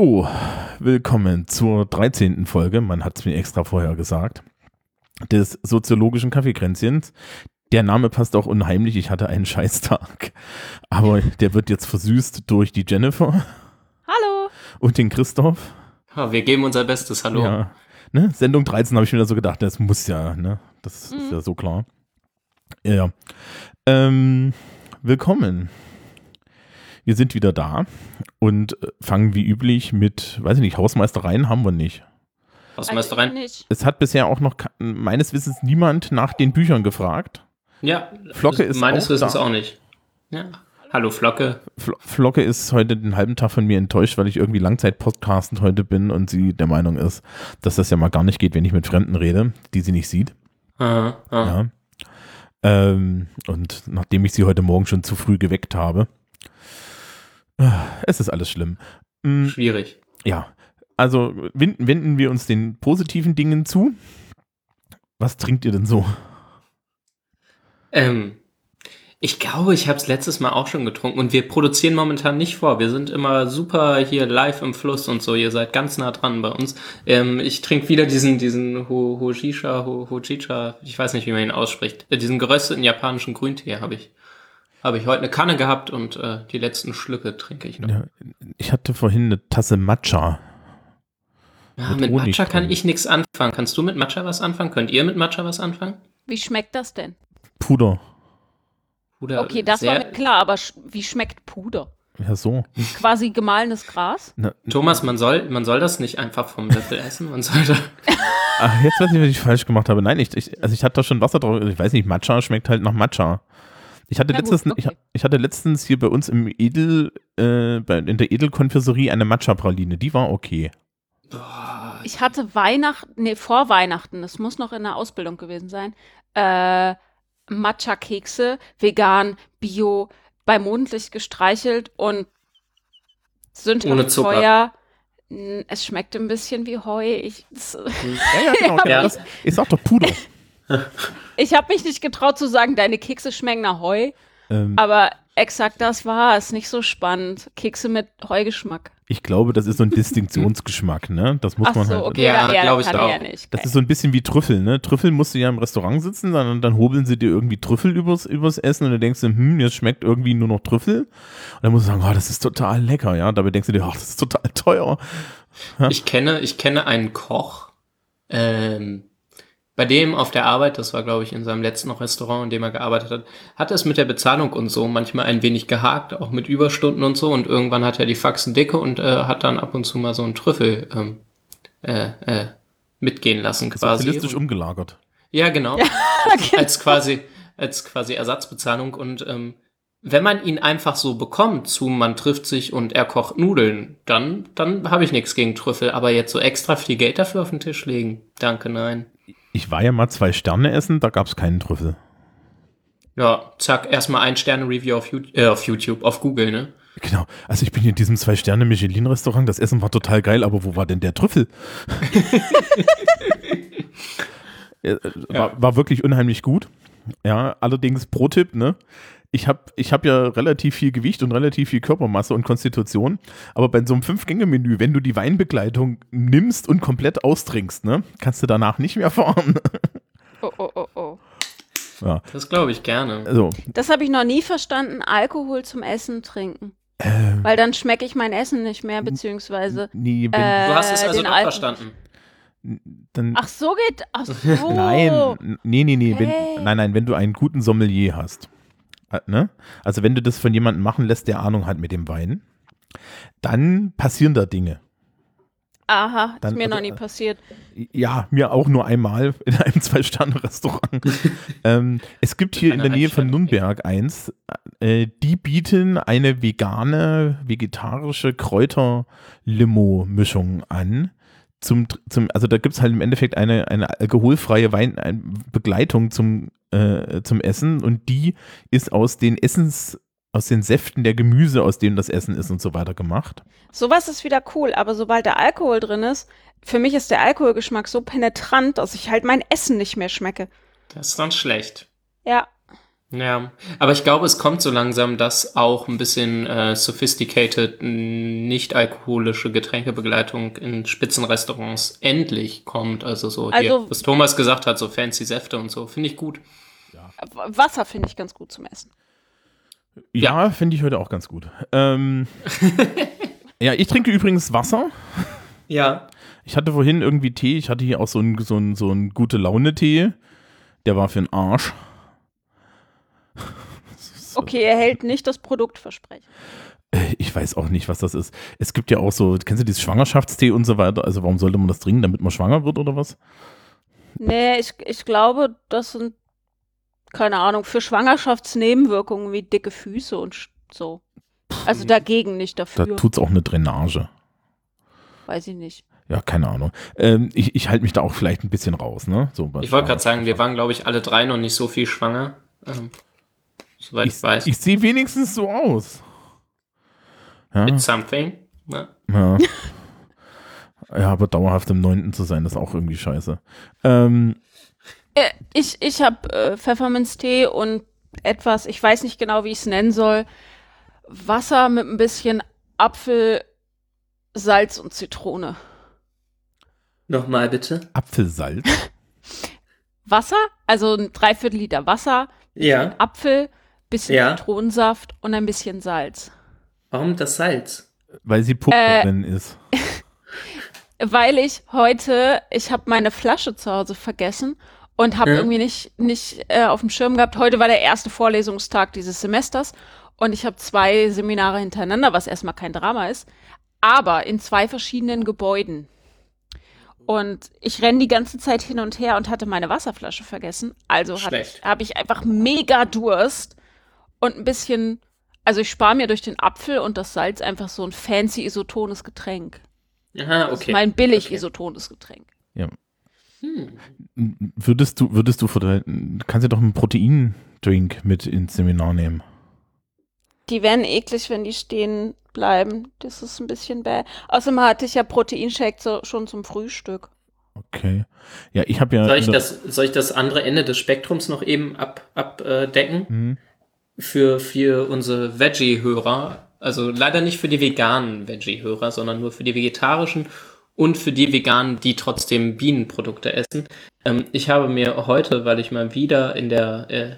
Hallo, willkommen zur 13. Folge, man hat es mir extra vorher gesagt, des soziologischen Kaffeekränzchens. Der Name passt auch unheimlich, ich hatte einen Scheißtag, aber der wird jetzt versüßt durch die Jennifer Hallo. und den Christoph. Ja, wir geben unser Bestes, hallo. Ja, ne? Sendung 13 habe ich mir da so gedacht, das muss ja, ne? Das ist Mhm. ja so klar. Ja, ja. Ähm, willkommen. Wir sind wieder da und äh, fangen wie üblich mit, weiß ich nicht, Hausmeistereien haben wir nicht. Rein? Nicht. Es hat bisher auch noch meines Wissens niemand nach den Büchern gefragt. Ja, Flocke ist meines auch Wissens da. auch nicht. Ja. Hallo Flocke. Fl Flocke ist heute den halben Tag von mir enttäuscht, weil ich irgendwie Langzeit-Podcastend heute bin und sie der Meinung ist, dass das ja mal gar nicht geht, wenn ich mit Fremden rede, die sie nicht sieht. Aha, aha. Ja. Ähm, und nachdem ich sie heute Morgen schon zu früh geweckt habe, es ist alles schlimm. Mm, Schwierig. ja, also wenden, wenden wir uns den positiven Dingen zu. Was trinkt ihr denn so? Ähm, ich glaube, ich habe es letztes Mal auch schon getrunken und wir produzieren momentan nicht vor. Wir sind immer super hier live im Fluss und so. Ihr seid ganz nah dran bei uns. Ähm, ich trinke wieder diesen, diesen Ho Hojisha, Ho Hojicha, ich weiß nicht, wie man ihn ausspricht. Äh, diesen gerösteten japanischen Grüntee habe ich. Habe ich heute eine Kanne gehabt und äh, die letzten Schlücke trinke ich noch. Ja, ich hatte vorhin eine Tasse Matcha. Ja, Mit mit Honig Matcha kann ich nichts anfangen. Kannst du mit Matcha was anfangen? Könnt ihr mit Matcha was anfangen? Wie schmeckt das denn? Puder. Oder Okay, das war mir klar, aber sch wie schmeckt Puder? Ja, so. Quasi gemahlenes Gras? Na, Thomas, man soll, man soll das nicht einfach vom Löffel essen. Man sollte. ach, jetzt weiß ich, was ich falsch gemacht habe. Nein, ich, ich, also ich hatte da schon Wasser drauf. Ich weiß nicht, Matcha schmeckt halt nach Matcha. Ich hatte, gut, letztens, ich, okay. ich hatte letztens hier bei uns im Edel, äh, bei, in der Edelkonfiserie eine Matcha-Praline. Die war okay. Ich hatte Weihnachten, nee, vor Weihnachten, das muss noch in der Ausbildung gewesen sein, äh, Matcha-Kekse, vegan, bio, bei Mondlicht gestreichelt und sündhaft Ohne Zucker. Feuer. Es schmeckt ein bisschen wie Heu. Ich, Ja, ja, genau. Ja. Das, ich sag doch Puder. ich habe mich nicht getraut zu sagen, deine Kekse schmecken nach Heu, ähm, aber exakt das war es. Nicht so spannend. Kekse mit Heugeschmack. ich glaube, das ist so ein Distinktionsgeschmack, ne? Das muss Ach man so, halt. okay, Ja, ja, glaub ich kann auch. er nicht. Das ist so ein bisschen wie Trüffel, ne? Trüffel musst du ja im Restaurant sitzen, dann, dann hobeln sie dir irgendwie Trüffel übers, übers Essen und du denkst dir, hm, jetzt schmeckt irgendwie nur noch Trüffel. Und dann musst du sagen, oh, das ist total lecker, ja. Dabei denkst du dir, ach, das ist total teuer. ich kenne, ich kenne einen Koch, ähm, bei dem auf der Arbeit, das war glaube ich in seinem letzten Restaurant, in dem er gearbeitet hat, hat es mit der Bezahlung und so manchmal ein wenig gehakt, auch mit Überstunden und so. Und irgendwann hat er die Faxen dicke und äh, hat dann ab und zu mal so einen Trüffel ähm, äh, äh, mitgehen lassen quasi. Sozialistisch umgelagert. Ja, genau. genau. als quasi als quasi Ersatzbezahlung und ähm, wenn man ihn einfach so bekommt zu man trifft sich und er kocht Nudeln, dann dann habe ich nichts gegen Trüffel, aber jetzt so extra viel Geld dafür auf den Tisch legen, danke nein. Ich war ja mal zwei Sterne essen, da gab es keinen Trüffel. Ja, zack, erstmal ein Sterne Review auf, YouTube, äh, auf YouTube, auf Google, ne? Genau. Also ich bin hier in diesem Zwei-Sterne-Michelin-Restaurant, das Essen war total geil, aber wo war denn der Trüffel? Äh, war, war wirklich unheimlich gut. Ja, allerdings Pro-Tipp, ne? Ich habe ich hab ja relativ viel Gewicht und relativ viel Körpermasse und Konstitution, aber bei so einem Fünf-Gänge-Menü, wenn du die Weinbegleitung nimmst und komplett austrinkst, ne, kannst du danach nicht mehr fahren. Oh, oh, oh, oh. ja, Das glaube ich gerne. also, Das habe ich noch nie verstanden, Alkohol zum Essen trinken. ähm, Weil dann schmecke ich mein Essen nicht mehr, beziehungsweise. nee, wenn, Äh, Du hast es also alten- verstanden. dann, Ach so geht. Ach so. Nein, nee, nee, nee. Hey. Wenn, nein, nein, wenn du einen guten Sommelier hast. Äh, Ne? Also wenn du das von jemandem machen lässt, der Ahnung hat mit dem Wein, dann passieren da Dinge. Aha, Dann- ist mir noch nie passiert. Ja, mir auch nur einmal in einem Zwei-Sterne-Restaurant. ähm, es gibt hier in der Eine Nähe von. Nürnberg eins, äh, die bieten eine vegane, vegetarische Kräuter-Limo-Mischung an. Zum, zum, also da gibt es halt im Endeffekt eine, eine alkoholfreie Wein, ein- Begleitung zum, äh, zum Essen und die ist aus den Essens, aus den Säften der Gemüse, aus denen das Essen ist und so weiter gemacht. Sowas ist wieder cool, aber sobald der Alkohol drin ist, für mich ist der Alkoholgeschmack so penetrant, dass ich halt mein Essen nicht mehr schmecke. Das ist dann schlecht. Ja. Ja, aber ich glaube, es kommt so langsam, dass auch ein bisschen äh, sophisticated, nicht alkoholische Getränkebegleitung in Spitzenrestaurants endlich kommt. Also so, Also- hier, was Thomas gesagt hat, so fancy Säfte und so, finde ich gut. W- Wasser finde ich ganz gut zum Essen. Ja, finde ich heute auch ganz gut. Ähm, ja, ich trinke übrigens Wasser. Ja. Ich hatte vorhin irgendwie Tee. Ich hatte hier auch so einen so so einen gute Laune-Tee. Der war für den Arsch. Okay, er hält nicht das Produktversprechen. Äh, Ich weiß auch nicht, was das ist. Es gibt ja auch so, kennst du dieses Schwangerschaftstee und so weiter? Also warum sollte man das trinken, damit man schwanger wird oder was? Nee, ich, ich glaube, das sind, keine Ahnung, für Schwangerschaftsnebenwirkungen wie dicke Füße und so. Also dagegen, nicht Da dafür. tut's auch eine Drainage. Weiß ich nicht. Ja, keine Ahnung. Ähm, ich ich halte mich da auch vielleicht ein bisschen raus, ne? So, was Ich wollte gerade sagen, wir waren, glaube ich, alle drei noch nicht so viel schwanger. Ähm, soweit ich, Ich, weiß. ich sehe wenigstens so aus. Ja, It's something. Ja. ja. ja, aber dauerhaft im Neunten zu sein, das ist auch irgendwie scheiße. Ähm, Äh, ich ich habe äh, Pfefferminztee und etwas, ich weiß nicht genau, wie ich es nennen soll, Wasser mit ein bisschen Apfel, Salz und Zitrone. Nochmal bitte. Apfelsalz. Wasser, also ein Dreiviertel Liter Wasser, Ja. Apfel, bisschen Ja. Zitronensaft und ein bisschen Salz. Warum das Salz? weil sie Pupperin ist. Weil ich heute, ich habe meine Flasche zu Hause vergessen und habe Ja. irgendwie nicht, nicht äh, auf dem Schirm gehabt. Heute war der erste Vorlesungstag dieses Semesters und ich habe zwei Seminare hintereinander, was erstmal kein Drama ist, aber in zwei verschiedenen Gebäuden. Und ich renne die ganze Zeit hin und her und hatte meine Wasserflasche vergessen. Also habe ich, Schlecht. hab ich einfach mega Durst und ein bisschen, also ich spare mir durch den Apfel und das Salz einfach so ein fancy isotones Getränk. Aha, Das ist okay. mein billig Okay. isotones Getränk. Ja. Hm. Würdest du, würdest du, für dein- kannst du doch einen Proteindrink mit ins Seminar nehmen? Die werden eklig, wenn die stehen bleiben. Das ist ein bisschen bäh. Außerdem hatte ich ja Proteinshake so, schon zum Frühstück. Okay. Ja, ich habe ja. Soll ich, das, soll ich das andere Ende des Spektrums noch eben abdecken? Ab, äh, decken? Für, für unsere Veggie-Hörer, also leider nicht für die veganen Veggie-Hörer, sondern nur für die vegetarischen und für die Veganen, die trotzdem Bienenprodukte essen. Ähm, ich habe mir heute, weil ich mal wieder in der, äh,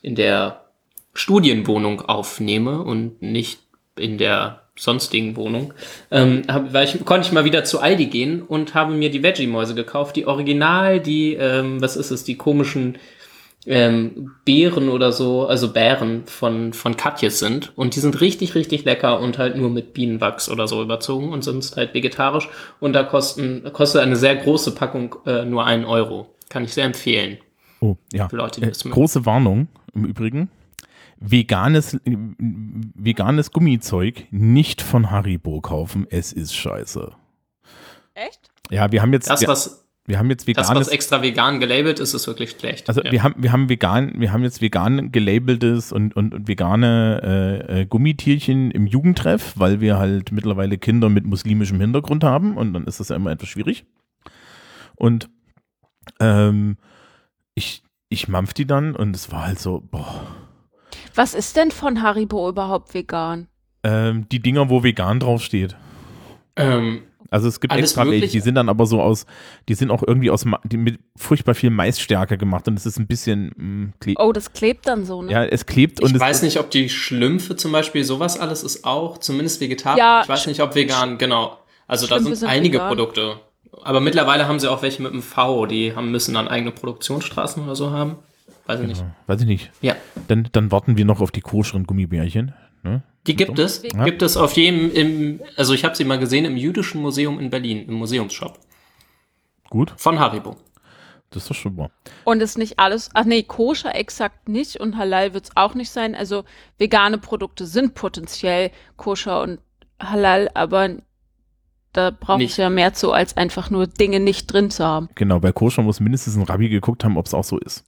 in der Studienwohnung aufnehme und nicht in der sonstigen Wohnung, ähm, hab, weil ich, konnte ich mal wieder zu Aldi gehen und habe mir die Veggie-Mäuse gekauft, die original, die, ähm, was ist es, die komischen ähm, Beeren oder so, also Bären von, von Katjes sind. Und die sind richtig, richtig lecker und halt nur mit Bienenwachs oder so überzogen und sind halt vegetarisch. Und da kosten, kostet eine sehr große Packung äh, nur einen Euro. Kann ich sehr empfehlen. Oh, ja. Für Leute, die Äh, mögen. große Warnung im Übrigen. Veganes, äh, veganes Gummizeug nicht von Haribo kaufen. Es ist scheiße. Echt? Ja, wir haben jetzt, Das, was, wir haben jetzt das, was veganes. extra vegan gelabelt ist, ist wirklich schlecht. Also ja. wir haben, wir haben vegan, wir haben jetzt vegan gelabeltes und, und, und vegane äh, äh, Gummitierchen im Jugendtreff, weil wir halt mittlerweile Kinder mit muslimischem Hintergrund haben und dann ist das ja immer etwas schwierig. Und ähm, ich, ich mampf die dann und es war halt so, boah, Was ist denn von Haribo überhaupt vegan? ähm, die Dinger, wo vegan draufsteht. ähm, Also es gibt Alles extra welche, die sind dann aber so aus, die sind auch irgendwie aus, die mit furchtbar viel Maisstärke gemacht und es ist ein bisschen, mh, kle- Oh, das klebt dann so, ne? ja, es klebt und ich es weiß nicht, ob die Schlümpfe zum Beispiel, sowas alles ist auch, zumindest vegetarisch. Ja, ich weiß nicht, ob vegan, genau. Also da sind sind einige vegan. Produkte. Aber mittlerweile haben sie auch welche mit einem V, die haben, müssen dann eigene Produktionsstraßen oder so haben. Weiß ich nicht. weiß ich nicht. Ja. Dann, dann warten wir noch auf die koscheren Gummibärchen. Ne? Die gibt es. Ja. Gibt es auf jedem, im, also ich habe sie mal gesehen im Jüdischen Museum in Berlin, im Museumsshop. Gut, Von Haribo. das ist doch schon mal. Und ist nicht alles, ach nee, koscher exakt nicht und halal wird es auch nicht sein. Also vegane Produkte sind potenziell koscher und halal, aber da braucht Nicht. es ja mehr zu, als einfach nur Dinge nicht drin zu haben. Genau, bei koscher muss mindestens ein Rabbi geguckt haben, ob es auch so ist.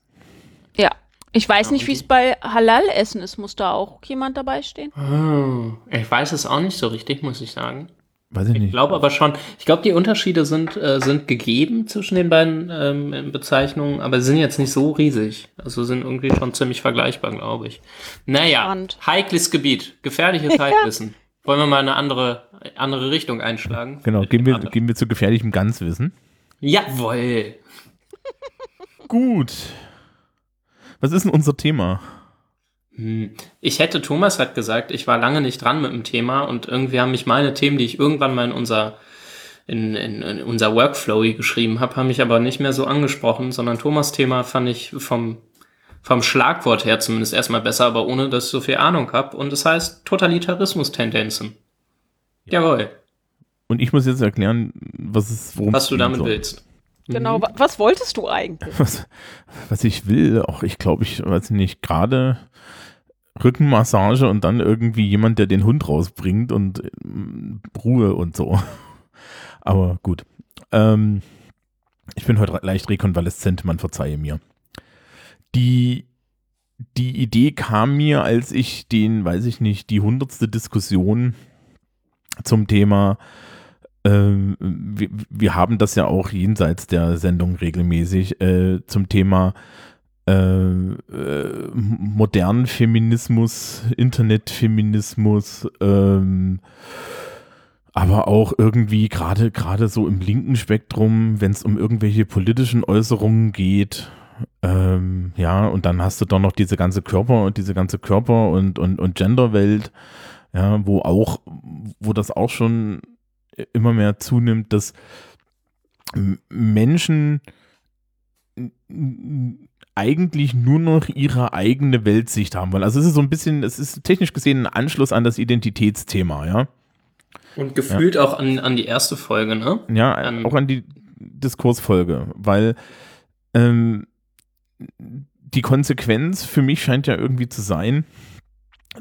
Ja. Ich weiß Ja, nicht, wie es bei Halal-Essen ist. Muss da auch jemand dabei stehen? Oh, ich weiß es auch nicht so richtig, muss ich sagen. Weiß ich Ich nicht. glaube aber schon, ich glaube, die Unterschiede sind, äh, sind gegeben zwischen den beiden ähm, Bezeichnungen, aber sie sind jetzt nicht so riesig. Also sind irgendwie schon ziemlich vergleichbar, glaube ich. Naja, Spannend. heikles Gebiet, gefährliches Halbwissen. Wollen wir mal eine andere, andere Richtung einschlagen? Genau, gehen wir, gehen wir zu gefährlichem Ganzwissen. Jawohl. Gut. Was ist denn unser Thema? Hm. Ich hätte, Thomas hat gesagt, ich war lange nicht dran mit dem Thema und irgendwie haben mich meine Themen, die ich irgendwann mal in unser, in, in, in unser Workflow geschrieben habe, haben mich aber nicht mehr so angesprochen, sondern Thomas Thema fand ich vom, vom Schlagwort her zumindest erstmal besser, aber ohne dass ich so viel Ahnung habe. Und es heißt Totalitarismus-Tendenzen. Jawohl, Und ich muss jetzt erklären, was es, worum was du damit willst. Genau. wa- Was wolltest du eigentlich? Was, was ich will, auch ich glaube, ich weiß nicht, gerade Rückenmassage und dann irgendwie jemand, der den Hund rausbringt und ähm, Ruhe und so. Aber gut. Ähm, ich bin heute leicht rekonvaleszent, man verzeihe mir. Die, die Idee kam mir, als ich den, weiß ich nicht, die hundertste Diskussion zum Thema ähm, wir, wir haben das ja auch jenseits der Sendung regelmäßig äh, zum Thema äh, äh, modernen Feminismus, Internetfeminismus, ähm, aber auch irgendwie gerade gerade so im linken Spektrum, wenn es um irgendwelche politischen Äußerungen geht, ähm, ja, und dann hast du doch noch diese ganze Körper und diese ganze Körper und, und, und Genderwelt, ja, wo auch, wo das auch schon immer mehr zunimmt, dass Menschen eigentlich nur noch ihre eigene Weltsicht haben wollen. Also es ist so ein bisschen, es ist technisch gesehen ein Anschluss an das Identitätsthema, ja. Und gefühlt auch an, an die erste Folge, ne? Ja, Ähm. auch an die Diskursfolge, weil ähm, die Konsequenz für mich scheint ja irgendwie zu sein,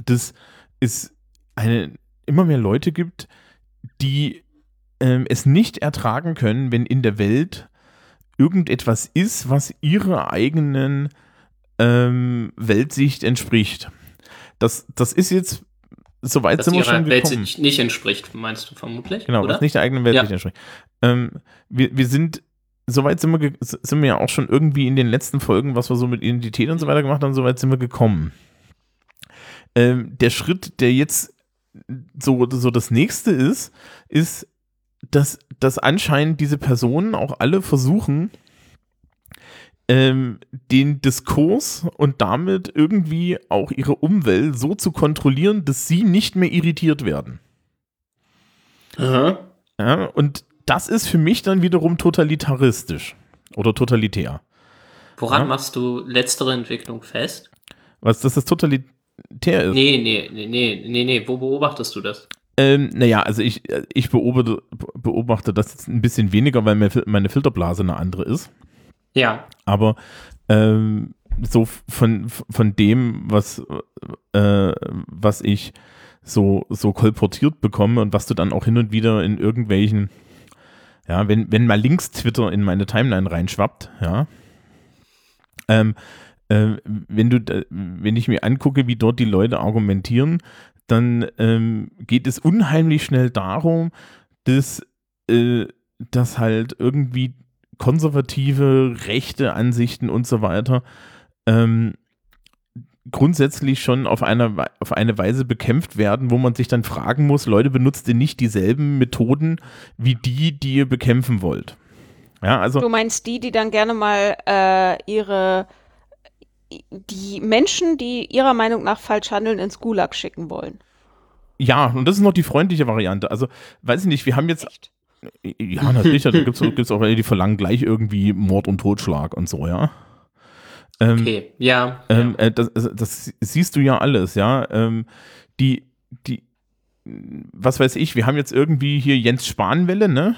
dass es eine, immer mehr Leute gibt, die ähm, es nicht ertragen können, wenn in der Welt irgendetwas ist, was ihrer eigenen ähm, Weltsicht entspricht. Das, das ist jetzt, soweit sind wir schon gekommen. nicht nicht entspricht, meinst du vermutlich? Genau, oder? was nicht der eigenen Welt Ja. entspricht. Ähm, wir, wir sind, soweit sind wir, sind wir ja auch schon irgendwie in den letzten Folgen, was wir so mit Identität und so weiter gemacht haben, soweit sind wir gekommen. Ähm, der Schritt, der jetzt so, so das nächste ist, ist, dass, dass anscheinend diese Personen auch alle versuchen, ähm, den Diskurs und damit irgendwie auch ihre Umwelt so zu kontrollieren, dass sie nicht mehr irritiert werden. Aha. Ja, und das ist für mich dann wiederum totalitaristisch oder totalitär. Woran Ja. machst du letztere Entwicklung fest? Was, dass das totalitär ist? Nee, nee, nee, nee, nee, nee. Wo beobachtest du das? Ähm, naja, also ich, ich beobachte, beobachte das jetzt ein bisschen weniger, weil meine Fil- meine Filterblase eine andere ist. Ja. Aber ähm, so von, von dem, was, äh, was ich so, so kolportiert bekomme und was du dann auch hin und wieder in irgendwelchen, ja, wenn, wenn mal links Twitter in meine Timeline reinschwappt, ja, ähm, äh, wenn du, da- wenn ich mir angucke, wie dort die Leute argumentieren, dann ähm, geht es unheimlich schnell darum, dass, äh, dass halt irgendwie konservative, rechte Ansichten und so weiter ähm, grundsätzlich schon auf eine, auf eine Weise bekämpft werden, wo man sich dann fragen muss, Leute, benutzt ihr nicht dieselben Methoden wie die, die ihr bekämpfen wollt? Ja, also Du meinst die, die dann gerne mal äh, ihre die Menschen, die ihrer Meinung nach falsch handeln, ins Gulag schicken wollen. ja, und das ist noch die freundliche Variante. Also, weiß ich nicht, wir haben jetzt, Echt? ja, natürlich, da gibt es auch welche, die verlangen gleich irgendwie Mord und Totschlag und so, ja. Ähm, Okay. Ja. Ähm, ja. äh, das, das siehst du ja alles, ja. Ähm, die, die, was weiß ich, wir haben jetzt irgendwie hier Jens Spahnwelle, ne?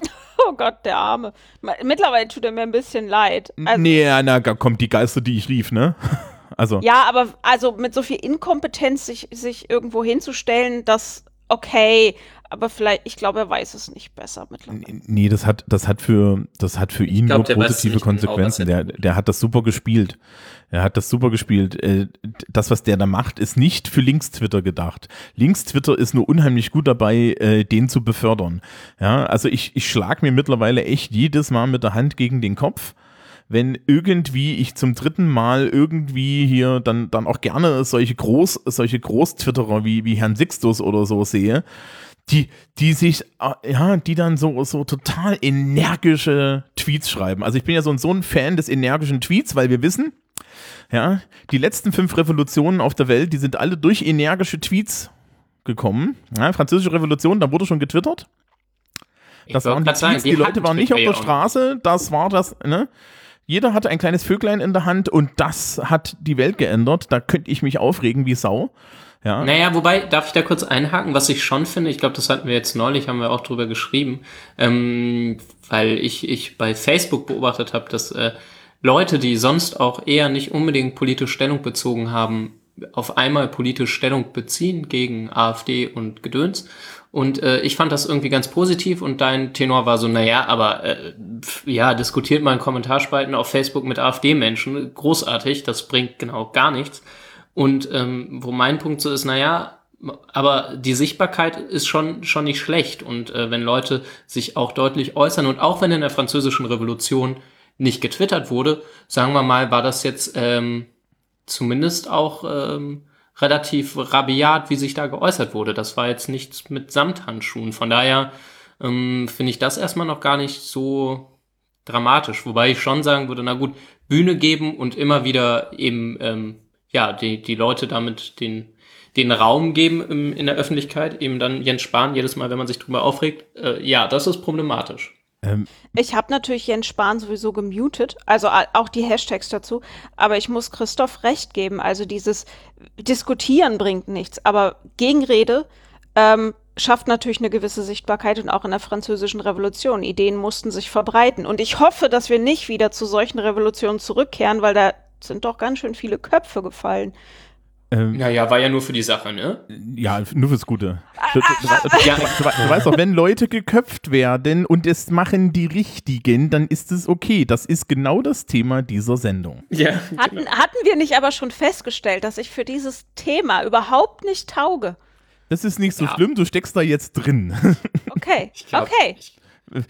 Oh Gott, der Arme. Mittlerweile tut er mir ein bisschen leid. Also, nee, na, ga- kommt die Geister, die ich rief, ne? Also, Ja, aber also mit so viel Inkompetenz sich, sich irgendwo hinzustellen, das okay, aber vielleicht, ich glaube, er weiß es nicht besser mittlerweile. Nee, das hat, das hat für, das hat für ihn glaub, nur positive genau, Konsequenzen. er Der, der hat das super gespielt. Er hat das super gespielt. Äh, Das, was der da macht, ist nicht für Links-Twitter gedacht. Links-Twitter ist nur unheimlich gut dabei, äh, den zu befördern. Ja, also ich, ich schlag mir mittlerweile echt jedes Mal mit der Hand gegen den Kopf wenn irgendwie ich zum dritten Mal irgendwie hier dann, dann auch gerne solche Groß, solche Groß-Twitterer wie, wie Herrn Sixtus oder so sehe, die, die sich, äh, ja, die dann so, so total energische Tweets schreiben. Also ich bin ja so ein, so ein Fan des energischen Tweets, weil wir wissen, ja, die letzten fünf Revolutionen auf der Welt, die sind alle durch energische Tweets gekommen. Ja, Französische Revolution, da wurde schon getwittert. Das waren die sagen, Tweets, die Leute waren nicht auf der Straße, das war das, ne? Jeder hatte ein kleines Vöglein in der Hand und das hat die Welt geändert. Da könnte ich mich aufregen wie Sau. Ja. Naja, wobei, darf ich da kurz einhaken, was ich schon finde, ich glaube, das hatten wir jetzt neulich, haben wir auch drüber geschrieben, ähm, weil ich, ich bei Facebook beobachtet habe, dass äh, Leute, die sonst auch eher nicht unbedingt politisch Stellung bezogen haben, auf einmal politisch Stellung beziehen gegen AfD und Gedöns. Und äh, ich fand das irgendwie ganz positiv und dein Tenor war so, naja, aber äh, pf, ja, diskutiert mal in Kommentarspalten auf Facebook mit AfD-Menschen, großartig, das bringt genau gar nichts. Und ähm, wo mein Punkt so ist, naja, aber die Sichtbarkeit ist schon, schon nicht schlecht. Und äh, wenn Leute sich auch deutlich äußern und auch wenn in der französischen Revolution nicht getwittert wurde, sagen wir mal, war das jetzt ähm, zumindest auch ähm, relativ rabiat, wie sich da geäußert wurde. Das war jetzt nichts mit Samthandschuhen. Von daher ähm, finde ich das erstmal noch gar nicht so dramatisch. Wobei ich schon sagen würde, na gut, Bühne geben und immer wieder eben, ähm, ja, die, die Leute damit den, den Raum geben im, in der Öffentlichkeit, eben dann Jens Spahn jedes Mal, wenn man sich drüber aufregt, äh, ja, das ist problematisch. Ähm, Ich habe natürlich Jens Spahn sowieso gemutet, also auch die Hashtags dazu, aber ich muss Christoph recht geben, also dieses Diskutieren bringt nichts, aber Gegenrede ähm, schafft natürlich eine gewisse Sichtbarkeit und auch in der französischen Revolution. Ideen mussten sich verbreiten. Und ich hoffe, dass wir nicht wieder zu solchen Revolutionen zurückkehren, weil da sind doch ganz schön viele Köpfe gefallen. ähm, Naja, war ja nur für die Sache, ne? ja, nur fürs Gute. Du, du, du, du, du, du weißt doch, wenn Leute geköpft werden und es machen die Richtigen, dann ist es okay. Das ist genau das Thema dieser Sendung. Ja. Hatten, hatten wir nicht aber schon festgestellt, dass ich für dieses Thema überhaupt nicht tauge? Das ist nicht so Ja. schlimm, du steckst da jetzt drin. Okay, glaub, okay.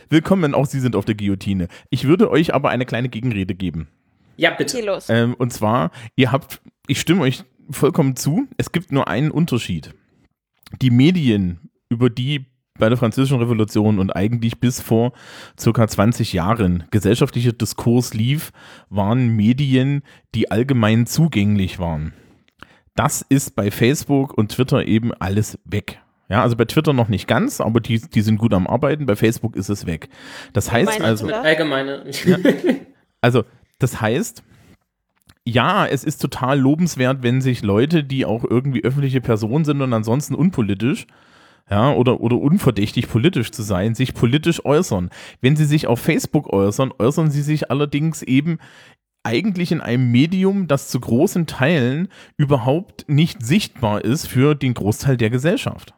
Willkommen, auch Sie sind auf der Guillotine. Ich würde euch aber eine kleine Gegenrede geben. Ja, bitte. Geh los. Ähm, und zwar, ihr habt, ich stimme euch vollkommen zu, es gibt nur einen Unterschied. Die Medien, über die bei der Französischen Revolution und eigentlich bis vor circa 20 Jahren gesellschaftlicher Diskurs lief, waren Medien, die allgemein zugänglich waren. Das ist bei Facebook und Twitter eben alles weg. Ja, also bei Twitter noch nicht ganz, aber die, die sind gut am Arbeiten. Bei Facebook ist es weg. Das heißt also? Allgemeine. also, das heißt, ja, es ist total lobenswert, wenn sich Leute, die auch irgendwie öffentliche Personen sind und ansonsten unpolitisch, ja, oder, oder unverdächtig politisch zu sein, sich politisch äußern. Wenn sie sich auf Facebook äußern, äußern sie sich allerdings eben eigentlich in einem Medium, das zu großen Teilen überhaupt nicht sichtbar ist für den Großteil der Gesellschaft.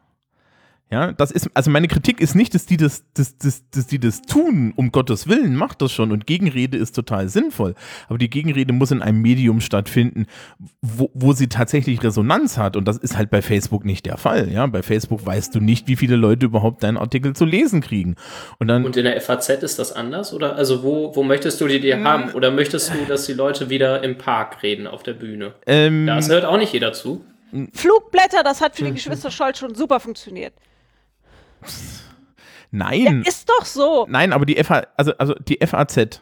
Ja, das ist, also meine Kritik ist nicht, dass die das, dass, dass, dass die das tun, um Gottes Willen, macht das schon und Gegenrede ist total sinnvoll. Aber die Gegenrede muss in einem Medium stattfinden, wo, wo sie tatsächlich Resonanz hat und das ist halt bei Facebook nicht der Fall. Ja, bei Facebook weißt du nicht, wie viele Leute überhaupt deinen Artikel zu lesen kriegen. Und dann, Und in der FAZ ist das anders? Oder also wo, wo möchtest du die dir haben? Oder möchtest du, dass die Leute wieder im Park reden auf der Bühne? ähm, Das hört auch nicht jeder zu. Flugblätter, das hat für die Geschwister Scholz schon super funktioniert. Nein. Ist doch so. Nein, aber die, FA, also, also die FAZ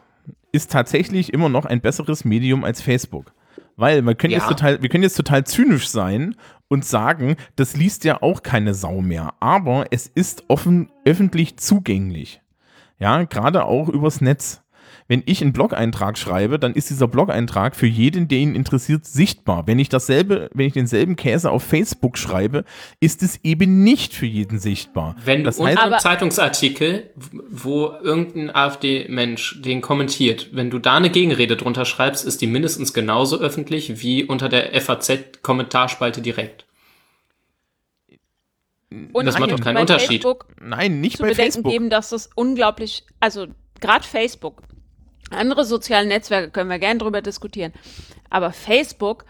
ist tatsächlich immer noch ein besseres Medium als Facebook. Weil wir können, Ja. jetzt total, wir können jetzt total zynisch sein und sagen, das liest ja auch keine Sau mehr. Aber es ist offen, öffentlich zugänglich. Ja, gerade auch übers Netz. Wenn ich einen Blog-Eintrag schreibe, dann ist dieser Blog-Eintrag für jeden, der ihn interessiert, sichtbar. Wenn ich dasselbe, wenn ich denselben Käse auf Facebook schreibe, ist es eben nicht für jeden sichtbar. Wenn du das unter heißt, einem Aber- Zeitungsartikel, wo irgendein AfD-Mensch den kommentiert, wenn du da eine Gegenrede drunter schreibst, ist die mindestens genauso öffentlich wie unter der FAZ-Kommentarspalte direkt. Und Das macht doch keinen Unterschied. Facebook Nein, nicht zu bei bedenken Facebook. geben, dass es unglaublich, also gerade Facebook, andere soziale Netzwerke können wir gerne drüber diskutieren, aber Facebook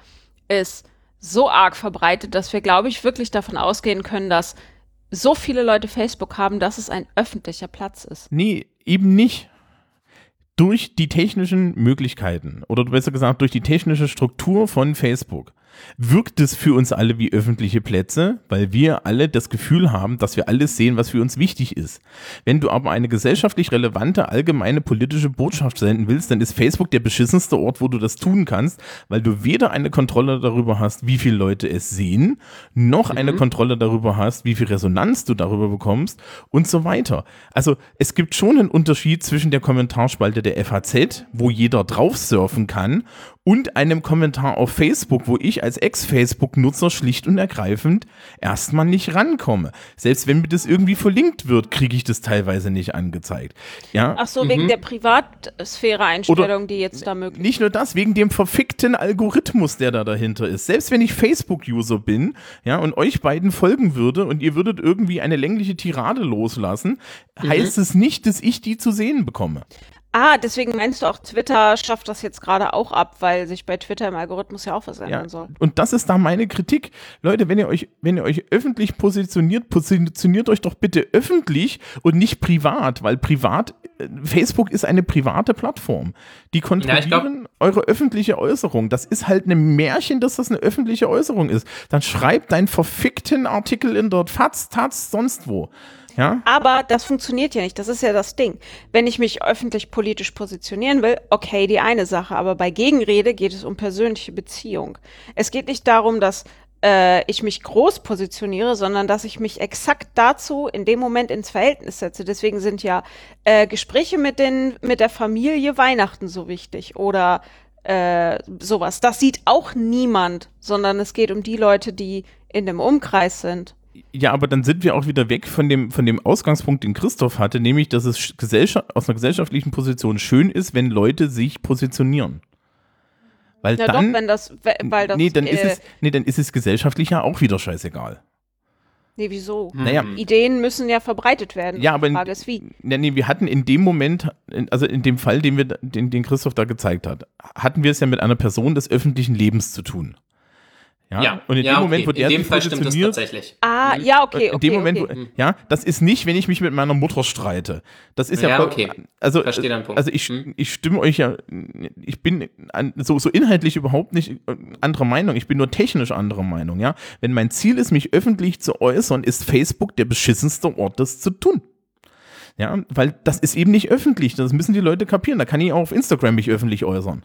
ist so arg verbreitet, dass wir, glaube ich, wirklich davon ausgehen können, dass so viele Leute Facebook haben, dass es ein öffentlicher Platz ist. Nee, eben nicht. Durch die technischen Möglichkeiten oder besser gesagt durch die technische Struktur von Facebook wirkt es für uns alle wie öffentliche Plätze, weil wir alle das Gefühl haben, dass wir alles sehen, was für uns wichtig ist. Wenn du aber eine gesellschaftlich relevante, allgemeine politische Botschaft senden willst, dann ist Facebook der beschissenste Ort, wo du das tun kannst, weil du weder eine Kontrolle darüber hast, wie viele Leute es sehen, noch eine Kontrolle darüber hast, wie viel Resonanz du darüber bekommst und so weiter. Also es gibt schon einen Unterschied zwischen der Kommentarspalte der FAZ, wo jeder drauf surfen kann, und einem Kommentar auf Facebook, wo ich als Ex-Facebook-Nutzer schlicht und ergreifend erstmal nicht rankomme. Selbst wenn mir das irgendwie verlinkt wird, kriege ich das teilweise nicht angezeigt. Ja, Ach so, wegen der Privatsphäre-Einstellung, die jetzt da möglich nicht nur das, wegen dem verfickten Algorithmus, der da dahinter ist. Selbst wenn ich Facebook-User bin, ja, und euch beiden folgen würde und ihr würdet irgendwie eine längliche Tirade loslassen, heißt es nicht, dass ich die zu sehen bekomme. Ah, deswegen meinst du auch, Twitter schafft das jetzt gerade auch ab, weil sich bei Twitter im Algorithmus ja auch was ändern Ja, soll. und das ist da meine Kritik. Leute, wenn ihr euch, wenn ihr euch öffentlich positioniert, positioniert euch doch bitte öffentlich und nicht privat, weil privat, äh, Facebook ist eine private Plattform. Die kontrollieren glaub- eure öffentliche Äußerung. Das ist halt ein Märchen, dass das eine öffentliche Äußerung ist. Dann schreibt deinen verfickten Artikel in der Faz, Taz, sonst wo. Ja? Aber das funktioniert ja nicht. Das ist ja das Ding. Wenn ich mich öffentlich politisch positionieren will, okay, die eine Sache. Aber bei Gegenrede geht es um persönliche Beziehung. Es geht nicht darum, dass äh, ich mich groß positioniere, sondern dass ich mich exakt dazu in dem Moment ins Verhältnis setze. Deswegen sind ja äh, Gespräche mit, den, mit der Familie Weihnachten so wichtig oder äh, sowas. Das sieht auch niemand, sondern es geht um die Leute, die in dem Umkreis sind. Ja, aber dann sind wir auch wieder weg von dem, von dem Ausgangspunkt, den Christoph hatte, nämlich, dass es Gesellschaft, aus einer gesellschaftlichen Position schön ist, wenn Leute sich positionieren. Weil Ja dann, doch, wenn das, we- weil das, nee, dann ist äh, es, nee, dann ist es gesellschaftlich ja auch wieder scheißegal. nee, wieso? Naja, Ideen müssen ja verbreitet werden. ja, aber in, Frage ist wie. nee, nee, wir hatten in dem Moment, also in dem Fall, den wir, den, den Christoph da gezeigt hat, hatten wir es ja mit einer Person des öffentlichen Lebens zu tun. Ja, Ja, und in ja, dem Moment, okay. wo der in dem sich Fall stimmt das tatsächlich. Ah, ja, okay, in okay. dem Moment, okay. wo, ja, das ist nicht, wenn ich mich mit meiner Mutter streite. Das ist ja, Ja, okay. also, Verstehe deinen Punkt. also ich, Hm. ich stimme euch ja, ich bin an, so, so inhaltlich überhaupt nicht äh, anderer Meinung. Ich bin nur technisch anderer Meinung, ja. Wenn mein Ziel ist, mich öffentlich zu äußern, ist Facebook der beschissenste Ort, das zu tun. Ja, weil das ist eben nicht öffentlich. Das müssen die Leute kapieren. Da kann ich auch auf Instagram mich öffentlich äußern.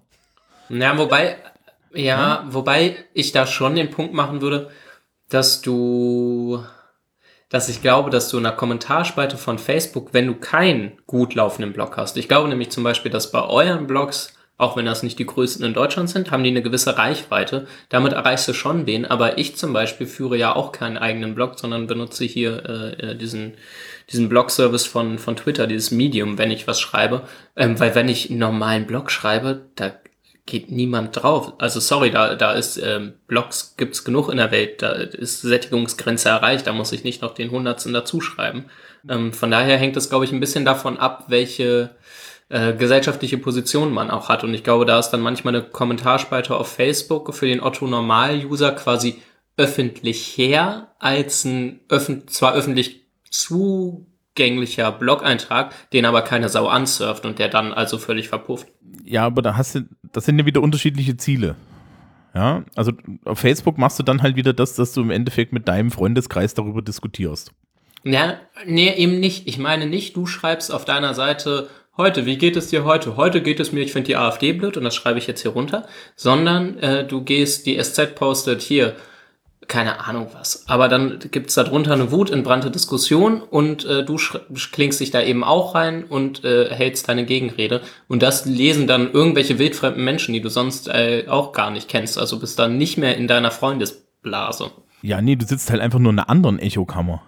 Ja, wobei, ja, wobei ich da schon den Punkt machen würde, dass du, dass ich glaube, dass du in der Kommentarspalte von Facebook, wenn du keinen gut laufenden Blog hast, ich glaube nämlich zum Beispiel, dass bei euren Blogs, auch wenn das nicht die größten in Deutschland sind, haben die eine gewisse Reichweite. Damit erreichst du schon wen. Aber ich zum Beispiel führe ja auch keinen eigenen Blog, sondern benutze hier äh, äh, diesen, diesen Blog-Service von, von Twitter, dieses Medium, wenn ich was schreibe. Ähm, weil wenn ich einen normalen Blog schreibe, da geht niemand drauf. Also sorry, da, da ist ähm, Blogs gibt's genug in der Welt, da ist Sättigungsgrenze erreicht, da muss ich nicht noch den Hundertsten dazuschreiben. Ähm, von daher hängt es, glaube ich, ein bisschen davon ab, welche äh, gesellschaftliche Position man auch hat. Und ich glaube, da ist dann manchmal eine Kommentarspalte auf Facebook für den Otto-Normal-User quasi öffentlicher als ein öffn zwar öffentlich zugänglicher Blog-Eintrag, den aber keine Sau ansurft und der dann also völlig verpufft. Ja, aber da hast du, das sind ja wieder unterschiedliche Ziele. Ja, also auf Facebook machst du dann halt wieder das, dass du im Endeffekt mit deinem Freundeskreis darüber diskutierst. Ja, nee, eben nicht. Ich meine nicht, du schreibst auf deiner Seite heute, wie geht es dir heute? Heute geht es mir, ich finde die AfD blöd und das schreibe ich jetzt hier runter, sondern äh, du gehst, die SZ postet hier, keine Ahnung was. Aber dann gibt's da drunter eine wutentbrannte Diskussion und äh, du klingst dich da eben auch rein und äh, hältst deine Gegenrede. Und das lesen dann irgendwelche wildfremden Menschen, die du sonst äh, auch gar nicht kennst. Also bist dann nicht mehr in deiner Freundesblase. Ja, nee, du sitzt halt einfach nur in einer anderen Echokammer.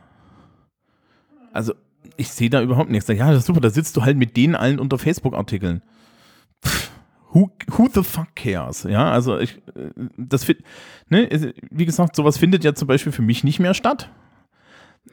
Also, ich sehe da überhaupt nichts. Ja, das ist super, da sitzt du halt mit denen allen unter Facebook-Artikeln. Who, who the fuck cares? Ja, also ich, äh, das ne, wie gesagt, sowas findet ja zum Beispiel für mich nicht mehr statt.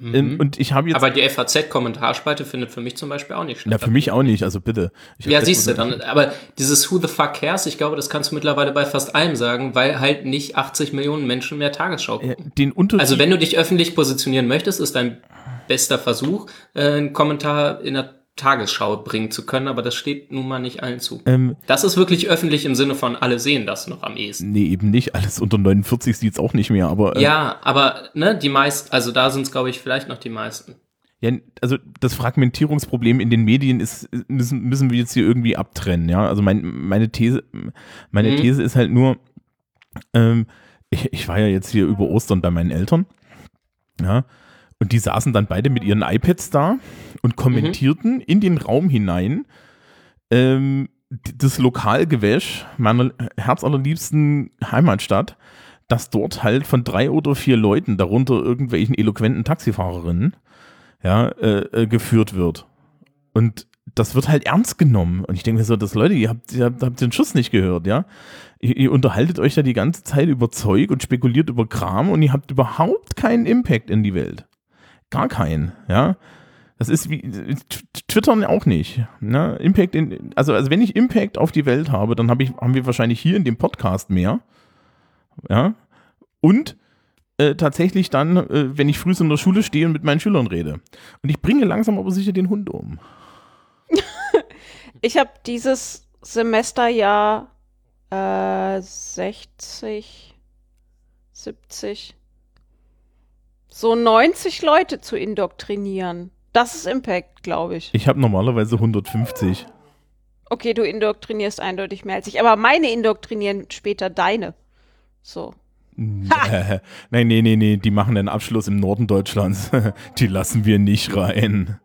Ähm, und ich habe jetzt. Aber die FAZ-Kommentarspalte findet für mich zum Beispiel auch nicht statt. Na, für mich auch nicht, also bitte. Ich Ja, siehst du dann. Aber dieses Who the fuck cares, ich glaube, das kannst du mittlerweile bei fast allem sagen, weil halt nicht 80 Millionen Menschen mehr Tagesschau Äh, gucken. Den Unterschied. Also wenn du dich öffentlich positionieren möchtest, ist dein bester Versuch, äh, einen Kommentar in der Tagesschau bringen zu können, aber das steht nun mal nicht allen zu. ähm, Das ist wirklich öffentlich im Sinne von alle sehen das noch am ehesten. nee, eben nicht. Alles unter 49 sieht's auch nicht mehr, aber. äh, Ja, aber ne, die meisten, also da sind es, glaube ich, vielleicht noch die meisten. Ja, also das Fragmentierungsproblem in den Medien ist, müssen, müssen wir jetzt hier irgendwie abtrennen, ja. Also mein, meine These, meine Mhm. These ist halt nur, ähm, ich, ich war ja jetzt hier über Ostern bei meinen Eltern, ja, und die saßen dann beide mit ihren iPads da und kommentierten in den Raum hinein ähm, das Lokalgewäsch meiner herzallerliebsten Heimatstadt, dass dort halt von drei oder vier Leuten, darunter irgendwelchen eloquenten Taxifahrerinnen, ja, äh, äh, geführt wird. Und das wird halt ernst genommen. Und ich denke mir so, das Leute, ihr habt, ihr habt, habt den Schuss nicht gehört, ja. Ihr, ihr unterhaltet euch da die ganze Zeit über Zeug und spekuliert über Kram und ihr habt überhaupt keinen Impact in die Welt. Gar keinen, ja. Das ist wie Twittern auch nicht. Ne? Impact in, also, also wenn ich Impact auf die Welt habe, dann hab ich, haben wir wahrscheinlich hier in dem Podcast mehr. Ja. Und äh, tatsächlich dann, äh, wenn ich früh in der Schule stehe und mit meinen Schülern rede. Und ich bringe langsam aber sicher den Hund um. Ich habe dieses Semester ja äh, 60, 70, so 90 Leute zu indoktrinieren. Das ist Impact, glaube ich. Ich habe normalerweise 150. Okay, du indoktrinierst eindeutig mehr als ich, aber meine indoktrinieren später deine. So. Nein, nee, nee, nee, die machen einen Abschluss im Norden Deutschlands. die lassen wir nicht rein.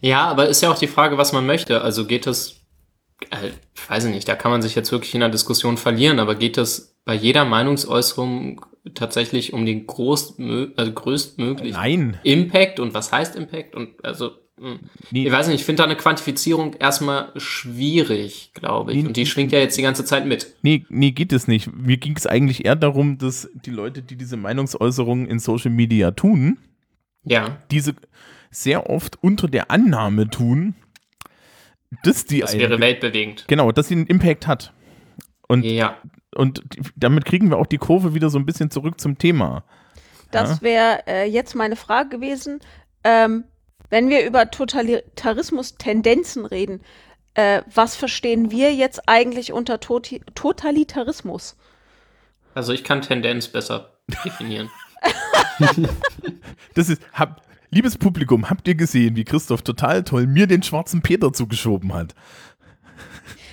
Ja, aber ist ja auch die Frage, was man möchte. Also geht es, ich weiß nicht, da kann man sich jetzt wirklich in einer Diskussion verlieren, aber geht es bei jeder Meinungsäußerung tatsächlich um den groß, also größtmöglichen Nein. Impact und was heißt Impact und also hm. Nee. ich weiß nicht, ich finde da eine Quantifizierung erstmal schwierig, glaube ich. Nee, Und die schwingt ja jetzt die ganze Zeit mit. Nee, nee, geht es nicht. Mir ging es eigentlich eher darum, dass die Leute, die diese Meinungsäußerungen in Social Media tun, Ja, diese sehr oft unter der Annahme tun, dass die das einen- wäre weltbewegend. genau, dass sie einen Impact hat. Und, Ja, und damit kriegen wir auch die Kurve wieder so ein bisschen zurück zum Thema. Das wäre äh, jetzt meine Frage gewesen. Ähm, wenn wir über Totalitarismus-Tendenzen reden, äh, was verstehen wir jetzt eigentlich unter Toti Totalitarismus? also ich kann Tendenz besser definieren. Das ist, hab, liebes Publikum, habt ihr gesehen, wie Christoph total toll mir den schwarzen Peter zugeschoben hat?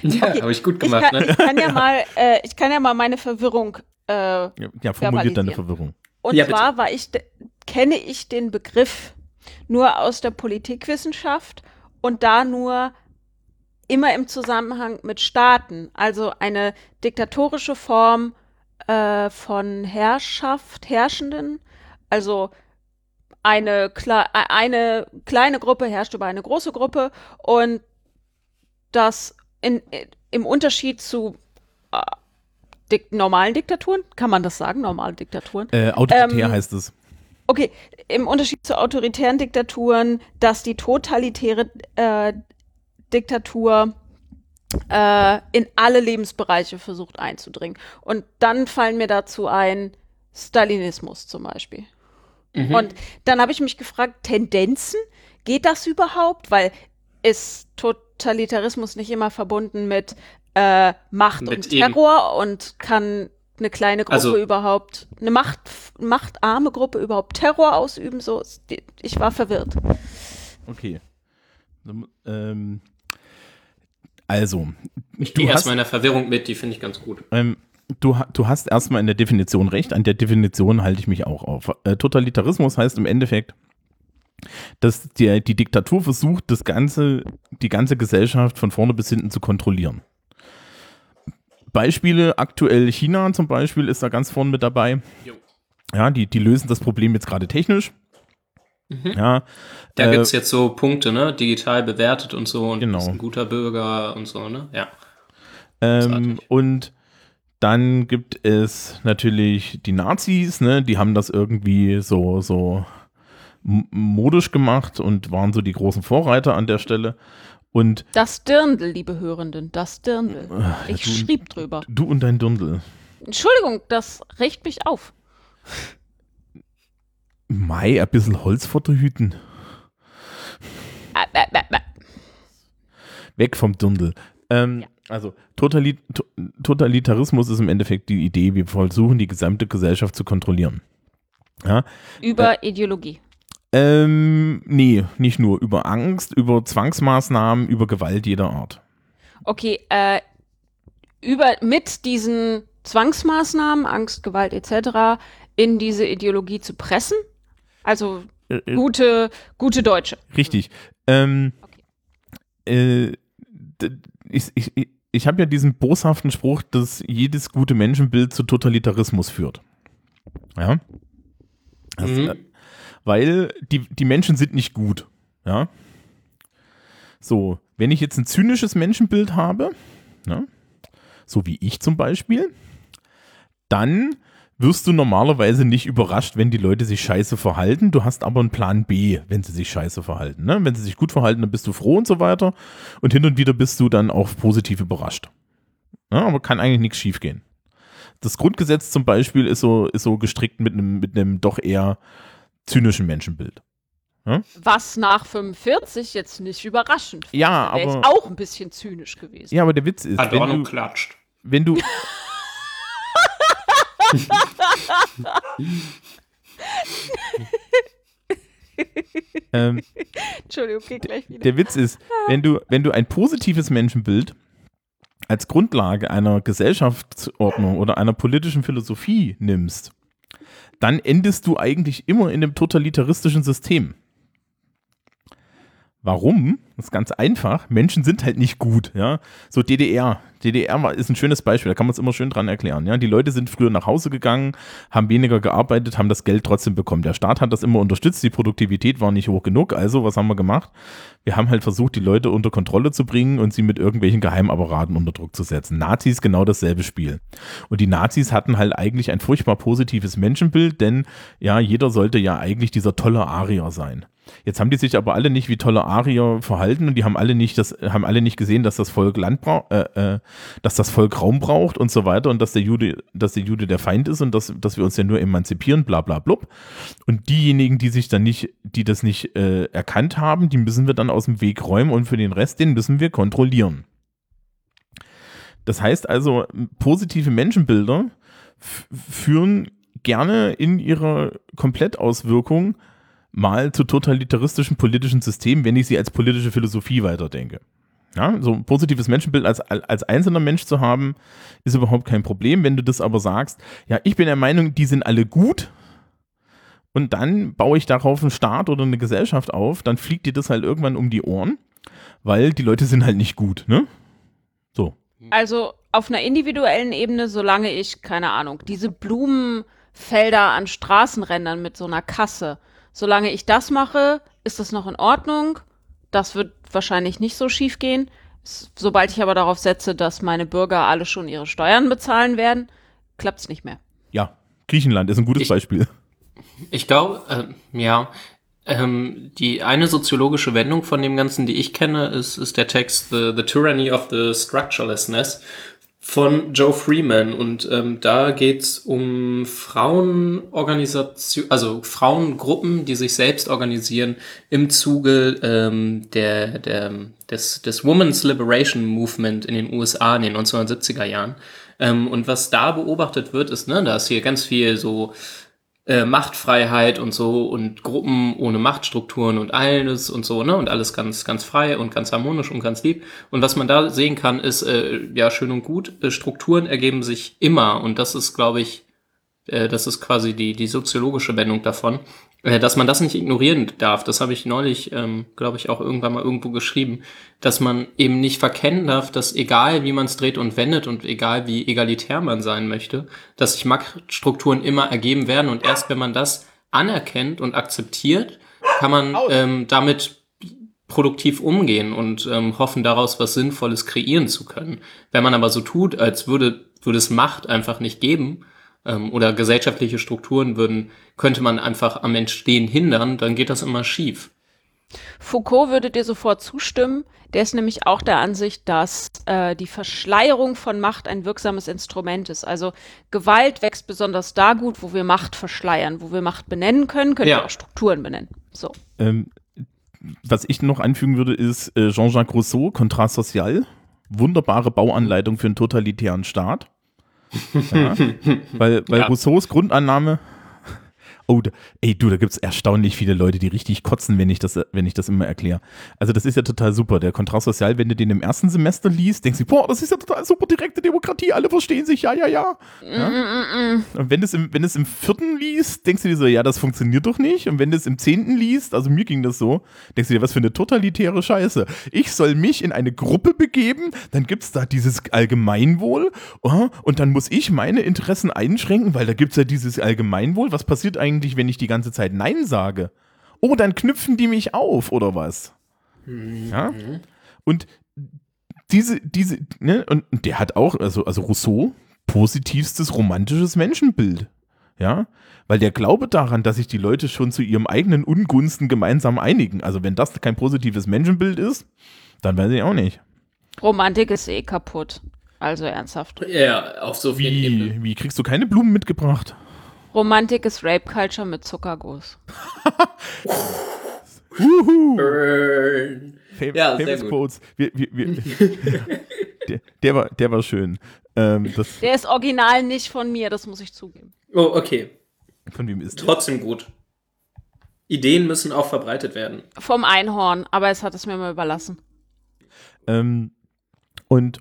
Ja, habe ich gut Ich gemacht, kann, ne? ich kann ja mal, äh, ich kann ja mal meine Verwirrung äh, Ja, ja formuliert deine. Verwirrung. Und Ja, zwar war ich, kenne ich den Begriff nur aus der Politikwissenschaft und da nur immer im Zusammenhang mit Staaten. Also eine diktatorische Form äh, von Herrschaft, Herrschenden. Also eine, kle äh, eine kleine Gruppe herrscht über eine große Gruppe und das in, im Unterschied zu äh, dik normalen Diktaturen, kann man das sagen, normale Diktaturen, Äh, autoritär Ähm, heißt es. Okay, im Unterschied zu autoritären Diktaturen, dass die totalitäre äh, Diktatur äh, in alle Lebensbereiche versucht einzudringen. Und dann fallen mir dazu ein Stalinismus zum Beispiel. Mhm. Und dann habe ich mich gefragt, Tendenzen, geht das überhaupt? Weil ist Totalitarismus nicht immer verbunden mit äh, Macht Mit und eben. Terror und kann eine kleine Gruppe Also- überhaupt, eine Macht, machtarme Gruppe überhaupt Terror ausüben? So, ich war verwirrt. Okay. Ähm, also, Ich du gehe hast- erstmal in der Verwirrung mit, die finde ich ganz gut. Ähm, du, du hast erstmal in der Definition recht, an der Definition halte ich mich auch auf. Äh, Totalitarismus heißt im Endeffekt, dass der, die Diktatur versucht, das ganze, die ganze Gesellschaft von vorne bis hinten zu kontrollieren. Beispiele, aktuell China zum Beispiel ist da ganz vorne mit dabei. Jo. Ja, die, die lösen das Problem jetzt gerade technisch. Mhm. Ja, Da äh, gibt's jetzt so Punkte, ne? Digital bewertet und so und Genau. ist ein guter Bürger und so, ne? Ja. Ähm, und Dann gibt es natürlich die Nazis, ne? die haben das irgendwie so, so modisch gemacht und waren so die großen Vorreiter an der Stelle. Und Das Dirndl, liebe Hörenden, das Dirndl. Ich du- schrieb drüber. du und dein Dirndl. Entschuldigung, das regt mich auf. Mai, ein bisschen Holz vor der Hüten. Äh, äh, äh, äh. Weg vom Dirndl. Ähm, Also Totali to Totalitarismus ist im Endeffekt die Idee, wir versuchen die gesamte Gesellschaft zu kontrollieren. Ja, Über Ideologie. ähm, nee, nicht nur über Angst, über Zwangsmaßnahmen, über Gewalt jeder Art. Okay, äh, über, mit diesen Zwangsmaßnahmen, Angst, Gewalt etc. in diese Ideologie zu pressen? Also Äh, äh, gute, gute Deutsche. Richtig. Ähm, äh, d- ich ich, ich, habe ja diesen boshaften Spruch, dass jedes gute Menschenbild zu Totalitarismus führt. Ja. Das, Mhm. äh, weil die, die Menschen sind nicht gut. Ja. So, wenn ich jetzt ein zynisches Menschenbild habe, ne, so wie ich zum Beispiel, dann wirst du normalerweise nicht überrascht, wenn die Leute sich scheiße verhalten. Du hast aber einen Plan B, wenn sie sich scheiße verhalten. Ne? Wenn sie sich gut verhalten, dann bist du froh und so weiter. Und hin und wieder bist du dann auch positiv überrascht. Ja, aber kann eigentlich nichts schiefgehen. Das Grundgesetz zum Beispiel ist so, ist so gestrickt mit einem, mit einem doch eher zynischen Menschenbild. Was nach 45 jetzt nicht überraschend. Ja, Wäre aber- jetzt auch ein bisschen zynisch gewesen. Ja, aber der Witz ist, wenn Adorno du, klatscht. wenn du, ähm, Entschuldigung, geht gleich wieder. Der Witz ist, wenn du, wenn du ein positives Menschenbild als Grundlage einer Gesellschaftsordnung oder einer politischen Philosophie nimmst, dann endest du eigentlich immer in einem totalitaristischen System. Warum? Das ist ganz einfach. Menschen sind halt nicht gut, ja. So DDR. DDR war, ist ein schönes Beispiel, da kann man es immer schön dran erklären, ja. Die Leute sind früher nach Hause gegangen, haben weniger gearbeitet, haben das Geld trotzdem bekommen. Der Staat hat das immer unterstützt, die Produktivität war nicht hoch genug, also was haben wir gemacht? Wir haben halt versucht, die Leute unter Kontrolle zu bringen und sie mit irgendwelchen Geheimapparaten unter Druck zu setzen. Nazis genau dasselbe Spiel. Und die Nazis hatten halt eigentlich ein furchtbar positives Menschenbild, denn ja, jeder sollte ja eigentlich dieser tolle Arier sein. Jetzt haben die sich aber alle nicht wie tolle Arier verhalten und die haben alle nicht das haben alle nicht gesehen, dass das Volk Land braucht, äh, äh, dass das Volk Raum braucht und so weiter und dass der Jude, dass der Jude der Feind ist und dass, dass wir uns ja nur emanzipieren, bla bla blub. Und diejenigen, die sich dann nicht, die das nicht äh, erkannt haben, die müssen wir dann aus dem Weg räumen und für den Rest, den müssen wir kontrollieren. Das heißt also, positive Menschenbilder führen gerne in ihrer Komplettauswirkung mal zu totalitaristischen politischen Systemen, wenn ich sie als politische Philosophie weiterdenke. Ja, so ein positives Menschenbild als, als einzelner Mensch zu haben, ist überhaupt kein Problem. Wenn du das aber sagst, ja, ich bin der Meinung, die sind alle gut und dann baue ich darauf einen Staat oder eine Gesellschaft auf, dann fliegt dir das halt irgendwann um die Ohren, weil die Leute sind halt nicht gut, ne? So. Also auf einer individuellen Ebene, solange ich, keine Ahnung, diese Blumenfelder an Straßenrändern mit so einer Kasse, solange ich das mache, ist das noch in Ordnung. Das wird wahrscheinlich nicht so schief gehen. Sobald ich aber darauf setze, dass meine Bürger alle schon ihre Steuern bezahlen werden, klappt es nicht mehr. Ja, Griechenland ist ein gutes Ich- Beispiel. Ich glaube, äh, ja, ähm, die eine soziologische Wendung von dem Ganzen, die ich kenne, ist, ist der Text The, The Tyranny of the Structurelessness von Joe Freeman. Und ähm, da geht's um Frauenorganisation, also Frauengruppen, die sich selbst organisieren im Zuge ähm, der, der, des, des Women's Liberation Movement in den USA in den 1970er Jahren. Ähm, und was da beobachtet wird, ist, ne, da ist hier ganz viel so äh, Machtfreiheit und so und Gruppen ohne Machtstrukturen und alles und so, ne? Und alles ganz, ganz frei und ganz harmonisch und ganz lieb. Und was man da sehen kann, ist, äh, ja, schön und gut, äh, Strukturen ergeben sich immer und das ist, glaube ich, äh, das ist quasi die, die soziologische Wendung davon, dass man das nicht ignorieren darf. Das habe ich neulich, ähm, glaube ich, auch irgendwann mal irgendwo geschrieben, dass man eben nicht verkennen darf, dass egal wie man es dreht und wendet und egal wie egalitär man sein möchte, dass sich Machtstrukturen immer ergeben werden und erst wenn man das anerkennt und akzeptiert, kann man ähm, damit produktiv umgehen und ähm, hoffen daraus was Sinnvolles kreieren zu können. Wenn man aber so tut, als würde, würde es Macht einfach nicht geben ähm, oder gesellschaftliche Strukturen würden, könnte man einfach am Entstehen hindern, dann geht das immer schief. Foucault würde dir sofort zustimmen. Der ist nämlich auch der Ansicht, dass äh, die Verschleierung von Macht ein wirksames Instrument ist. Also Gewalt wächst besonders da gut, wo wir Macht verschleiern, wo wir Macht benennen können, können Ja. wir auch Strukturen benennen. So. Ähm, was ich noch anfügen würde, ist äh, Jean-Jacques Rousseau, Contrat social. Wunderbare Bauanleitung für einen totalitären Staat. Ja, weil weil Ja. Rousseaus Grundannahme. Oh, da, ey, du, da gibt es erstaunlich viele Leute, die richtig kotzen, wenn ich das, wenn ich das immer erkläre. Also, das ist ja total super. Der Kontrast Sozial, wenn du den im ersten Semester liest, denkst du, boah, das ist ja total super, direkte Demokratie, alle verstehen sich, ja, ja, ja. ja? Und wenn du es im, wenn im vierten liest, denkst du dir so, ja, das funktioniert doch nicht. Und wenn du es im zehnten liest, also mir ging das so, denkst du dir, was für eine totalitäre Scheiße. Ich soll mich in eine Gruppe begeben, dann gibt es da dieses Allgemeinwohl oh, und dann muss ich meine Interessen einschränken, weil da gibt es ja dieses Allgemeinwohl. Was passiert eigentlich, wenn ich die ganze Zeit Nein sage? Oh, dann knüpfen die mich auf, oder was? Ja? Und diese, diese, ne, und der hat auch, also, also Rousseau, positivstes romantisches Menschenbild. Ja, weil der Glaube daran, dass sich die Leute schon zu ihrem eigenen Ungunsten gemeinsam einigen. Also, wenn das kein positives Menschenbild ist, dann weiß ich auch nicht. Romantik ist eh kaputt. Also ernsthaft. Ja, auf so. Wie, wie kriegst du keine Blumen mitgebracht? Romantik ist Rape Culture mit Zuckerguss. Burn. Fam Ja, sehr famous gut. Quotes. Wir, wir, wir, der, der, war, der war schön. Ähm, das, Der ist original nicht von mir, das muss ich zugeben. Oh, okay. von wem ist der? Trotzdem gut. Ideen müssen auch verbreitet werden. Vom Einhorn, aber es hat es mir mal überlassen. Ähm, und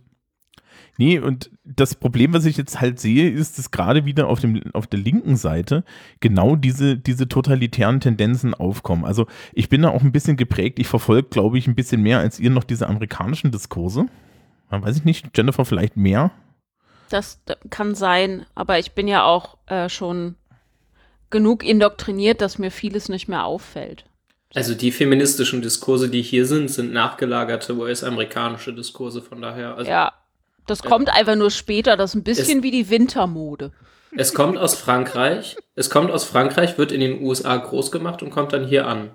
nee, und das Problem, was ich jetzt halt sehe, ist, dass gerade wieder auf, dem, auf der linken Seite genau diese, diese totalitären Tendenzen aufkommen. Also ich bin da auch ein bisschen geprägt. Ich verfolge, glaube ich, ein bisschen mehr als ihr noch diese amerikanischen Diskurse. Ja, weiß ich nicht, Jennifer vielleicht mehr. Das kann sein, aber ich bin ja auch äh, schon genug indoktriniert, dass mir vieles nicht mehr auffällt. Also die feministischen Diskurse, die hier sind, sind nachgelagerte US-amerikanische Diskurse, von daher. Also Ja, das kommt einfach nur später, das ist ein bisschen Es- wie die Wintermode. Es kommt aus Frankreich. Es kommt aus Frankreich, wird in den USA groß gemacht und kommt dann hier an.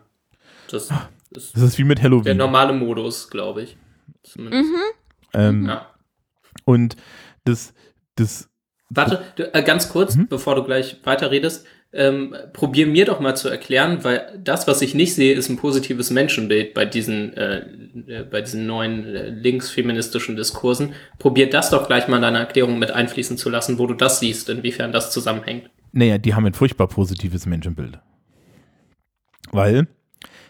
Das ist Das ist wie mit der Halloween. normale Modus, glaube ich. Zumindest. Ähm, Ja. Und das, das, Warte, du, äh, ganz kurz, bevor du gleich weiterredest. Ähm, probier mir doch mal zu erklären, weil das, was ich nicht sehe, ist ein positives Menschenbild bei diesen, äh, äh, bei diesen neuen äh, linksfeministischen Diskursen. Probier das doch gleich mal in deine Erklärung mit einfließen zu lassen, wo du das siehst, inwiefern das zusammenhängt. naja, die haben ein furchtbar positives Menschenbild. Weil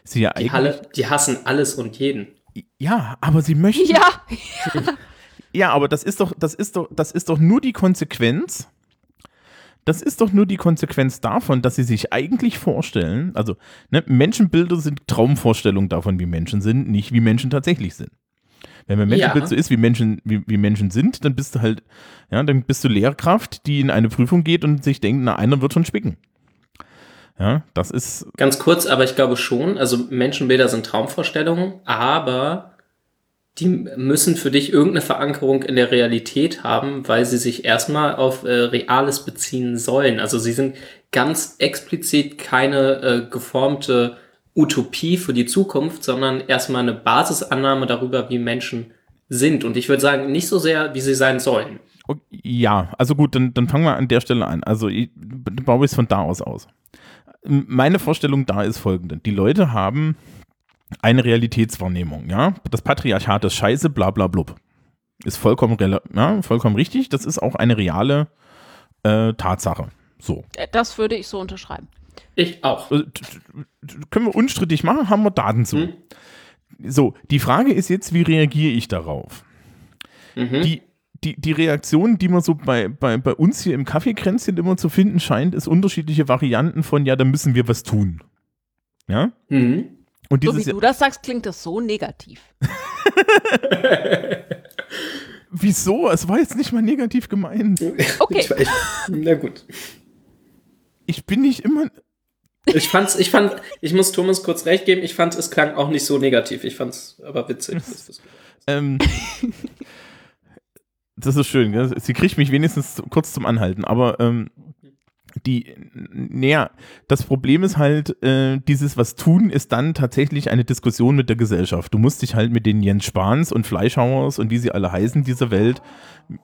sie ja Die, eigentlich. Halle, die hassen alles und jeden. Ja, aber sie möchten. Ja, Ja, aber das ist doch, das ist doch, das ist doch nur die Konsequenz. Das ist doch nur die Konsequenz davon, dass sie sich eigentlich vorstellen, also ne, Menschenbilder sind Traumvorstellungen davon, wie Menschen sind, nicht wie Menschen tatsächlich sind. Wenn mein Menschenbild Ja. so ist, wie Menschen, wie, wie Menschen sind, dann bist du halt, ja, dann bist du Lehrkraft, die in eine Prüfung geht und sich denkt, na, einer wird schon spicken. Ja, das ist, Ganz kurz, aber ich glaube schon, also Menschenbilder sind Traumvorstellungen, aber die müssen für dich irgendeine Verankerung in der Realität haben, weil sie sich erstmal auf äh, Reales beziehen sollen. Also sie sind ganz explizit keine äh, geformte Utopie für die Zukunft, sondern erstmal eine Basisannahme darüber, wie Menschen sind. Und ich würde sagen, nicht so sehr, wie sie sein sollen. Ja, also gut, dann, dann fangen wir an der Stelle an. Also ich, baue ich es von da aus aus. Meine Vorstellung da ist folgende. Die Leute haben eine Realitätswahrnehmung, ja. Das Patriarchat ist scheiße, bla bla blub. Ist vollkommen, ja, vollkommen richtig. Das ist auch eine reale äh, Tatsache. So. äh, das würde ich so unterschreiben. Ich auch. T- können wir unstrittig machen, haben wir Daten zu. Hm. So, die Frage ist jetzt, wie reagiere ich darauf? Mhm. Die, die, die Reaktion, die man so bei, bei, bei uns hier im Kaffeekränzchen immer zu finden scheint, ist unterschiedliche Varianten von, ja, da müssen wir was tun. Ja? Mhm. Und So wie du das sagst, klingt das so negativ. wieso? Es war jetzt nicht mal negativ gemeint. Okay, Ich- Na gut. Ich bin nicht immer, Ich fand's, ich fand, ich muss Thomas kurz recht geben, ich fand es klang auch nicht so negativ. Ich fand's aber witzig. dass du's- Ähm, das ist schön, gell? sie kriegt mich wenigstens kurz zum Anhalten, aber ähm, die, naja, das Problem ist halt, äh, dieses was tun ist dann tatsächlich eine Diskussion mit der Gesellschaft. Du musst dich halt mit den Jens Spahns und Fleischhauers und wie sie alle heißen dieser Welt,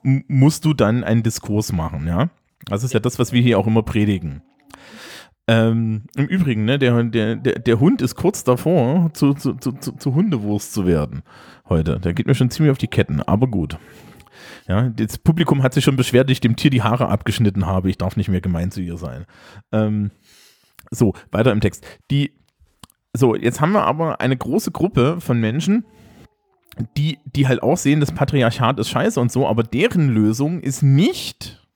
musst du dann einen Diskurs machen, ja. Das ist ja das, was wir hier auch immer predigen. Ähm, Im Übrigen, ne, der, der, der, der Hund ist kurz davor, zu, zu, zu, zu, zu Hundewurst zu werden heute. Der geht mir schon ziemlich auf die Ketten, aber gut. Ja, das Publikum hat sich schon beschwert, dass ich dem Tier die Haare abgeschnitten habe. Ich darf nicht mehr gemein zu ihr sein. Ähm, so, weiter im Text. Die, so, jetzt haben wir aber eine große Gruppe von Menschen, die, die halt auch sehen, das Patriarchat ist scheiße und so, aber deren Lösung ist nicht,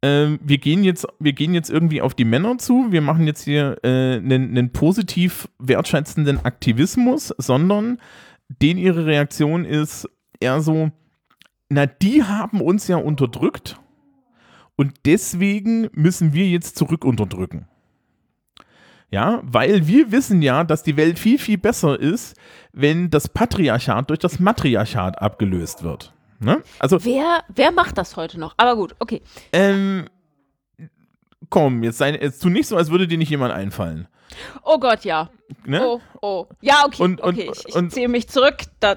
ähm, wir, gehen jetzt, wir gehen jetzt irgendwie auf die Männer zu, wir machen jetzt hier äh, einen, einen positiv wertschätzenden Aktivismus, sondern den ihre Reaktion ist eher so, na, die haben uns ja unterdrückt und deswegen müssen wir jetzt zurück unterdrücken. Ja, weil wir wissen ja, dass die Welt viel, viel besser ist, wenn das Patriarchat durch das Matriarchat abgelöst wird. Ne? Also, Wer, wer macht das heute noch? Aber gut, okay. ähm, komm, jetzt, sei, jetzt tu nicht so, als würde dir nicht jemand einfallen. Oh Gott, ja. Ne? Oh, oh. Ja, okay. Und- und- okay. Ich, ich und- ziehe mich zurück. Da,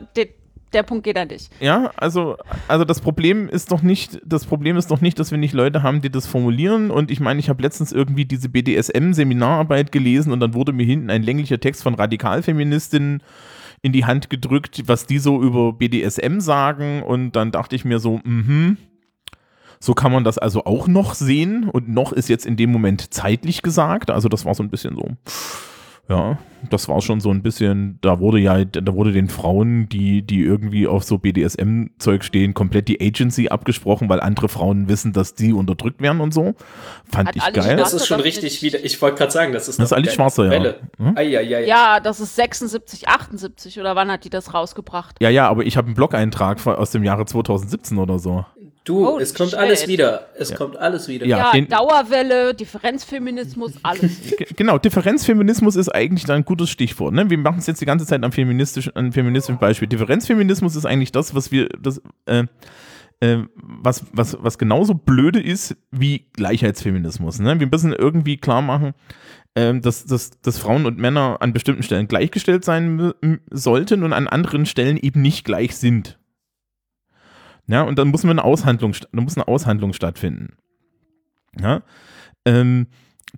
der Punkt geht an dich. Ja, also, also das Problem ist doch nicht, das Problem ist doch nicht, dass wir nicht Leute haben, die das formulieren. Und ich meine, ich habe letztens irgendwie diese BDSM-Seminararbeit gelesen und dann wurde mir hinten ein länglicher Text von Radikalfeministinnen in die Hand gedrückt, was die so über BDSM sagen. Und dann dachte ich mir so, mhm. So kann man das also auch noch sehen. Und noch ist jetzt in dem Moment zeitlich gesagt. Also das war so ein bisschen so. Ja, das war schon so ein bisschen, da wurde ja, da wurde den Frauen, die, die irgendwie auf so BDSM-Zeug stehen, komplett die Agency abgesprochen, weil andere Frauen wissen, dass die unterdrückt werden und so. Fand Hat ich geil. Das Schwarze ist schon richtig wieder. Ich wollte gerade sagen, das ist Das ist doch alles eine Schwarze, ja. Welle. Hm? Ja, das ist 76, 78 oder wann hat die das rausgebracht? Ja, ja, aber ich habe einen Blog-Eintrag aus dem Jahre 2017 oder so. Du, Oh, es kommt shit. alles wieder. Es Ja. kommt alles wieder. Ja. Ja, Dauerwelle, Differenzfeminismus, alles. Ge- Genau, Differenzfeminismus ist eigentlich da ein gutes Stichwort. Ne? Wir machen es jetzt die ganze Zeit am feministischen, an feministischen Beispiel. Differenzfeminismus ist eigentlich das, was wir, das, äh, äh, was, was, was genauso blöde ist wie Gleichheitsfeminismus. Ne? Wir müssen irgendwie klar machen, ähm, dass, dass, dass Frauen und Männer an bestimmten Stellen gleichgestellt sein sollten und an anderen Stellen eben nicht gleich sind. Ja, und dann muss eine Aushandlung, dann muss eine Aushandlung stattfinden. Ja, ähm,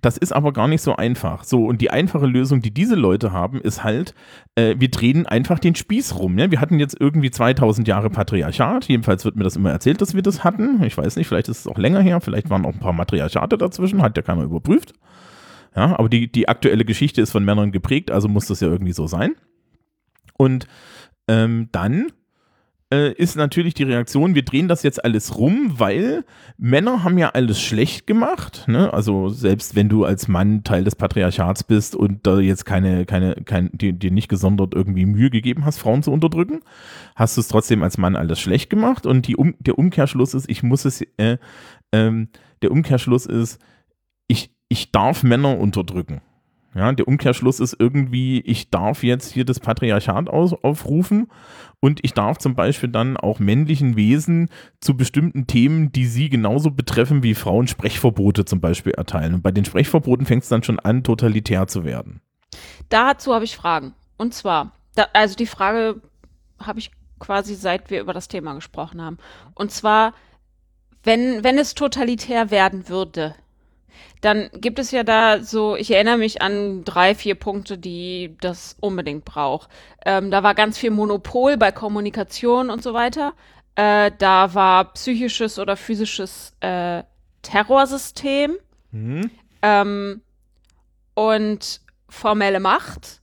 das ist aber gar nicht so einfach. So, und die einfache Lösung, die diese Leute haben, ist halt, äh, wir drehen einfach den Spieß rum. Ne? Wir hatten jetzt irgendwie 2000 Jahre Patriarchat. Jedenfalls wird mir das immer erzählt, dass wir das hatten. Ich weiß nicht, vielleicht ist es auch länger her. Vielleicht waren auch ein paar Matriarchate dazwischen. Hat ja keiner überprüft. Ja, aber die, die aktuelle Geschichte ist von Männern geprägt, also muss das ja irgendwie so sein. Und ähm, dann äh, ist natürlich die Reaktion, wir drehen das jetzt alles rum, weil Männer haben ja alles schlecht gemacht. Ne? Also selbst wenn du als Mann Teil des Patriarchats bist und da jetzt keine, keine, kein, dir, dir nicht gesondert irgendwie Mühe gegeben hast, Frauen zu unterdrücken, hast du es trotzdem als Mann alles schlecht gemacht. Und die um, der Umkehrschluss ist, ich muss es, äh, ähm, der Umkehrschluss ist, ich, ich darf Männer unterdrücken. Ja, der Umkehrschluss ist irgendwie, ich darf jetzt hier das Patriarchat aus, aufrufen und ich darf zum Beispiel dann auch männlichen Wesen zu bestimmten Themen, die sie genauso betreffen wie Frauen, Sprechverbote zum Beispiel erteilen. Und bei den Sprechverboten fängt es dann schon an, totalitär zu werden. Dazu habe ich Fragen. Und zwar, da, also die Frage habe ich quasi seit wir über das Thema gesprochen haben. Und zwar, wenn, wenn es totalitär werden würde, dann gibt es ja da so, ich erinnere mich an drei, vier Punkte, die das unbedingt braucht. Ähm, da war ganz viel Monopol bei Kommunikation und so weiter. Äh, da war psychisches oder physisches äh, Terrorsystem ähm, und formelle Macht,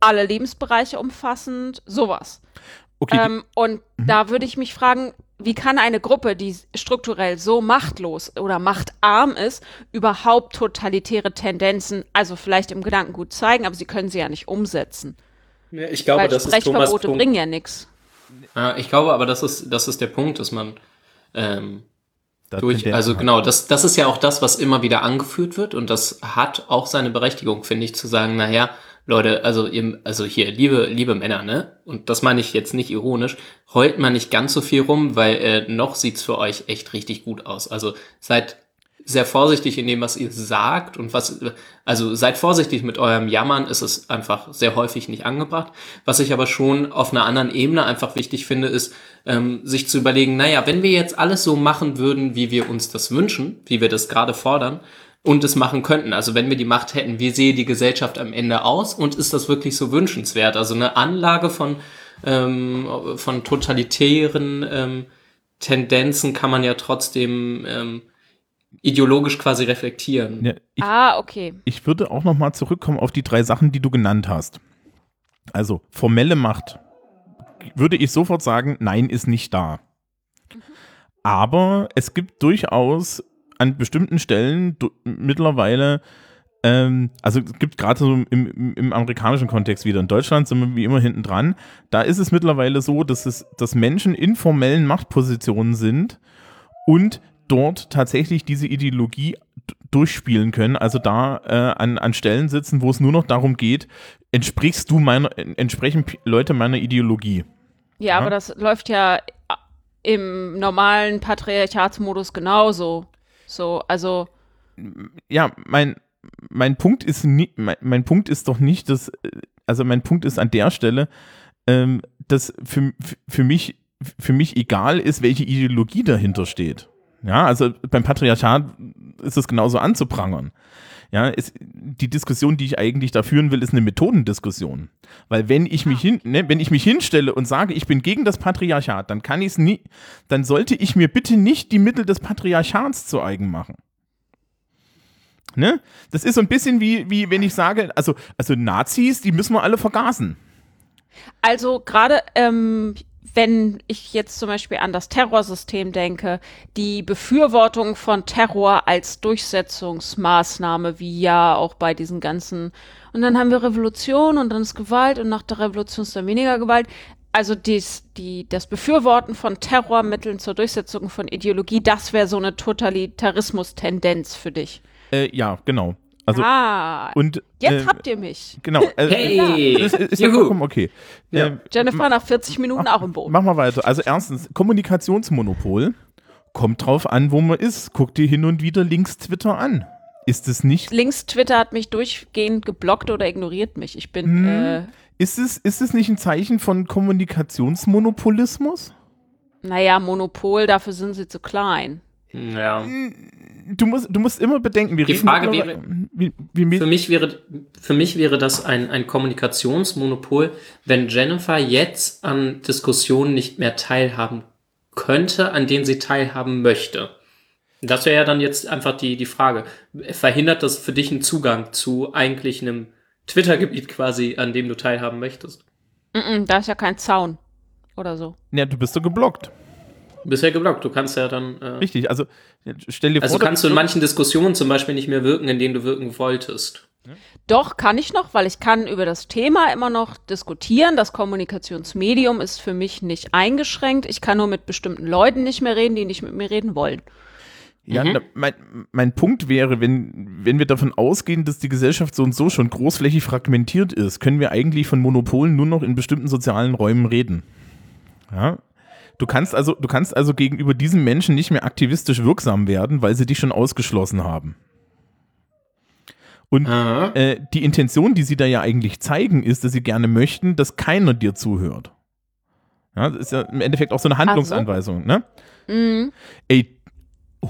alle Lebensbereiche umfassend, sowas. Okay, Ähm, und da würde ich mich fragen, wie kann eine Gruppe, die strukturell so machtlos oder machtarm ist, überhaupt totalitäre Tendenzen, also vielleicht im Gedankengut zeigen, aber sie können sie ja nicht umsetzen. Ja, Ich glaube, Weil das ist Thomas Punkt. bringen ja nichts. Ah, ich glaube aber, das ist, das ist der Punkt, dass man, ähm, da Durch, also genau, das, das ist ja auch das, was immer wieder angeführt wird und das hat auch seine Berechtigung, finde ich, zu sagen, naja, Leute, also ihr, also hier, liebe, liebe Männer, ne? Und das meine ich jetzt nicht ironisch, heult mal nicht ganz so viel rum, weil äh, noch sieht's für euch echt richtig gut aus. Also seid sehr vorsichtig in dem, was ihr sagt und was, also seid vorsichtig mit eurem Jammern, ist es einfach sehr häufig nicht angebracht. Was ich aber schon auf einer anderen Ebene einfach wichtig finde, ist, ähm, sich zu überlegen, naja, wenn wir jetzt alles so machen würden, wie wir uns das wünschen, wie wir das gerade fordern, und es machen könnten. Also wenn wir die Macht hätten, wie sehe die Gesellschaft am Ende aus und ist das wirklich so wünschenswert? Also eine Anlage von, ähm, von totalitären ähm, Tendenzen kann man ja trotzdem ähm, ideologisch quasi reflektieren. Ja, ich, Ah, okay. ich würde auch noch mal zurückkommen auf die drei Sachen, die du genannt hast. Also formelle Macht würde ich sofort sagen, nein, ist nicht da. Aber es gibt durchaus an bestimmten Stellen mittlerweile, ähm, also es gibt gerade so im, im, im amerikanischen Kontext wieder, in Deutschland sind wir wie immer hinten dran, da ist es mittlerweile so, dass, es, dass Menschen in formellen Machtpositionen sind und dort tatsächlich diese Ideologie durchspielen können, also da äh, an, an Stellen sitzen, wo es nur noch darum geht, entsprichst du meiner, entsprechen Leute meiner Ideologie. Ja, Ja. aber das läuft ja im normalen Patriarchatsmodus genauso. So, also, Ja, mein, mein Punkt ist nie, mein, mein Punkt ist doch nicht, dass, also mein Punkt ist an der Stelle, ähm, dass für, für mich für mich egal ist, welche Ideologie dahinter steht. Ja, also beim Patriarchat ist es genauso anzuprangern. Ja, es, die Diskussion, die ich eigentlich da führen will, ist eine Methodendiskussion. Weil wenn ich mich hin, ne, wenn ich mich hinstelle und sage, ich bin gegen das Patriarchat, dann kann ich es nie, dann sollte ich mir bitte nicht die Mittel des Patriarchats zu eigen machen. Ne? Das ist so ein bisschen wie, wie wenn ich sage, also, also Nazis, die müssen wir alle vergasen. also gerade ähm, wenn ich jetzt zum Beispiel an das Terrorsystem denke, die Befürwortung von Terror als Durchsetzungsmaßnahme, wie ja auch bei diesen ganzen, und dann haben wir Revolution und dann ist Gewalt und nach der Revolution ist dann weniger Gewalt. Also dies, die, das Befürworten von Terrormitteln zur Durchsetzung von Ideologie, das wäre so eine Totalitarismus-Tendenz für dich. Äh, ja, genau. Also, ah, und. jetzt äh, habt ihr mich. Genau. Äh, Hey! Das ist, ist ja vollkommen okay. Ja. Äh, Jennifer nach 40 Minuten auch im Boot. Machen wir weiter. Also erstens, Kommunikationsmonopol. Kommt drauf an, wo man ist. Guck dir hin und wieder links Twitter an. Ist es nicht, Links Twitter hat mich durchgehend geblockt oder ignoriert mich. Ich bin, Hm. äh, ist es, ist es nicht ein Zeichen von Kommunikationsmonopolismus? naja, Monopol, dafür sind sie zu klein. Ja. Du musst, du musst immer bedenken, wir Die reden Frage mittlerweile- wie, wie, wie, Für mich wäre, für mich wäre das ein, ein Kommunikationsmonopol, wenn Jennifer jetzt an Diskussionen nicht mehr teilhaben könnte, an denen sie teilhaben möchte. Das wäre ja dann jetzt einfach die, die Frage. Verhindert das für dich einen Zugang zu eigentlich einem Twitter-Gebiet quasi, an dem du teilhaben möchtest? Mm -mm, da ist ja kein Zaun oder so. ja, du bist doch geblockt. Ja geblockt. Du kannst ja dann. Äh, Richtig, also stell dir also vor, kannst du in manchen Diskussionen zum Beispiel nicht mehr wirken, in denen du wirken wolltest. Doch, kann ich noch, weil ich kann über das Thema immer noch diskutieren. Das Kommunikationsmedium ist für mich nicht eingeschränkt. Ich kann nur mit bestimmten Leuten nicht mehr reden, die nicht mit mir reden wollen. Ja, Mhm. na, mein, mein Punkt wäre, wenn, wenn wir davon ausgehen, dass die Gesellschaft so und so schon großflächig fragmentiert ist, können wir eigentlich von Monopolen nur noch in bestimmten sozialen Räumen reden. Ja? Du kannst also, du kannst also gegenüber diesen Menschen nicht mehr aktivistisch wirksam werden, weil sie dich schon ausgeschlossen haben. Und äh, die Intention, die sie da ja eigentlich zeigen, ist, dass sie gerne möchten, dass keiner dir zuhört. Ja, das ist ja im Endeffekt auch so eine Handlungsanweisung, ne? Mhm. Ey,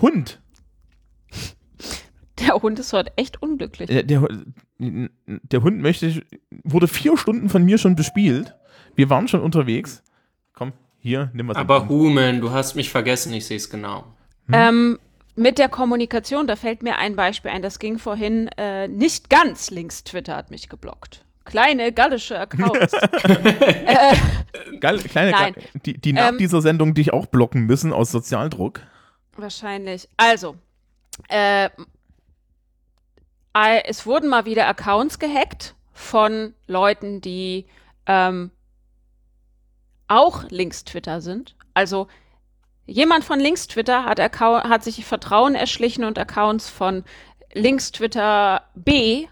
Hund, Der Hund ist heute echt unglücklich. der, der, der Hund möchte, wurde vier Stunden von mir schon bespielt. Wir waren schon unterwegs. Hier, nimm was. Aber Human, du hast mich vergessen, ich sehe es genau. Ähm, mit der Kommunikation, da fällt mir ein Beispiel ein, das ging vorhin äh, nicht ganz links. Twitter hat mich geblockt. Kleine gallische Accounts. Geil, kleine, Nein. die, die nach Ähm, dieser Sendung dich auch blocken müssen aus Sozialdruck. Wahrscheinlich. Also, äh, äh, es wurden mal wieder Accounts gehackt von Leuten, die ähm, auch links Twitter sind. Also jemand von Links Twitter hat, hat sich Vertrauen erschlichen und Accounts von Links Twitter B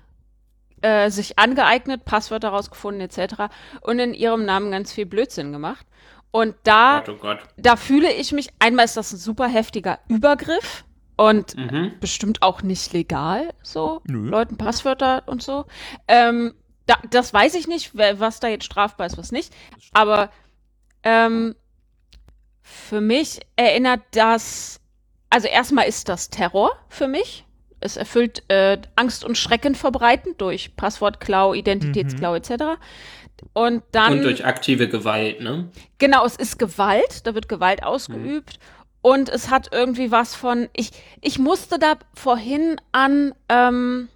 äh, sich angeeignet, Passwörter rausgefunden etc. und in ihrem Namen ganz viel Blödsinn gemacht. Und da, Gott, oh Gott. da fühle ich mich, einmal ist das ein super heftiger Übergriff und Mhm. bestimmt auch nicht legal, so Nö. Leuten Passwörter und so. Ähm, da, das weiß ich nicht, was da jetzt strafbar ist, was nicht. Aber ähm, für mich erinnert das, also erstmal ist das Terror für mich. Es erfüllt äh, Angst und Schrecken verbreiten durch Passwortklau, Identitätsklau etc. Und dann Und durch aktive Gewalt, ne? Genau, es ist Gewalt, da wird Gewalt ausgeübt. Und es hat irgendwie was von, ich, ich musste da vorhin an, ähm,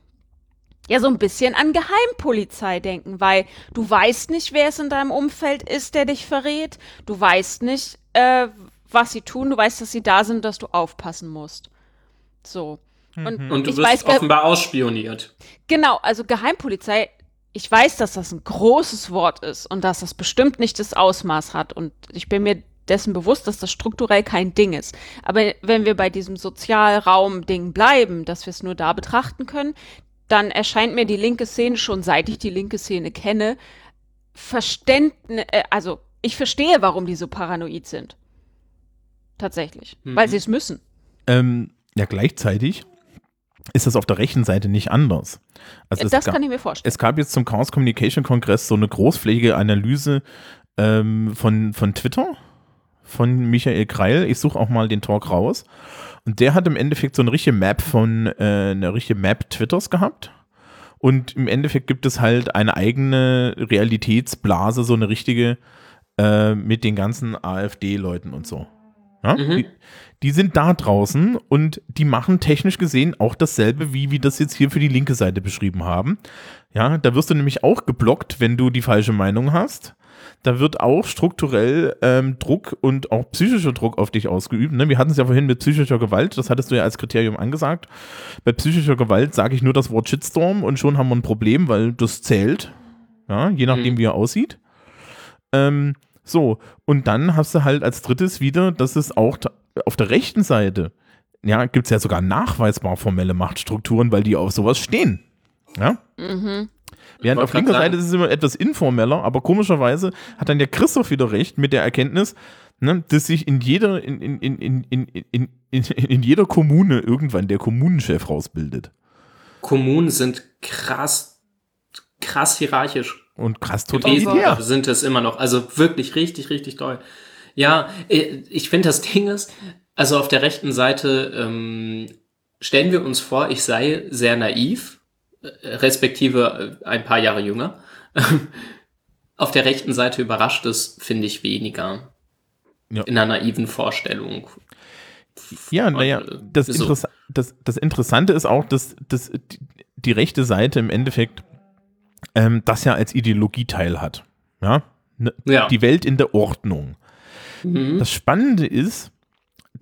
ja, so ein bisschen an Geheimpolizei denken, weil du weißt nicht, wer es in deinem Umfeld ist, der dich verrät. Du weißt nicht, äh, was sie tun. Du weißt, dass sie da sind, dass du aufpassen musst. So. Und, Und du ich wirst weiß, offenbar ausspioniert. Genau, also Geheimpolizei, ich weiß, dass das ein großes Wort ist und dass das bestimmt nicht das Ausmaß hat und ich bin mir dessen bewusst, dass das strukturell kein Ding ist. Aber wenn wir bei diesem Sozialraum-Ding bleiben, dass wir es nur da betrachten können, dann erscheint mir die linke Szene schon, seit ich die linke Szene kenne, Verständnis, äh, also ich verstehe, warum die so paranoid sind. Tatsächlich. Weil Mhm. sie es müssen. Ähm, ja, gleichzeitig ist das auf der rechten Seite nicht anders. Also es das kann ich mir vorstellen. Es gab jetzt zum Chaos Communication Kongress so eine großflächige Analyse ähm, von, von Twitter, von Michael Kreil. Ich suche auch mal den Talk raus. Und der hat im Endeffekt so eine richtige Map von, äh, eine richtige Map Twitters gehabt. Und im Endeffekt gibt es halt eine eigene Realitätsblase, so eine richtige äh, mit den ganzen AfD-Leuten und so. Ja? Die, die sind da draußen und die machen technisch gesehen auch dasselbe, wie wir das jetzt hier für die linke Seite beschrieben haben. Ja, da wirst du nämlich auch geblockt, wenn du die falsche Meinung hast. Da wird auch strukturell ähm, Druck und auch psychischer Druck auf dich ausgeübt. Ne? Wir hatten es ja vorhin mit psychischer Gewalt, das hattest du ja als Kriterium angesagt. Bei psychischer Gewalt sage ich nur das Wort Shitstorm und schon haben wir ein Problem, weil das zählt. Ja, je nachdem, Mhm. wie er aussieht. Ähm, so, und dann hast du halt als drittes wieder, dass es auch auf der rechten Seite, ja, gibt es ja sogar nachweisbar formelle Machtstrukturen, weil die auf sowas stehen. Ja? Mhm. Während auf linker Seite ist es immer etwas informeller, aber komischerweise hat dann der Christoph wieder recht mit der Erkenntnis, ne, dass sich in jeder, in, in, in, in, in, in, in jeder Kommune irgendwann der Kommunenchef rausbildet. Kommunen sind krass, krass hierarchisch. Und krass totalitär. Sind es immer noch. Also wirklich richtig, richtig toll. Ja, äh, ich finde das Ding ist, also auf der rechten Seite ähm, stellen wir uns vor, ich sei sehr naiv respektive äh, ein paar Jahre jünger. auf der rechten Seite überrascht es, finde ich, weniger. Ja. In einer naiven Vorstellung. Ja, naja, äh, das, so. Interess das, das Interessante ist auch, dass, dass die, die rechte Seite im Endeffekt ähm, das ja als Ideologieteil hat. Ja? Ne, Ja. Die Welt in der Ordnung. Mhm. Das Spannende ist,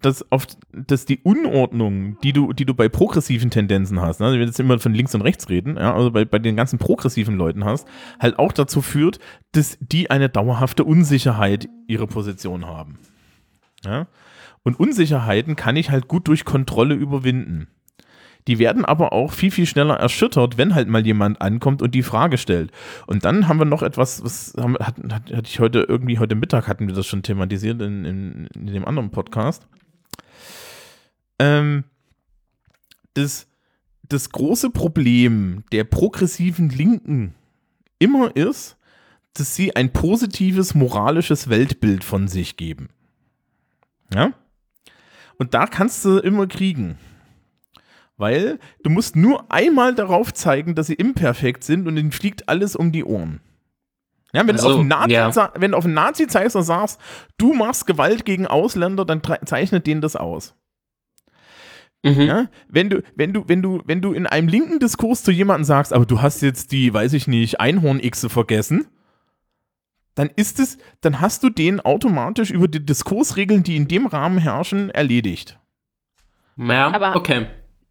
dass, auf, dass die Unordnung, die du, die du bei progressiven Tendenzen hast, ne, wenn wir jetzt immer von links und rechts reden, ja, also bei, bei den ganzen progressiven Leuten hast, halt auch dazu führt, dass die eine dauerhafte Unsicherheit ihrer Position haben. Ja? Und Unsicherheiten kann ich halt gut durch Kontrolle überwinden. Die werden aber auch viel, viel schneller erschüttert, wenn halt mal jemand ankommt und die Frage stellt. Und dann haben wir noch etwas, was haben, hat, hatte ich heute irgendwie, heute Mittag hatten wir das schon thematisiert in, in, in dem anderen Podcast. Ähm, das, das große Problem der progressiven Linken immer ist, dass sie ein positives moralisches Weltbild von sich geben. Ja? Und da kannst du immer kriegen. Weil du musst nur einmal darauf zeigen, dass sie imperfekt sind und ihnen fliegt alles um die Ohren. Ja, wenn, Also, du auf einen Nazi, ja. wenn du auf einen Nazi zeigst und sagst, du machst Gewalt gegen Ausländer, dann zeichnet denen das aus. Mhm. Ja? Wenn du, wenn du, wenn du, wenn du in einem linken Diskurs zu jemandem sagst, aber du hast jetzt die, weiß ich nicht, Einhorn-Xe vergessen, dann ist es, dann hast du den automatisch über die Diskursregeln, die in dem Rahmen herrschen, erledigt. Ja, Aber- okay.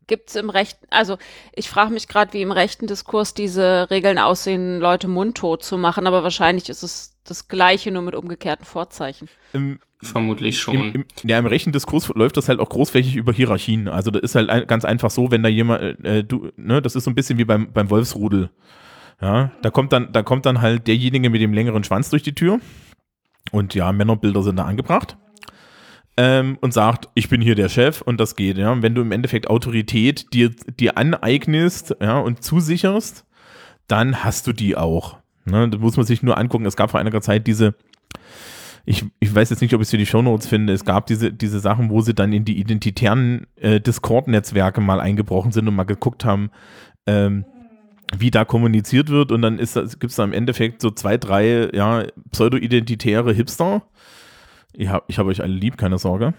gibt es im rechten, also ich frage mich gerade, wie im rechten Diskurs diese Regeln aussehen, Leute mundtot zu machen, aber wahrscheinlich ist es das Gleiche, nur mit umgekehrten Vorzeichen. Im, Vermutlich schon. im, im, ja, im rechten Diskurs läuft das halt auch großflächig über Hierarchien. Also das ist halt ein, ganz einfach so, wenn da jemand, äh, du, ne, das ist so ein bisschen wie beim, beim Wolfsrudel. Ja, da kommt dann, da kommt dann halt derjenige mit dem längeren Schwanz durch die Tür. Und ja, Männerbilder sind da angebracht. Ähm, und sagt, ich bin hier der Chef und das geht, ja. Und wenn du im Endeffekt Autorität dir, dir aneignest, ja, und zusicherst, dann hast du die auch. Ne? Da muss man sich nur angucken. Es gab vor einiger Zeit diese, ich, ich weiß jetzt nicht, ob ich es für die Shownotes finde, es gab diese, diese Sachen, wo sie dann in die identitären äh, Discord-Netzwerke mal eingebrochen sind und mal geguckt haben, ähm, wie da kommuniziert wird und dann gibt es da im Endeffekt so zwei, drei ja, pseudo-identitäre Hipster. Ich habe ich hab euch alle lieb, keine Sorge.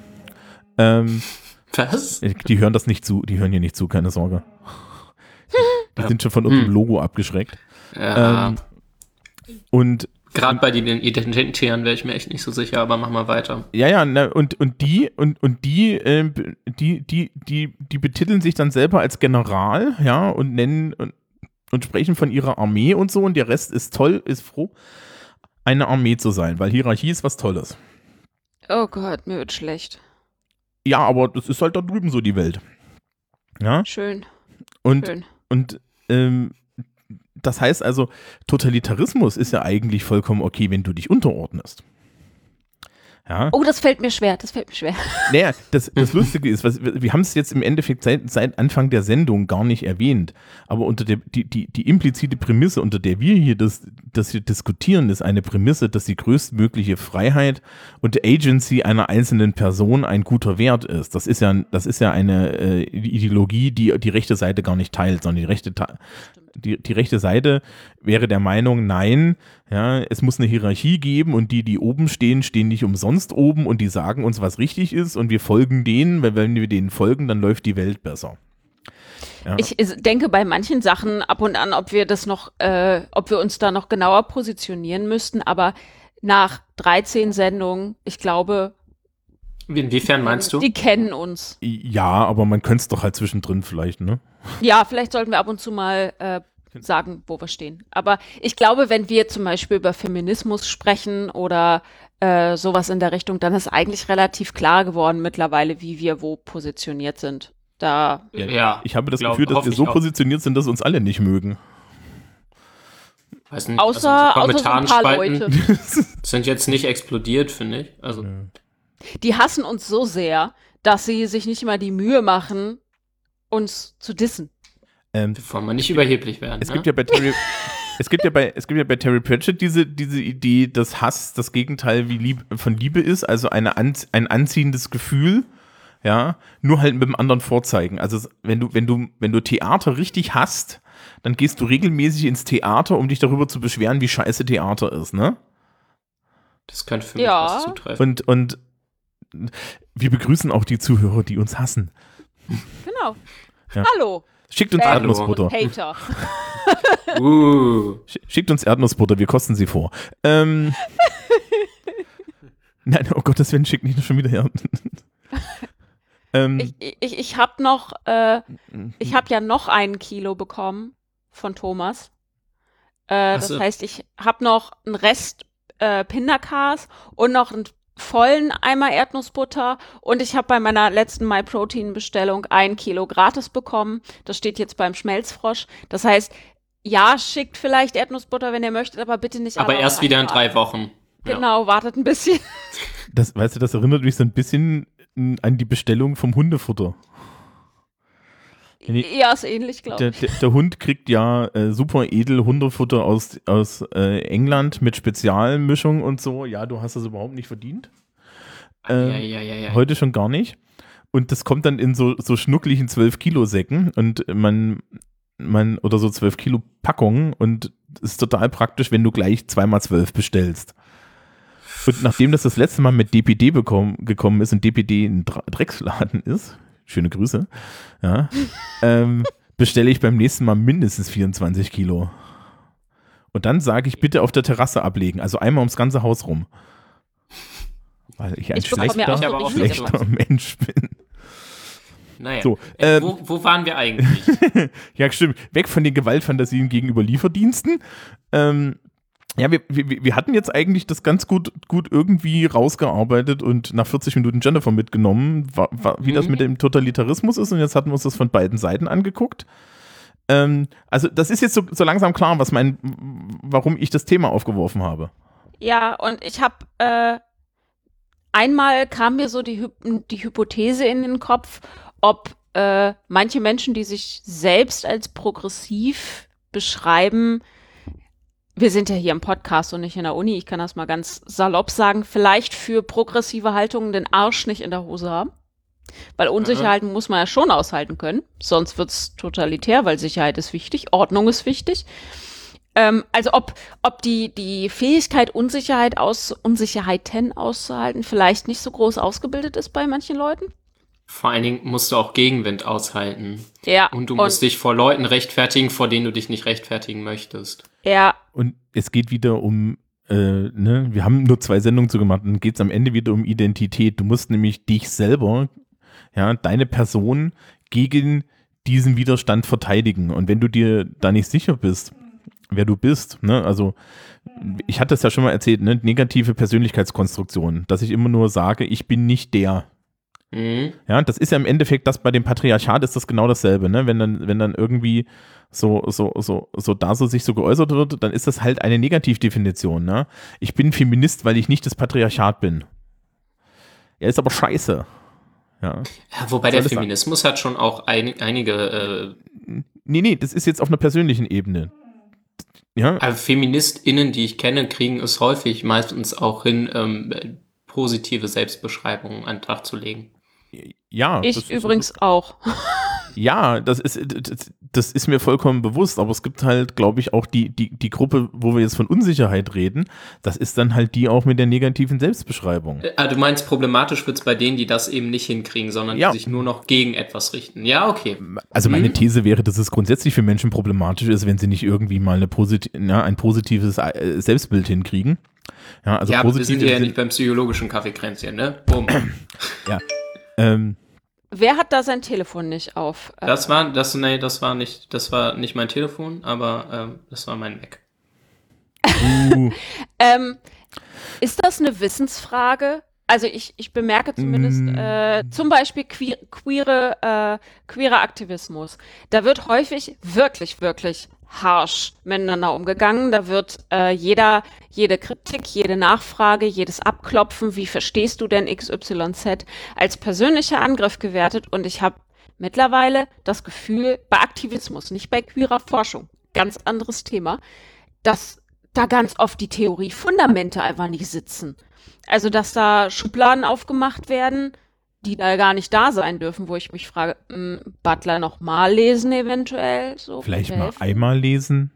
Ähm, Was? die hören das nicht zu, die hören hier nicht zu, keine Sorge. Die sind schon von unserem Hm. Logo abgeschreckt. Ja, Ähm, und Gerade bei den Identitären wäre ich mir echt nicht so sicher, aber mach mal weiter. Ja, ja, ne, und, und die, und, und die, äh, die, die, die, die betiteln sich dann selber als General, ja, und nennen und, und sprechen von ihrer Armee und so, und der Rest ist toll, ist froh, eine Armee zu sein, weil Hierarchie ist was Tolles. Oh Gott, mir wird schlecht. Ja, aber das ist halt da drüben so die Welt. Ja, Schön, und, schön. und ähm, das heißt also, Totalitarismus ist ja eigentlich vollkommen okay, wenn du dich unterordnest. Ja. Oh, das fällt mir schwer, das fällt mir schwer. Naja, das, das Lustige ist, was, wir haben es jetzt im Endeffekt seit, seit Anfang der Sendung gar nicht erwähnt, aber unter der, die, die, die implizite Prämisse, unter der wir hier das, das hier diskutieren, ist eine Prämisse, dass die größtmögliche Freiheit und Agency einer einzelnen Person ein guter Wert ist. Das ist ja, das ist ja eine äh, Ideologie, die die rechte Seite gar nicht teilt, sondern die rechte, die, die rechte Seite wäre der Meinung, nein, ja, es muss eine Hierarchie geben und die, die oben stehen, stehen nicht umsonst oben und die sagen uns, was richtig ist und wir folgen denen, weil wenn wir denen folgen, dann läuft die Welt besser. Ja. Ich denke bei manchen Sachen ab und an, ob wir das noch, äh, ob wir uns da noch genauer positionieren müssten, aber nach 13 Sendungen, ich glaube, Inwiefern meinst du? die kennen uns. ja, aber man könnte es doch halt zwischendrin vielleicht, ne? Ja, vielleicht sollten wir ab und zu mal äh, sagen, wo wir stehen. Aber ich glaube, wenn wir zum Beispiel über Feminismus sprechen oder äh, sowas in der Richtung, dann ist eigentlich relativ klar geworden mittlerweile, wie wir wo positioniert sind. Da, Ja, Ich habe das glaub- Gefühl, dass wir so auch. positioniert sind, dass uns alle nicht mögen. Weiß nicht, außer, also außer so ein paar Leute. sind jetzt nicht explodiert, finde ich. Also Die hassen uns so sehr, dass sie sich nicht mal die Mühe machen, uns zu dissen. Ähm, wollen wir nicht überheblich werden. Es ne? gibt ja bei Terry, es gibt ja bei, es gibt ja bei Terry Pratchett diese, diese Idee, dass Hass das Gegenteil wie Lieb, von Liebe ist, also eine an, ein anziehendes Gefühl, ja, nur halt mit einem anderen Vorzeigen. Also wenn du, wenn du, wenn du Theater richtig hasst, dann gehst du regelmäßig ins Theater, um dich darüber zu beschweren, wie scheiße Theater ist, ne? das könnte für mich Ja. was zutreffen. Und, und wir begrüßen auch die Zuhörer, die uns hassen. Genau. Ja. Hallo, Schickt uns Hallo. Erdnussbutter. Hater. Uh, Sch- Schickt uns Erdnussbutter, wir kosten sie vor. Ähm, nein, oh Gottes Willen, schickt nicht schon wieder her. ähm, Ich, ich, ich habe noch, äh, ich habe ja noch ein Kilo bekommen von Thomas. Äh, das so. heißt, ich habe noch einen Rest äh, Pindakas und noch einen vollen Eimer Erdnussbutter und ich habe bei meiner letzten MyProtein-Bestellung ein Kilo gratis bekommen. Das steht jetzt beim Schmelzfrosch. Das heißt, ja, schickt vielleicht Erdnussbutter, wenn ihr möchtet, aber bitte nicht aber erst wieder in drei Wochen. Ja. Genau, wartet ein bisschen. das, weißt du, das erinnert mich so ein bisschen an die Bestellung vom Hundefutter. Nee. Ja, ist ähnlich, glaube Der, ich. der, der Hund kriegt ja äh, super edel Hundefutter aus, aus äh, England mit Spezialmischung und so. Ja, du hast das überhaupt nicht verdient. Ähm, ja, ja, ja, ja. Heute schon gar nicht. Und das kommt dann in so, so schnuckligen 12 Kilo Säcken und man, man, oder so 12 Kilo Packungen und ist total praktisch, wenn du gleich zweimal 12 bestellst. Und nachdem das das letzte Mal mit DPD bekommen, gekommen ist und DPD ein Drecksladen ist, schöne Grüße, ja, ähm, bestelle ich beim nächsten Mal mindestens 24 Kilo. Und dann sage ich bitte auf der Terrasse ablegen, also einmal ums ganze Haus rum. Weil ich ein Ich schlechter, auch so schlechter Mensch bin. Naja. So, äh, ähm, wo, wo waren wir eigentlich? Ja, stimmt. Weg von den Gewaltfantasien gegenüber Lieferdiensten. Ähm, ja, wir, wir, wir hatten jetzt eigentlich das ganz gut, gut irgendwie rausgearbeitet und nach 40 Minuten Jennifer mitgenommen, wa, wa, wie das Mhm. mit dem Totalitarismus ist. Und jetzt hatten wir uns das von beiden Seiten angeguckt. Ähm, also, das ist jetzt so, so langsam klar, was mein, warum ich das Thema aufgeworfen habe. Ja, und ich habe äh, einmal kam mir so die, Hy die Hypothese in den Kopf, ob äh, manche Menschen, die sich selbst als progressiv beschreiben, wir sind ja hier im Podcast und nicht in der Uni, ich kann das mal ganz salopp sagen, vielleicht für progressive Haltungen den Arsch nicht in der Hose haben. Weil Unsicherheiten muss man ja schon aushalten können, sonst wird's totalitär, weil Sicherheit ist wichtig, Ordnung ist wichtig. Ähm, also ob, ob die, die Fähigkeit, Unsicherheit aus, Unsicherheiten auszuhalten, vielleicht nicht so groß ausgebildet ist bei manchen Leuten. Vor allen Dingen musst du auch Gegenwind aushalten. Ja. Und du musst dich vor Leuten rechtfertigen, vor denen du dich nicht rechtfertigen möchtest. Ja, Und es geht wieder um, äh, ne, wir haben nur zwei Sendungen zu gemacht, dann geht es am Ende wieder um Identität. Du musst nämlich dich selber, ja, deine Person gegen diesen Widerstand verteidigen. Und wenn du dir da nicht sicher bist, wer du bist, ne, also ich hatte das ja schon mal erzählt, ne, negative Persönlichkeitskonstruktion, dass ich immer nur sage, ich bin nicht der. Mhm. Ja, das ist ja im Endeffekt das bei dem Patriarchat ist das genau dasselbe, ne? Wenn dann, wenn dann irgendwie so, so, so, so da so sich so geäußert wird, dann ist das halt eine Negativdefinition, ne? Ich bin Feminist, weil ich nicht das Patriarchat bin. Er ist aber scheiße. Ja. Ja, wobei der? Feminismus hat schon auch ein, einige äh, Nee, nee, das ist jetzt auf einer persönlichen Ebene. Ja, Also FeministInnen, die ich kenne, kriegen es häufig meistens auch hin, ähm, positive Selbstbeschreibungen an den Tag zu legen. Ja. ich das ist- übrigens auch. Ja, das ist, das, das ist mir vollkommen bewusst, aber es gibt halt, glaube ich, auch die, die, die Gruppe, wo wir jetzt von Unsicherheit reden, das ist dann halt die auch mit der negativen Selbstbeschreibung. Äh, ah, du meinst, problematisch wird's bei denen, die das eben nicht hinkriegen, sondern Ja. die sich nur noch gegen etwas richten. Ja, okay. Also meine Mhm. These wäre, dass es grundsätzlich für Menschen problematisch ist, wenn sie nicht irgendwie mal eine posit ja, ein positives äh, Selbstbild hinkriegen. Ja, also ja, aber wir sind ja nicht beim psychologischen Kaffeekränzchen, ne? Bumm. Ähm, Wer hat da sein Telefon nicht auf? Äh, Das war, das, nee, das war nicht, das war nicht mein Telefon, aber ähm, das war mein Mac. uh, Ähm, ist das eine Wissensfrage? Also ich, ich bemerke zumindest Mm. äh, zum Beispiel queer, queere, äh, queerer Aktivismus. Da wird häufig wirklich, wirklich harsch miteinander umgegangen. Da wird äh, jeder, jede Kritik, jede Nachfrage, jedes Abklopfen, wie verstehst du denn XYZ, als persönlicher Angriff gewertet. Und ich habe mittlerweile das Gefühl, bei Aktivismus, nicht bei queerer Forschung, ganz anderes Thema, dass da ganz oft die Theoriefundamente einfach nicht sitzen. Also, dass da Schubladen aufgemacht werden, die da gar nicht da sein dürfen, wo ich mich frage, mh, Butler noch mal lesen eventuell, so vielleicht würde mal einmal lesen.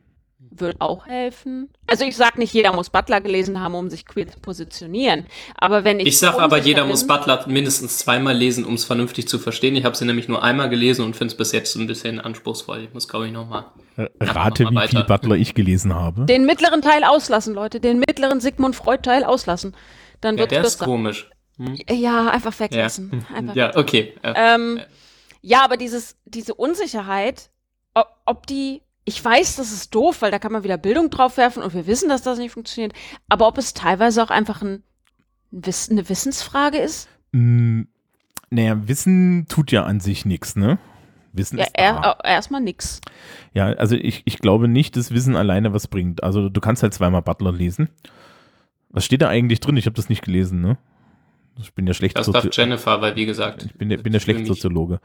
Wird auch helfen. Also ich sag nicht, jeder muss Butler gelesen haben, um sich queer zu positionieren. Aber wenn ich Ich sag aber, jeder bin- muss Butler mindestens zweimal lesen, um es vernünftig zu verstehen. Ich habe sie nämlich nur einmal gelesen und finde es bis jetzt ein bisschen anspruchsvoll. Ich muss, glaube ich, nochmal. Äh, Rate, wie mal viel weiter. Butler ich gelesen habe. den mittleren Teil auslassen, Leute, den mittleren Sigmund Freud Teil auslassen. Dann Ja, wird's der ist komisch. Hm? Ja, einfach Ja. weglassen. Einfach ja, okay. Äh, Ähm, ja, aber dieses, diese Unsicherheit, ob, ob die, ich weiß, das ist doof, weil da kann man wieder Bildung drauf werfen und wir wissen, dass das nicht funktioniert, aber ob es teilweise auch einfach ein, Wiss, eine Wissensfrage ist? Mm, naja, Wissen tut ja an sich nichts, ne? Wissen Ja, ist er, erstmal nix. Ja, also ich, ich glaube nicht, dass Wissen alleine was bringt. Also du kannst halt zweimal Butler lesen. Was steht da eigentlich drin? Ich habe das nicht gelesen, ne? Ich bin ja schlecht das darf Sozi- Jennifer, weil wie gesagt. ich bin, der- bin der ich will schlecht mich- Soziologe.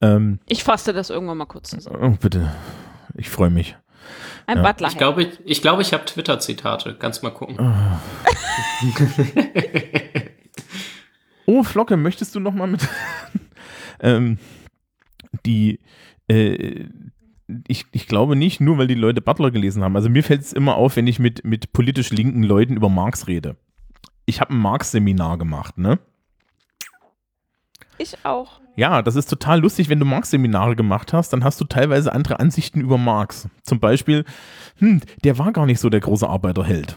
Ähm, Ich fasste das irgendwann mal kurz zusammen. oh, bitte. Ich freue mich. Ein Ja. Butler. Ich glaube, ich, ich, glaube, ich habe Twitter-Zitate. Kannst mal gucken. Oh, Flocke, möchtest du noch mal mit ähm, die äh, ich, ich glaube nicht, nur weil die Leute Butler gelesen haben. Also mir fällt es immer auf, wenn ich mit, mit politisch linken Leuten über Marx rede. Ich habe ein Marx-Seminar gemacht, ne? Ich auch. Ja, das ist total lustig, wenn du Marx-Seminare gemacht hast, dann hast du teilweise andere Ansichten über Marx. Zum Beispiel, hm, der war gar nicht so der große Arbeiterheld,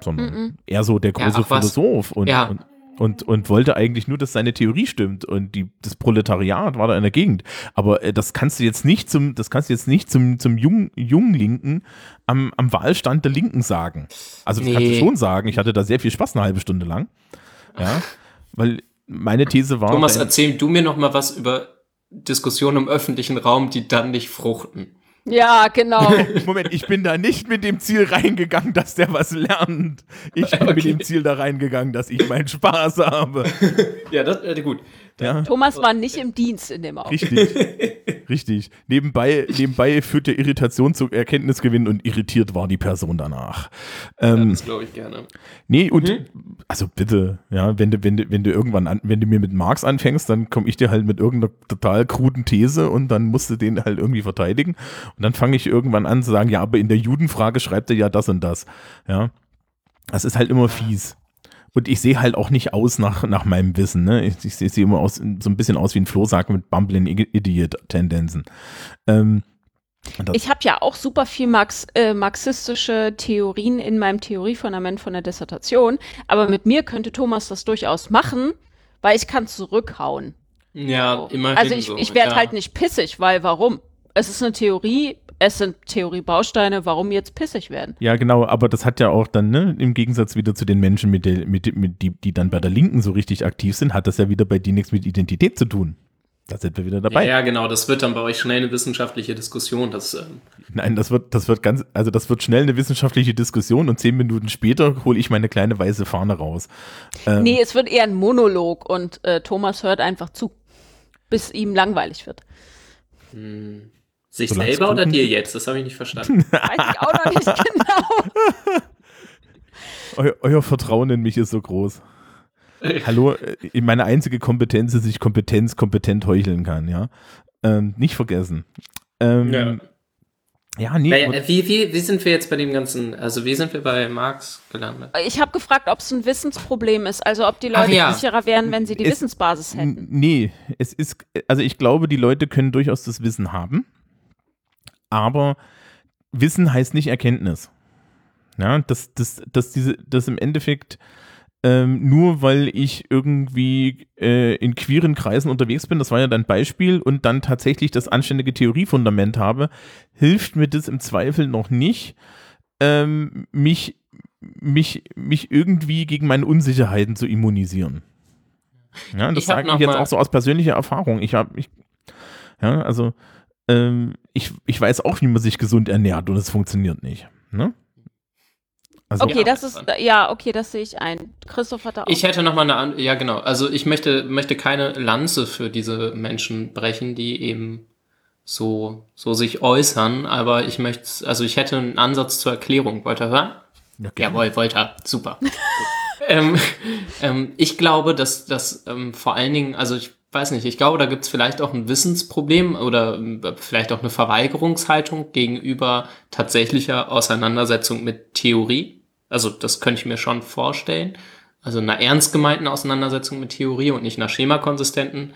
sondern Mhm. eher so der Ja, große was. Philosoph. Und, Ja. und und, und wollte eigentlich nur, dass seine Theorie stimmt und die, das Proletariat war da in der Gegend. Aber äh, das kannst du jetzt nicht zum, das kannst du jetzt nicht zum, zum jungen, jungen Linken am, am Wahlstand der Linken sagen. Also das kannst du Nee. schon sagen. Ich hatte da sehr viel Spaß eine halbe Stunde lang. Ja, weil meine These war. Thomas, erzähl du mir noch mal was über Diskussionen im öffentlichen Raum, die dann nicht fruchten. Ja, genau. Moment, ich bin da nicht mit dem Ziel reingegangen, dass der was lernt. Ich bin mit Okay. dem Ziel da reingegangen, dass ich meinen Spaß habe. Ja, das äh, gut. Ja, Thomas war nicht im Dienst in dem Augenblick. richtig. richtig. Nebenbei, nebenbei führt der Irritation zu Erkenntnisgewinn und irritiert war die Person danach. Ja, Ähm, das glaube ich gerne. nee, und also bitte, ja, wenn du, wenn du, wenn du irgendwann an, wenn du mir mit Marx anfängst, dann komme ich dir halt mit irgendeiner total kruden These und dann musst du den halt irgendwie verteidigen. Und dann fange ich irgendwann an zu sagen, ja, aber in der Judenfrage schreibt er ja das und das. Ja. Das ist halt immer fies. Und ich sehe halt auch nicht aus nach, nach meinem Wissen. Ne? Ich, ich sehe sehe immer aus, so ein bisschen aus wie ein Flohsack mit Bumbling Idiot-Tendenzen. Ähm, Ich habe ja auch super viel Marx, äh, marxistische Theorien in meinem Theoriefundament von der Dissertation, aber mit mir könnte Thomas das durchaus machen, weil ich kann zurückhauen. Ja, immerhin also ich, so. ich werde ja. halt nicht pissig, weil warum? Es ist eine Theorie, es sind Theoriebausteine, warum jetzt pissig werden? Ja, genau, aber das hat ja auch dann, ne, im Gegensatz wieder zu den Menschen, mit der, mit, mit, die, die dann bei der Linken so richtig aktiv sind, hat das ja wieder bei dir nichts mit Identität zu tun. Da sind wir wieder dabei. ja, genau, das wird dann bei euch schnell eine wissenschaftliche Diskussion. Das, ähm, Nein, das wird, das wird ganz, also das wird schnell eine wissenschaftliche Diskussion und zehn Minuten später hole ich meine kleine weiße Fahne raus. Ähm, Nee, es wird eher ein Monolog und äh, Thomas hört einfach zu, bis ihm langweilig wird. Sich Solange selber oder dir jetzt? Das habe ich nicht verstanden. Weiß ich auch noch nicht genau. Eu, euer Vertrauen in mich ist so groß. Hallo, meine einzige Kompetenz ist, dass ich Kompetenz kompetent heucheln kann, ja. Ähm, nicht vergessen. Ähm, Ja. ja. nee. Naja, wie, wie, wie sind wir jetzt bei dem ganzen, also wie sind wir bei Marx gelandet? Ich habe gefragt, ob es ein Wissensproblem ist, also ob die Leute ja. sicherer wären, wenn sie die Es- Wissensbasis hätten. Nee, es ist, also ich glaube, die Leute können durchaus das Wissen haben, aber Wissen heißt nicht Erkenntnis. Ja, dass, dass, dass, diese, dass im Endeffekt ähm, nur weil ich irgendwie äh, in queeren Kreisen unterwegs bin, das war ja dein Beispiel, und dann tatsächlich das anständige Theoriefundament habe, hilft mir das im Zweifel noch nicht, ähm, mich, mich, mich irgendwie gegen meine Unsicherheiten zu immunisieren. Ja, das sage ich jetzt auch so aus persönlicher Erfahrung. Ich habe, ja, also ähm, ich, ich weiß auch, wie man sich gesund ernährt und es funktioniert nicht. Ne? Also, Okay, Ja, das ist, ja, okay, das sehe ich ein. Christoph hat da auch. Ich hätte noch mal eine, an- ja genau, also ich möchte, möchte keine Lanze für diese Menschen brechen, die eben so, so sich äußern, aber ich möchte, also ich hätte einen Ansatz zur Erklärung. Wollt ihr hören? ja, gerne. Jawohl, wollt ihr. Super. ähm, ähm, ich glaube, dass das ähm, vor allen Dingen, also ich weiß nicht, ich glaube, da gibt es vielleicht auch ein Wissensproblem oder ähm, vielleicht auch eine Verweigerungshaltung gegenüber tatsächlicher Auseinandersetzung mit Theorie. Also das könnte ich mir schon vorstellen. Also einer ernst gemeinten Auseinandersetzung mit Theorie und nicht einer schemakonsistenten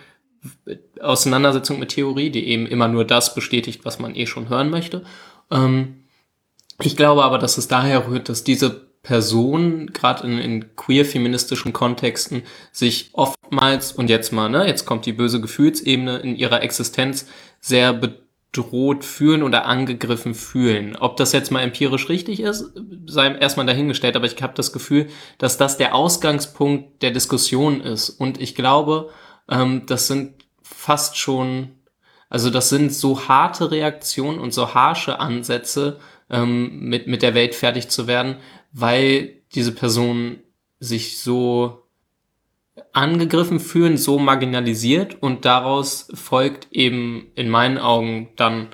Auseinandersetzung mit Theorie, die eben immer nur das bestätigt, was man eh schon hören möchte. Ähm, ich glaube aber, dass es daher rührt, dass diese Personen, gerade in, in queer-feministischen Kontexten, sich oftmals, und jetzt mal, ne, jetzt kommt die böse Gefühlsebene in ihrer Existenz sehr bedroht fühlen oder angegriffen fühlen. Ob das jetzt mal empirisch richtig ist, sei erstmal dahingestellt, aber ich habe das Gefühl, dass das der Ausgangspunkt der Diskussion ist. Und ich glaube, ähm, das sind fast schon also das sind so harte Reaktionen und so harsche Ansätze, ähm, mit, mit der Welt fertig zu werden, weil diese Personen sich so angegriffen fühlen, so marginalisiert und daraus folgt eben in meinen Augen dann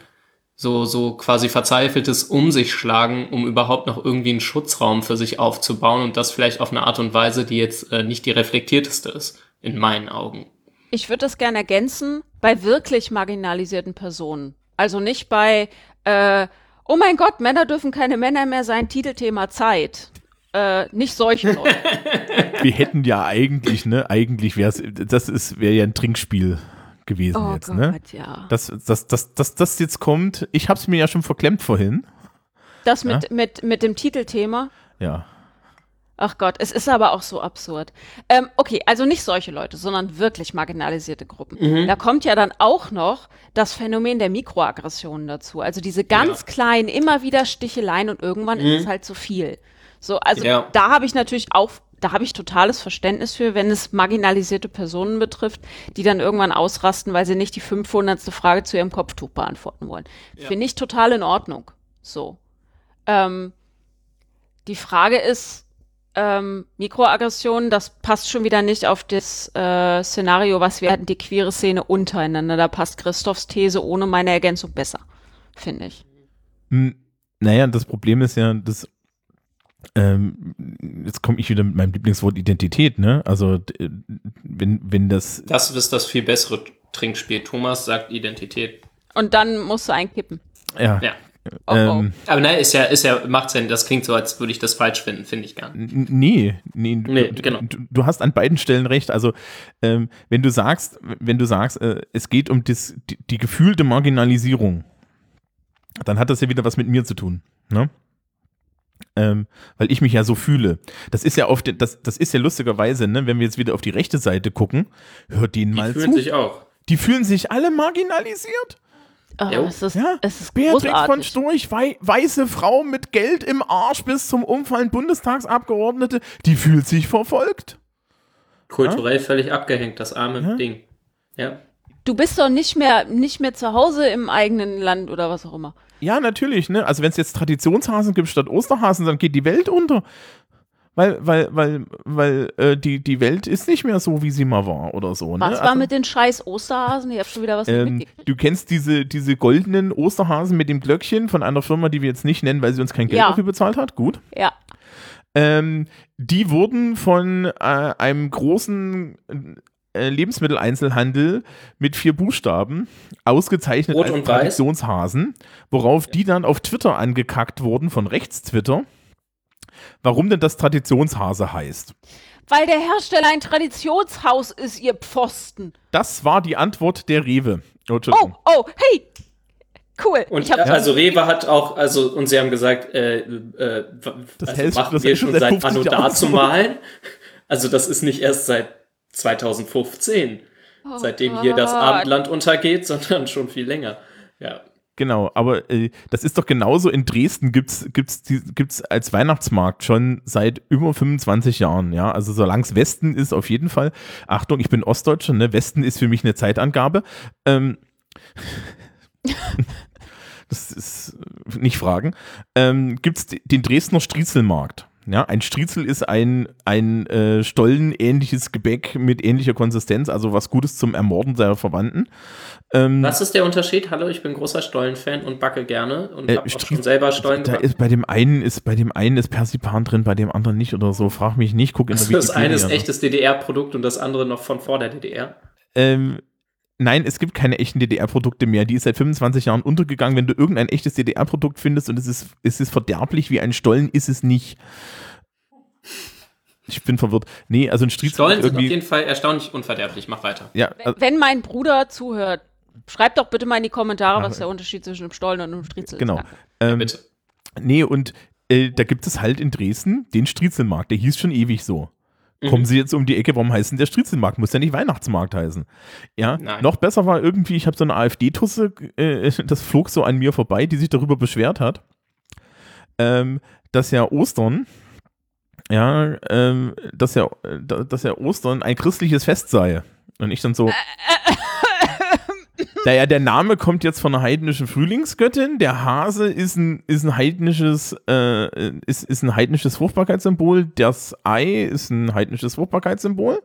so, so quasi verzweifeltes Um sich schlagen, um überhaupt noch irgendwie einen Schutzraum für sich aufzubauen und das vielleicht auf eine Art und Weise, die jetzt äh, nicht die reflektierteste ist, in meinen Augen. Ich würde das gerne ergänzen bei wirklich marginalisierten Personen. Also nicht bei, äh, oh mein Gott, Männer dürfen keine Männer mehr sein, Titelthema Zeit. Äh, nicht solche Leute. wir hätten ja eigentlich, ne, eigentlich wäre es, das ist, wäre ja ein Trinkspiel gewesen Oh jetzt, Gott, ne? ja. Das, das, das, das, das jetzt kommt, ich hab's mir ja schon verklemmt vorhin. Das mit, mit, mit dem Titelthema. Ja. Ach Gott, es ist aber auch so absurd. Ähm, okay, also nicht solche Leute, sondern wirklich marginalisierte Gruppen. Mhm. Da kommt ja dann auch noch das Phänomen der Mikroaggressionen dazu. Also diese ganz Ja. kleinen, immer wieder Sticheleien und irgendwann ist es halt zu viel. So, also Ja. da habe ich natürlich auch, da habe ich totales Verständnis für, wenn es marginalisierte Personen betrifft, die dann irgendwann ausrasten, weil sie nicht die 500. Frage zu ihrem Kopftuch beantworten wollen. Finde ich total in Ordnung. So. Ähm, die Frage ist, ähm, Mikroaggressionen, das passt schon wieder nicht auf das äh, Szenario, was wir hatten, die queere Szene untereinander. Da passt Christophs These ohne meine Ergänzung besser, finde ich. Hm, Naja, das Problem ist ja, dass ähm, jetzt komme ich wieder mit meinem Lieblingswort Identität, ne? Also d- wenn, wenn das Das ist das viel bessere Trinkspiel. Thomas sagt Identität. Und dann musst du einkippen. ja, Ja. Oh, ähm, Aber nein, ist ja, ist ja, macht Sinn. Das klingt so, als würde ich das falsch finden, finde ich gar nicht. N- Nee, nee, du, Nee, genau. du, du hast an beiden Stellen recht. Also ähm, wenn du sagst, wenn du sagst, äh, es geht um das, die, die gefühlte Marginalisierung, dann hat das ja wieder was mit mir zu tun, ne? Ähm, weil ich mich ja so fühle. Das ist ja auf den, das, das ist ja lustigerweise, ne, wenn wir jetzt wieder auf die rechte Seite gucken, hört denen Die mal fühlen zu. sich auch. die fühlen sich alle marginalisiert. Oh, es ist, Ja, es ist Beatrix von großartig. Storch, wei weiße Frau mit Geld im Arsch bis zum Umfallen Bundestagsabgeordnete, die fühlt sich verfolgt. Kulturell völlig abgehängt, das arme Ja. Ding. Ja. Du bist doch nicht mehr, nicht mehr zu Hause im eigenen Land oder was auch immer. Ja, natürlich, ne? Also wenn es jetzt Traditionshasen gibt statt Osterhasen, dann geht die Welt unter. Weil, weil, weil, weil äh, die, die Welt ist nicht mehr so, wie sie mal war oder so. Ne? Was war Also, mit den scheiß Osterhasen? Ich hab schon wieder was ähm, mitgekriegt. du kennst diese, diese goldenen Osterhasen mit dem Glöckchen von einer Firma, die wir jetzt nicht nennen, weil sie uns kein Geld Ja. dafür bezahlt hat. Gut. Ja. Ähm, die wurden von äh, einem großen äh, Lebensmitteleinzelhandel mit vier Buchstaben ausgezeichnet Rot als? Traditionshasen, worauf die dann auf Twitter angekackt wurden von Rechtstwitter. Warum denn das Traditionshase heißt? Weil der Hersteller ein Traditionshaus ist, ihr Pfosten. Das war die Antwort der Rewe. Oh, Oh, oh, hey. Cool. Und ich hab, also Rewe hat auch, also, und sie haben gesagt, äh, äh, Das also machen das wir schon seit seit 50 Anno malen. Also das ist nicht erst seit 2015, seitdem hier das Gott. Abendland untergeht, sondern schon viel länger. Ja. Genau, aber äh, das ist doch genauso in Dresden gibt's gibt's die, gibt's als Weihnachtsmarkt schon seit über 25 Jahren, ja. Also solange es Westen ist, auf jeden Fall. Achtung, ich bin Ostdeutscher, ne? Westen ist für mich eine Zeitangabe. Ähm, das ist äh, nicht fragen. Ähm, gibt's d- den Dresdner Striezelmarkt. Ja, ein Striezel ist ein, ein äh, Stollen-ähnliches Gebäck mit ähnlicher Konsistenz, also was Gutes zum Ermorden seiner Verwandten. Ähm, Was ist der Unterschied? Hallo, ich bin großer Stollen-Fan und backe gerne und Äh, habe auch schon selber Stollen Da gebacken. ist bei dem einen ist bei dem einen ist Persipan drin, bei dem anderen nicht oder so. Frag mich nicht, guck in der Also das eine ist echtes DDR-Produkt und das andere noch von vor der DDR. Ähm, nein, es gibt keine echten DDR-Produkte mehr. Die ist seit 25 Jahren untergegangen. Wenn du irgendein echtes DDR-Produkt findest und es ist, es ist verderblich wie ein Stollen, ist es nicht. Ich bin verwirrt. Nee, also ein Striezel Stollen ist sind auf jeden Fall erstaunlich unverderblich. Mach weiter. Ja, wenn, wenn mein Bruder zuhört, schreibt doch bitte mal in die Kommentare, Ja, was der Unterschied zwischen einem Stollen und einem Striezel genau. ist. Ähm, Bitte. Nee, und äh, da gibt es halt in Dresden den Striezelmarkt. Der hieß schon ewig so. Kommen Sie jetzt um die Ecke, warum heißt denn der Striezelmarkt? Muss ja nicht Weihnachtsmarkt heißen. Ja, Nein. noch besser war irgendwie, ich habe so eine AfD-Tusse, äh, das flog so an mir vorbei, die sich darüber beschwert hat, ähm, dass ja Ostern, ja, ähm, dass ja, äh, da- dass ja Ostern ein christliches Fest sei. Und ich dann so, naja, der Name kommt jetzt von einer heidnischen Frühlingsgöttin. Der Hase ist ein, ist ein heidnisches, äh, ist, ist ein heidnisches Fruchtbarkeitssymbol. Das Ei ist ein heidnisches Fruchtbarkeitssymbol.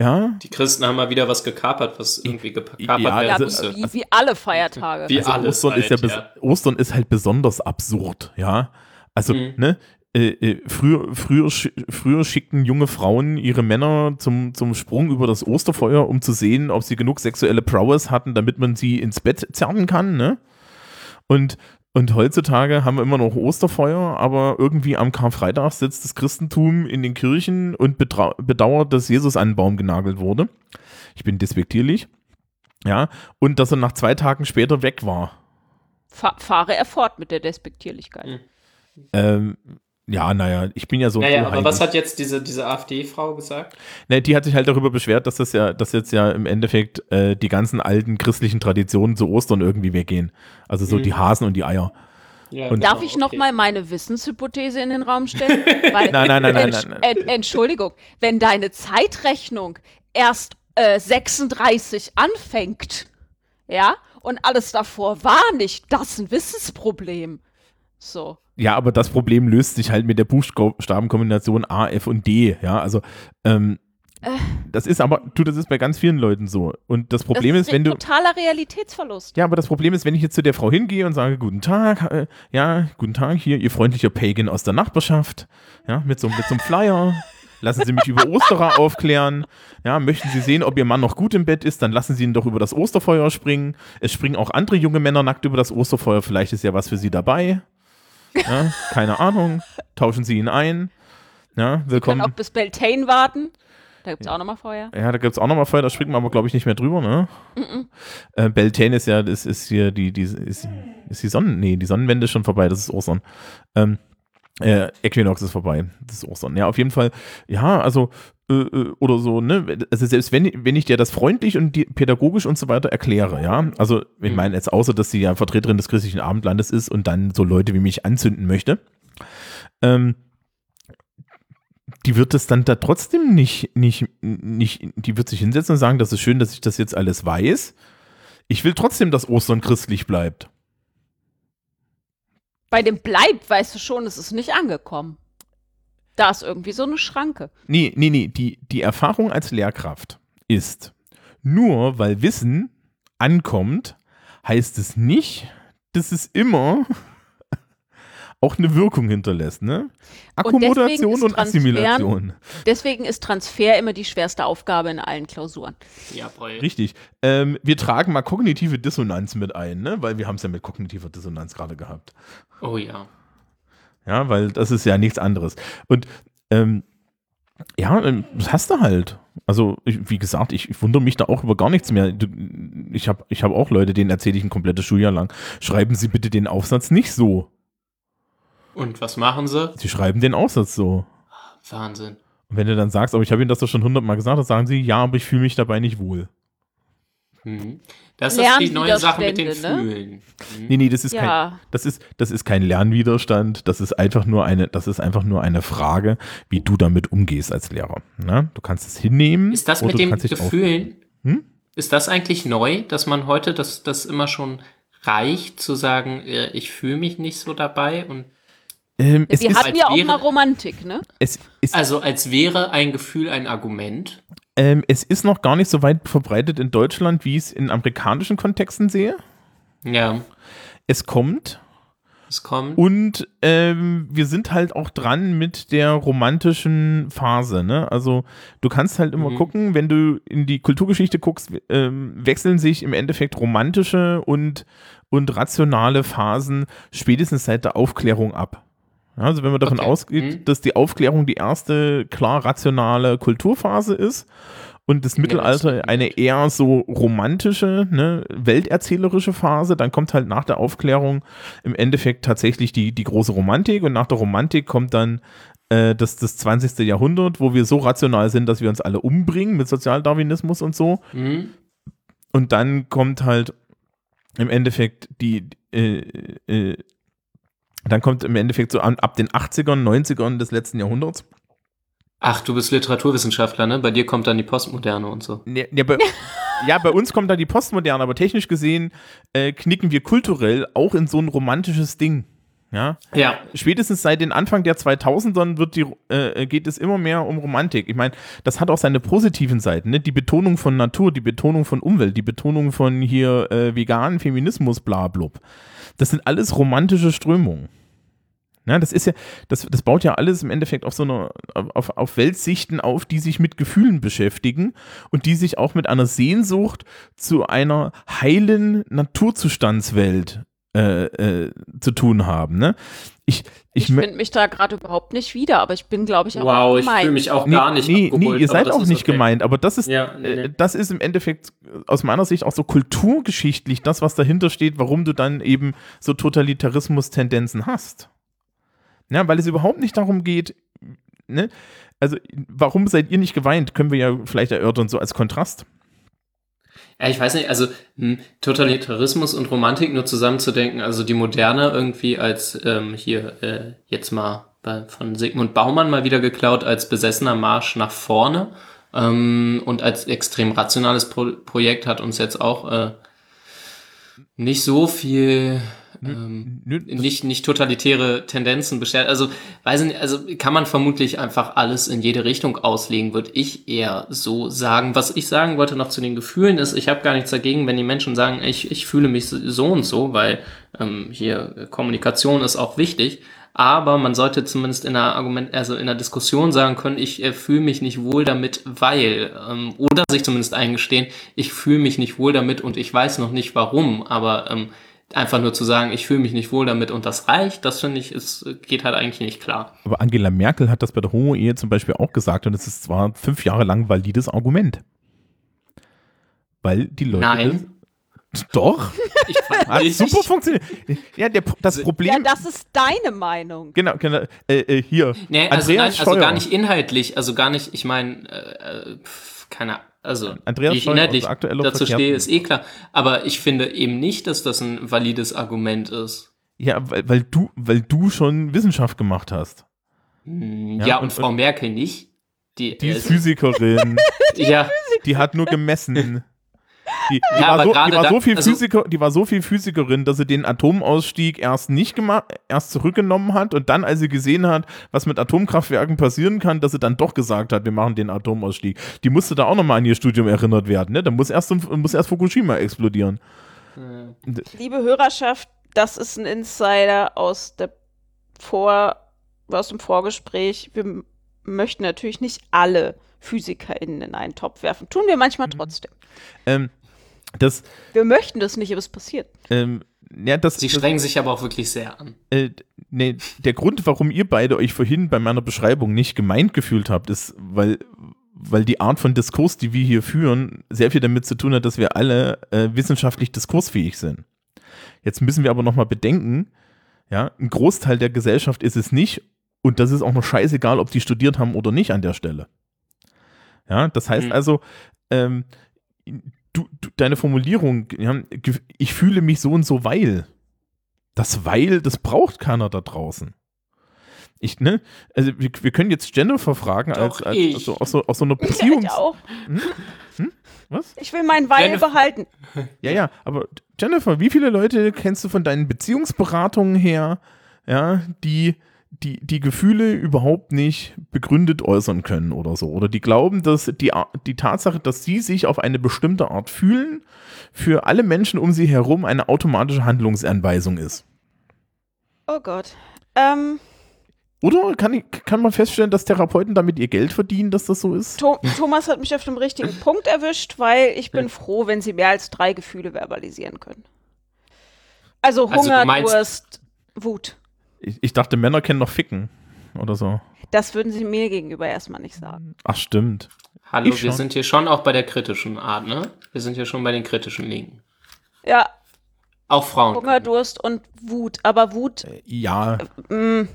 Ja. Die Christen haben mal wieder was gekapert, was irgendwie gekapert Ja, werden also- musste. wie, wie alle Feiertage. Wie Also alles Ostern, ist ja halt, ja. Ostern ist halt besonders absurd, ja. Also, Mhm. ne, äh, äh, früher, früher, früher schickten junge Frauen ihre Männer zum, zum Sprung über das Osterfeuer, um zu sehen, ob sie genug sexuelle Prowess hatten, damit man sie ins Bett zerren kann, ne? Und, und heutzutage haben wir immer noch Osterfeuer, aber irgendwie am Karfreitag sitzt das Christentum in den Kirchen und bedauert, dass Jesus an den Baum genagelt wurde. Ich bin despektierlich. Ja, und dass er nach zwei Tagen später weg war. Fa fahre er fort mit der Despektierlichkeit. Mhm. Ähm, Ja, naja, ich bin ja so. Naja, aber was hat jetzt diese, diese AfD-Frau gesagt? Ne, die hat sich halt darüber beschwert, dass das ja, dass jetzt ja im Endeffekt äh, die ganzen alten christlichen Traditionen zu Ostern irgendwie weggehen. Also so Mhm. die Hasen und die Eier. Ja, Und- Darf genau, ich noch okay. mal meine Wissenshypothese in den Raum stellen? Weil, Nein, nein, nein, nein, Entsch- nein, nein. En- Entschuldigung, wenn deine Zeitrechnung erst äh, 36 anfängt, ja, und alles davor war nicht, das ist ein Wissensproblem. So. Ja, aber das Problem löst sich halt mit der Buchstabenkombination A, F und D. Ja, also ähm, das ist aber, du, das ist bei ganz vielen Leuten so. Und das Problem das ist, wenn du. totaler Realitätsverlust. Ja, aber das Problem ist, wenn ich jetzt zu der Frau hingehe und sage, guten Tag, äh, ja, guten Tag, hier, ihr freundlicher Pagan aus der Nachbarschaft, ja, mit so, mit so einem Flyer. Lassen Sie mich über Osterer aufklären. Ja, möchten Sie sehen, ob Ihr Mann noch gut im Bett ist, dann lassen Sie ihn doch über das Osterfeuer springen. Es springen auch andere junge Männer nackt über das Osterfeuer. Vielleicht ist ja was für Sie dabei. Ja, keine Ahnung. Tauschen Sie ihn ein. Ja, Können willkommen. auch bis Beltane warten. Da gibt es auch nochmal Feuer. Ja, da gibt es auch nochmal Feuer, da springt man aber, glaube ich, nicht mehr drüber, ne? Äh, Beltane ist ja, das ist hier die, die, ist, ist die Sonnen, nee, die Sonnenwende ist schon vorbei, das ist Ostern. Ähm, äh, Equinox ist vorbei, das ist Ostern. Ja, auf jeden Fall, ja, also, oder so, ne? Also selbst wenn, wenn ich dir das freundlich und pädagogisch und so weiter erkläre, ja, also, ich Mhm. meine jetzt außer, dass sie ja Vertreterin des christlichen Abendlandes ist und dann so Leute wie mich anzünden möchte, ähm, die wird es dann da trotzdem nicht, nicht, nicht, die wird sich hinsetzen und sagen, das ist schön, dass ich das jetzt alles weiß. Ich will trotzdem, dass Ostern christlich bleibt. Bei dem bleibt, weißt du schon, es ist nicht angekommen. Da ist irgendwie so eine Schranke. Nee, nee, nee, die, die Erfahrung als Lehrkraft ist, nur weil Wissen ankommt, heißt es nicht, dass es immer auch eine Wirkung hinterlässt, ne? Akkommodation ist und, Assimilation. Deswegen ist Transfer immer die schwerste Aufgabe in allen Klausuren. Jawohl. Richtig. Ähm, wir tragen mal kognitive Dissonanz mit ein, ne? Weil wir haben es ja mit kognitiver Dissonanz gerade gehabt. Oh ja. Ja, weil das ist ja nichts anderes. Und ähm, ja, ähm, das hast du halt. Also, ich, wie gesagt, ich, ich wundere mich da auch über gar nichts mehr. Ich habe ich hab auch Leute, denen erzähle ich ein komplettes Schuljahr lang. Schreiben Sie bitte den Aufsatz nicht so. Und was machen sie? Sie schreiben den Aufsatz so. Wahnsinn. Und wenn du dann sagst, aber ich habe Ihnen das doch schon hundertmal gesagt, dann sagen sie, ja, aber ich fühle mich dabei nicht wohl. Mhm. Das ist die neue Sache mit den ne? Fühlen. Mhm. Nee, nee, das ist kein, Ja, Das ist, das ist kein Lernwiderstand, das ist einfach nur eine, das ist einfach nur eine Frage, wie du damit umgehst als Lehrer. Ne? Du kannst es hinnehmen. Ist das mit dich Gefühlen, Hm? ist das eigentlich neu, dass man heute das, das immer schon reicht, zu sagen, äh, ich fühle mich nicht so dabei und Ähm, es, wir ist, hatten ja auch wäre- mal Romantik, ne? es, ist, also als wäre ein Gefühl ein Argument. Ähm, es ist noch gar nicht so weit verbreitet in Deutschland, wie ich es in amerikanischen Kontexten sehe. Ja, Es kommt es kommt. und ähm, wir sind halt auch dran mit der romantischen Phase. Ne? Also du kannst halt immer Mhm. gucken, wenn du in die Kulturgeschichte guckst, ähm, wechseln sich im Endeffekt romantische und, und rationale Phasen spätestens seit der Aufklärung ab. Also wenn man davon Okay. ausgeht, Mhm. dass die Aufklärung die erste klar rationale Kulturphase ist und das Mittelalter eine eher so romantische, ne, welterzählerische Phase, dann kommt halt nach der Aufklärung im Endeffekt tatsächlich die, die große Romantik und nach der Romantik kommt dann äh, das, das 20. Jahrhundert, wo wir so rational sind, dass wir uns alle umbringen mit Sozialdarwinismus und so. Mhm. Und dann kommt halt im Endeffekt die, äh, äh, dann kommt im Endeffekt so an, ab den 80ern, 90ern des letzten Jahrhunderts. Ach, du bist Literaturwissenschaftler, ne? Bei dir kommt dann die Postmoderne und so. Ja, ja, bei, ja, bei uns kommt da die Postmoderne, aber technisch gesehen äh, knicken wir kulturell auch in so ein romantisches Ding. Ja, Ja, spätestens seit den Anfang der 2000ern wird die, äh, geht es immer mehr um Romantik. Ich meine, das hat auch seine positiven Seiten. Ne? Die Betonung von Natur, die Betonung von Umwelt, die Betonung von hier äh, veganen Feminismus, bla blub. Das sind alles romantische Strömungen. Ja, das ist ja, das, das baut ja alles im Endeffekt auf so einer, auf, auf Weltsichten auf, die sich mit Gefühlen beschäftigen und die sich auch mit einer Sehnsucht zu einer heilen Naturzustandswelt äh, äh, zu tun haben. Ne? Ich, Ich, ich, finde mich da gerade überhaupt nicht wieder, aber ich bin, glaube ich, auch wow, ich gemeint. fühle mich auch nee, gar nicht nee, abgeholt. nee, ihr seid auch nicht okay. gemeint, aber das ist, Ja, nee, äh, nee. das ist im Endeffekt äh, aus meiner Sicht auch so kulturgeschichtlich das, was dahinter steht, warum du dann eben so Totalitarismus-Tendenzen hast. Ja, weil es überhaupt nicht darum geht, ne? Also, warum seid ihr nicht geweint? Können wir ja vielleicht erörtern, so als Kontrast. Ja, ich weiß nicht, also hm, Totalitarismus und Romantik nur zusammenzudenken, also die Moderne irgendwie als ähm, hier äh, jetzt mal bei, von Sigmund Baumann mal wieder geklaut als besessener Marsch nach vorne ähm, und als extrem rationales Pro Projekt hat uns jetzt auch äh, nicht so viel ähm, nicht, nicht totalitäre Tendenzen beschert. Also, weiß ich nicht, also kann man vermutlich einfach alles in jede Richtung auslegen, würde ich eher so sagen. Was ich sagen wollte noch zu den Gefühlen ist, ich habe gar nichts dagegen, wenn die Menschen sagen, ich, ich fühle mich so und so, weil ähm, hier Kommunikation ist auch wichtig. Aber man sollte zumindest in einer Argument, also in einer Diskussion sagen können, ich äh, fühle mich nicht wohl damit, weil, ähm, oder sich zumindest eingestehen, ich fühle mich nicht wohl damit und ich weiß noch nicht warum, aber ähm, einfach nur zu sagen, ich fühle mich nicht wohl damit und das reicht, das finde ich, ist, geht halt eigentlich nicht klar. Aber Angela Merkel hat das bei der Homo-Ehe zum Beispiel auch gesagt und es ist zwar fünf Jahre lang valides Argument. Weil die Leute. Nein, Das, doch, ich fand hat nicht. super funktioniert. Ja, der, das Ja, Problem. das ist deine Meinung. genau, genau äh, äh, hier. Nee, also, nein, also gar nicht inhaltlich, also gar nicht, ich meine, äh, äh, keine also Andreas wie ich inhaltlich aktueller dazu stehe, ist eh klar. Aber ich finde eben nicht, dass das ein valides Argument ist. Ja, weil, weil, du, weil du schon Wissenschaft gemacht hast. Hm, Ja, Ja, und- und, Frau Merkel nicht. Die, Die äh, ist Physikerin, ja, die hat nur gemessen. Die, die, Ja, war, so, die, war so viel also- Physiker, die war so viel Physikerin, dass sie den Atomausstieg erst nicht gemacht, erst zurückgenommen hat und dann, als sie gesehen hat, was mit Atomkraftwerken passieren kann, dass sie dann doch gesagt hat, wir machen den Atomausstieg. Die musste da auch nochmal an ihr Studium erinnert werden. Ne? Da muss erst, muss erst Fukushima explodieren. Liebe Hörerschaft, das ist ein Insider aus der Vor aus dem Vorgespräch. Wir möchten natürlich nicht alle PhysikerInnen in einen Topf werfen. Tun wir manchmal trotzdem. Ähm, das, Wir möchten das nicht, aber es passiert. ähm, ja, das, sie das, strengen sich aber auch wirklich sehr an. Äh, nee, der Grund, warum ihr beide euch vorhin bei meiner Beschreibung nicht gemeint gefühlt habt, ist, weil, weil die Art von Diskurs, die wir hier führen, sehr viel damit zu tun hat, dass wir alle äh, wissenschaftlich diskursfähig sind. Jetzt müssen wir aber nochmal bedenken, ja, ein Großteil der Gesellschaft ist es nicht und das ist auch noch scheißegal, ob die studiert haben oder nicht an der Stelle. Ja, das heißt Hm. also, ähm, du, du, deine Formulierung, ja, ich fühle mich so und so, weil. Das weil, das braucht keiner da draußen. Ich, ne, also wir, wir können jetzt Jennifer fragen, als, Doch als ich. also aus, so, aus so einer Ja, Beziehungs... ich auch. Was? Ich will meinen Weil Jennifer- behalten. Ja, ja, aber Jennifer, wie viele Leute kennst du von deinen Beziehungsberatungen her, ja, die, die, die Gefühle überhaupt nicht begründet äußern können oder so? Oder die glauben, dass die, die Tatsache, dass sie sich auf eine bestimmte Art fühlen, für alle Menschen um sie herum eine automatische Handlungsanweisung ist. Oh Gott. Ähm, Oder kann, ich, kann man feststellen, dass Therapeuten damit ihr Geld verdienen, dass das so ist? Tho Thomas hat mich auf dem richtigen Punkt erwischt, weil ich bin froh, wenn sie mehr als drei Gefühle verbalisieren können. Also Also du Hunger, meinst- Durst, Wut. Ich, ich dachte, Männer kennen noch Ficken oder so. Das würden sie mir gegenüber erstmal nicht sagen. Ach, stimmt. Hallo, Ich wir schon. sind hier schon auch bei der kritischen Art, ne? Wir sind hier schon bei den kritischen Linken. Ja, Auch Frauen. Hunger, Durst und Wut. Aber Wut Ja, mh,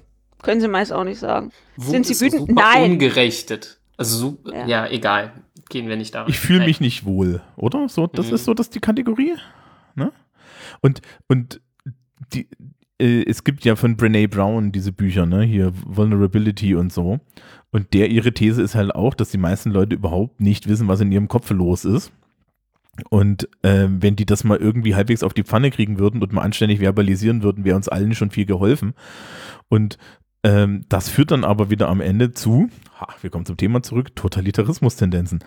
können sie meist auch nicht sagen. Wut Sind sie ist wütend? Super Nein. ungerechtet. Also, Ja. ja. egal. Gehen wir nicht darauf. ich fühle mich nicht wohl, oder? So, das Mhm. ist so das die Kategorie. Ne? Und, und die, äh, es gibt ja von Brene Brown diese Bücher, ne? Hier Vulnerability und so. Und der ihre These ist halt auch, dass die meisten Leute überhaupt nicht wissen, was in ihrem Kopf los ist. Und ähm, wenn die das mal irgendwie halbwegs auf die Pfanne kriegen würden und mal anständig verbalisieren würden, wäre uns allen schon viel geholfen. Und ähm, das führt dann aber wieder am Ende zu, ha, wir kommen zum Thema zurück, Totalitarismus-Tendenzen.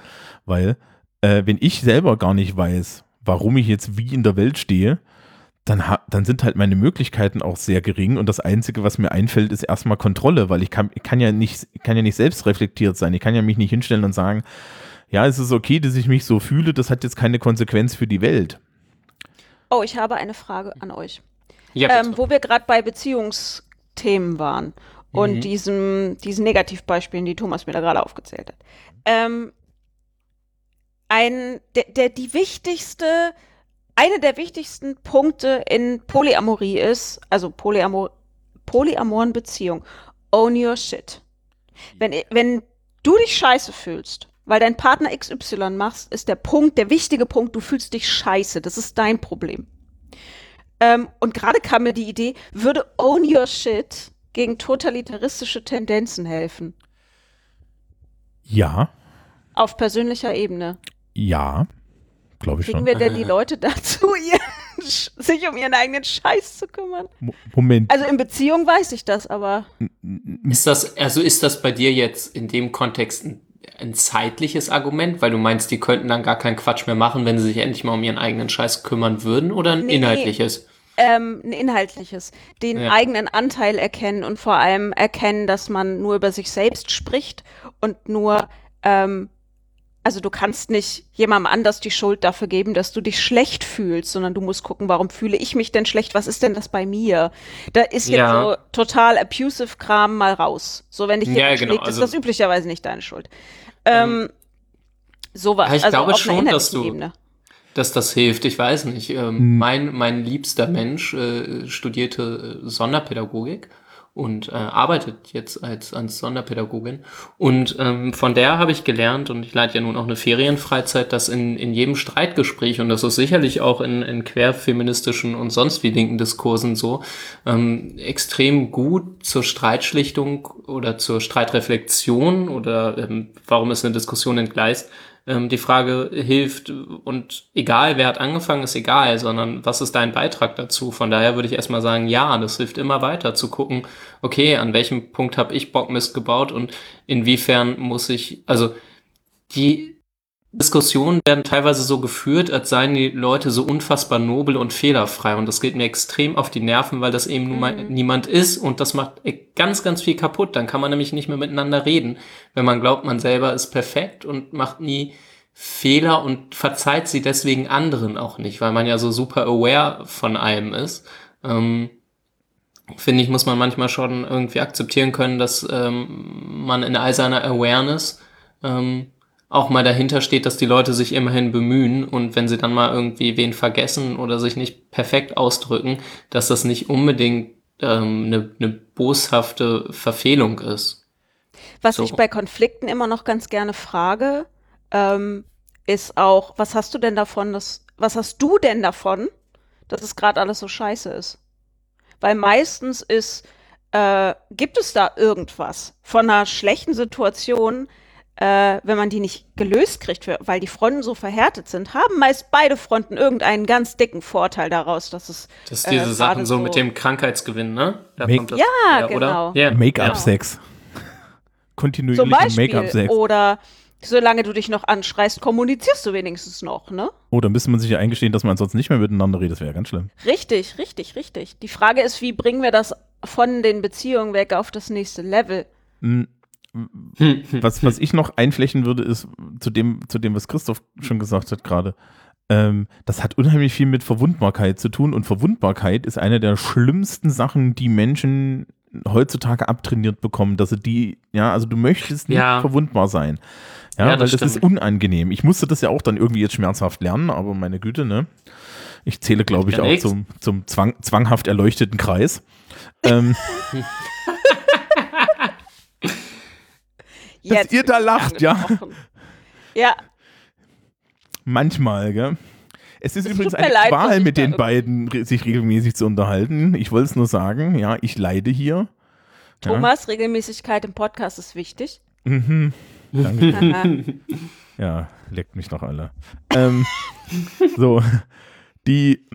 Weil, äh, wenn ich selber gar nicht weiß, warum ich jetzt wie in der Welt stehe, dann, dann sind halt meine Möglichkeiten auch sehr gering und das Einzige, was mir einfällt, ist erstmal Kontrolle, weil ich kann, kann ja nicht, ich kann ja nicht selbst reflektiert sein. Ich kann ja mich nicht hinstellen und sagen, ja, es ist okay, dass ich mich so fühle, das hat jetzt keine Konsequenz für die Welt. Oh, ich habe eine Frage an euch. Ja, ähm, wo wir gerade bei Beziehungsthemen waren und Mhm. diesem, diesen Negativbeispielen, die Thomas mir da gerade aufgezählt hat. Ähm, ein, der, der, die wichtigste, eine der wichtigsten Punkte in Polyamorie ist, also Polyamor, polyamoren Beziehung. Own your shit. Wenn, wenn du dich scheiße fühlst, weil dein Partner XY machst, ist der Punkt, der wichtige Punkt, du fühlst dich scheiße. Das ist dein Problem. Ähm, und gerade kam mir die Idee, würde Own Your Shit gegen totalitaristische Tendenzen helfen? Ja, Auf persönlicher Ebene. ja, glaube ich Kriegen schon. wir denn die Leute dazu, sich um ihren eigenen Scheiß zu kümmern? Mo- Moment. Also in Beziehung weiß ich das, aber Ist das, also ist das bei dir jetzt in dem Kontext ein, ein zeitliches Argument, weil du meinst, die könnten dann gar keinen Quatsch mehr machen, wenn sie sich endlich mal um ihren eigenen Scheiß kümmern würden oder ein Nee, inhaltliches? ähm, ein inhaltliches. Den Ja. eigenen Anteil erkennen und vor allem erkennen, dass man nur über sich selbst spricht und nur, ähm, also du kannst nicht jemandem anders die Schuld dafür geben, dass du dich schlecht fühlst, sondern du musst gucken, warum fühle ich mich denn schlecht? Was ist denn das bei mir? Da ist jetzt Ja. so total abusive Kram mal raus. So, wenn dich Ja, jemand genau, schlägt, also- ist das üblicherweise nicht deine Schuld. Ähm, sowas. Ja, ich also glaube schon, dass du- Ebene. dass das hilft. Ich weiß nicht. Ähm, mein, mein liebster Mensch äh, studierte äh, Sonderpädagogik und äh, arbeitet jetzt als, als Sonderpädagogin. Und ähm, von der habe ich gelernt, und ich leite ja nun auch eine Ferienfreizeit, dass in, in jedem Streitgespräch, und das ist sicherlich auch in, in querfeministischen und sonst wie linken Diskursen so, ähm, extrem gut zur Streitschlichtung oder zur Streitreflexion oder ähm, warum ist eine Diskussion entgleist, ähm, die Frage hilft und egal wer hat angefangen, ist egal, sondern was ist dein Beitrag dazu? Von daher würde ich erstmal sagen, ja, das hilft immer weiter zu gucken, okay, an welchem Punkt habe ich Bockmist gebaut und inwiefern muss ich, also die Diskussionen werden teilweise so geführt, als seien die Leute so unfassbar nobel und fehlerfrei. Und das geht mir extrem auf die Nerven, weil das eben nun mal niemand ist und das macht e- ganz, ganz viel kaputt. Dann kann man nämlich nicht mehr miteinander reden, wenn man glaubt, man selber ist perfekt und macht nie Fehler und verzeiht sie deswegen anderen auch nicht, weil man ja so super aware von allem ist. Ähm, finde ich, muss man manchmal schon irgendwie akzeptieren können, dass ähm, man in all seiner Awareness ähm, auch mal dahinter steht, dass die Leute sich immerhin bemühen und wenn sie dann mal irgendwie wen vergessen oder sich nicht perfekt ausdrücken, dass das nicht unbedingt ähm, eine, eine boshafte Verfehlung ist. Was So. ich bei Konflikten immer noch ganz gerne frage, ähm, ist auch, was hast du denn davon, dass, was hast du denn davon, dass es gerade alles so scheiße ist? Weil meistens ist, äh, gibt es da irgendwas von einer schlechten Situation, äh, wenn man die nicht gelöst kriegt, für, weil die Fronten so verhärtet sind, haben meist beide Fronten irgendeinen ganz dicken Vorteil daraus, dass es Das ist äh, diese gerade Sachen so mit dem Krankheitsgewinn, ne? Da Make- kommt das Ja, genau. Oder? Ja, Make-up-Sex. Zum Kontinuierlichen. Make-up-Sex. Oder solange du dich noch anschreist, kommunizierst du wenigstens noch, ne? Oh, dann müsste man sich ja eingestehen, dass man ansonsten nicht mehr miteinander redet. Das wäre ja ganz schlimm. Richtig, richtig, richtig. Die Frage ist, wie bringen wir das von den Beziehungen weg auf das nächste Level? Mm, Hm, Was, was ich noch einflächen würde, ist zu dem, zu dem was Christoph schon gesagt hat gerade. Ähm, das hat unheimlich viel mit Verwundbarkeit zu tun und Verwundbarkeit ist eine der schlimmsten Sachen, die Menschen heutzutage abtrainiert bekommen, dass sie die, ja, also du möchtest nicht Ja. verwundbar sein. Ja, Ja, weil das das ist unangenehm. Ich musste das ja auch dann irgendwie jetzt schmerzhaft lernen, aber meine Güte, ne? Ich zähle, glaube ich, Ja, auch zum, zum zwang, zwanghaft erleuchteten Kreis. Ähm, Jetzt ihr da lacht, ja. Ja, Manchmal, gell? Es ist Es übrigens eine leid, Qual, dass mit den beiden sich regelmäßig zu unterhalten. Ich wollte es nur sagen, ja, ich leide hier. Ja. Thomas, Regelmäßigkeit im Podcast ist wichtig. Mhm. Danke. Ja, leckt mich doch alle. ähm, so, die,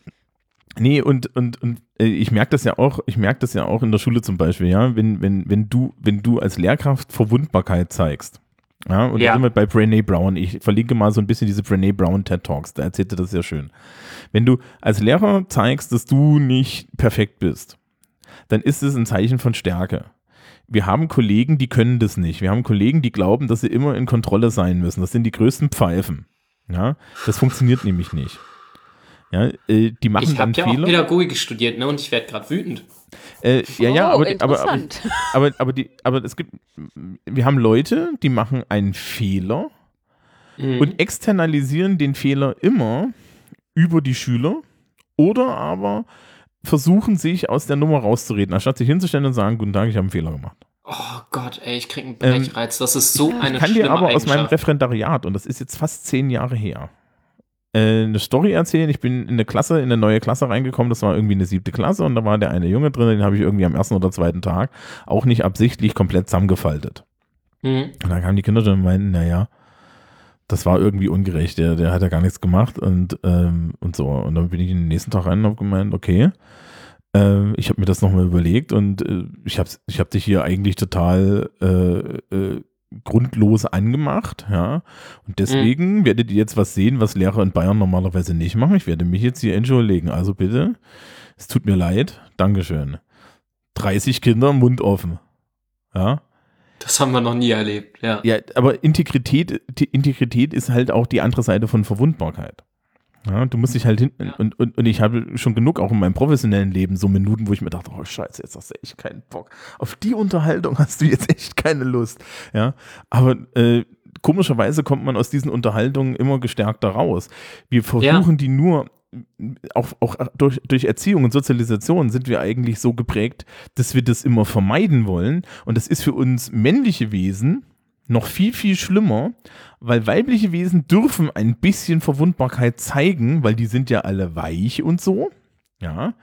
nee, und, und, und ich merke das ja auch, ich merke das ja auch in der Schule zum Beispiel, ja, wenn, wenn, wenn du, wenn du als Lehrkraft Verwundbarkeit zeigst. Ja, und Ja. da sind wir bei Brené Brown. Ich verlinke mal so ein bisschen diese Brené Brown TED Talks, da erzählt er das sehr schön. Wenn du als Lehrer zeigst, dass du nicht perfekt bist, dann ist es ein Zeichen von Stärke. Wir haben Kollegen, die können das nicht. Wir haben Kollegen, die glauben, dass sie immer in Kontrolle sein müssen. Das sind die größten Pfeifen. Ja, das funktioniert nämlich nicht. Ja, äh, die machen Ich habe dann ja auch Fehler. Pädagogik studiert, ne? Und ich werde gerade wütend. Äh, ja, ja, Oh, aber, die- aber, aber, aber, aber, die, aber es gibt, wir haben Leute, die machen einen Fehler Mhm. und externalisieren den Fehler immer über die Schüler oder aber versuchen, sich aus der Nummer rauszureden, anstatt sich hinzustellen und sagen, guten Tag, ich habe einen Fehler gemacht. Oh Gott, ey, ich krieg einen Brechreiz. das ist so eine Ich kann dir aber aus meinem. Referendariat, und das ist jetzt fast zehn Jahre her, eine Story erzählen. Ich bin in eine Klasse, in eine neue Klasse reingekommen, das war irgendwie eine siebte Klasse und da war der eine Junge drin, den habe ich irgendwie am ersten oder zweiten Tag auch nicht absichtlich komplett zusammengefaltet. Mhm. Und dann kamen die Kinder dann und meinten, naja, das war irgendwie ungerecht, der, der hat ja gar nichts gemacht und, ähm, und so. Und dann bin ich den nächsten Tag rein und habe gemeint, okay, äh, ich habe mir das nochmal überlegt und äh, ich habe ich hab dich hier eigentlich total äh, äh, grundlos angemacht, ja. Und deswegen werdet ihr jetzt was sehen, was Lehrer in Bayern normalerweise nicht machen. Ich werde mich jetzt hier entschuldigen. Also bitte, es tut mir leid, Dankeschön. 30 Kinder, Mund offen. Ja. Das haben wir noch nie erlebt, ja. Ja, aber Integrität, Integrität ist halt auch die andere Seite von Verwundbarkeit. Ja, du musst dich halt hinten, und, und, und ich habe schon genug auch in meinem professionellen Leben so Minuten, wo ich mir dachte, oh Scheiße, jetzt hast du echt keinen Bock. Auf die Unterhaltung hast du jetzt echt keine Lust. Ja, aber äh, komischerweise kommt man aus diesen Unterhaltungen immer gestärkter raus. Wir versuchen die nur, auch, auch durch, durch Erziehung und Sozialisation sind wir eigentlich so geprägt, dass wir das immer vermeiden wollen. Und das ist für uns männliche Wesen noch viel, viel schlimmer, weil weibliche Wesen dürfen ein bisschen Verwundbarkeit zeigen, weil die sind ja alle weich und so. Ja.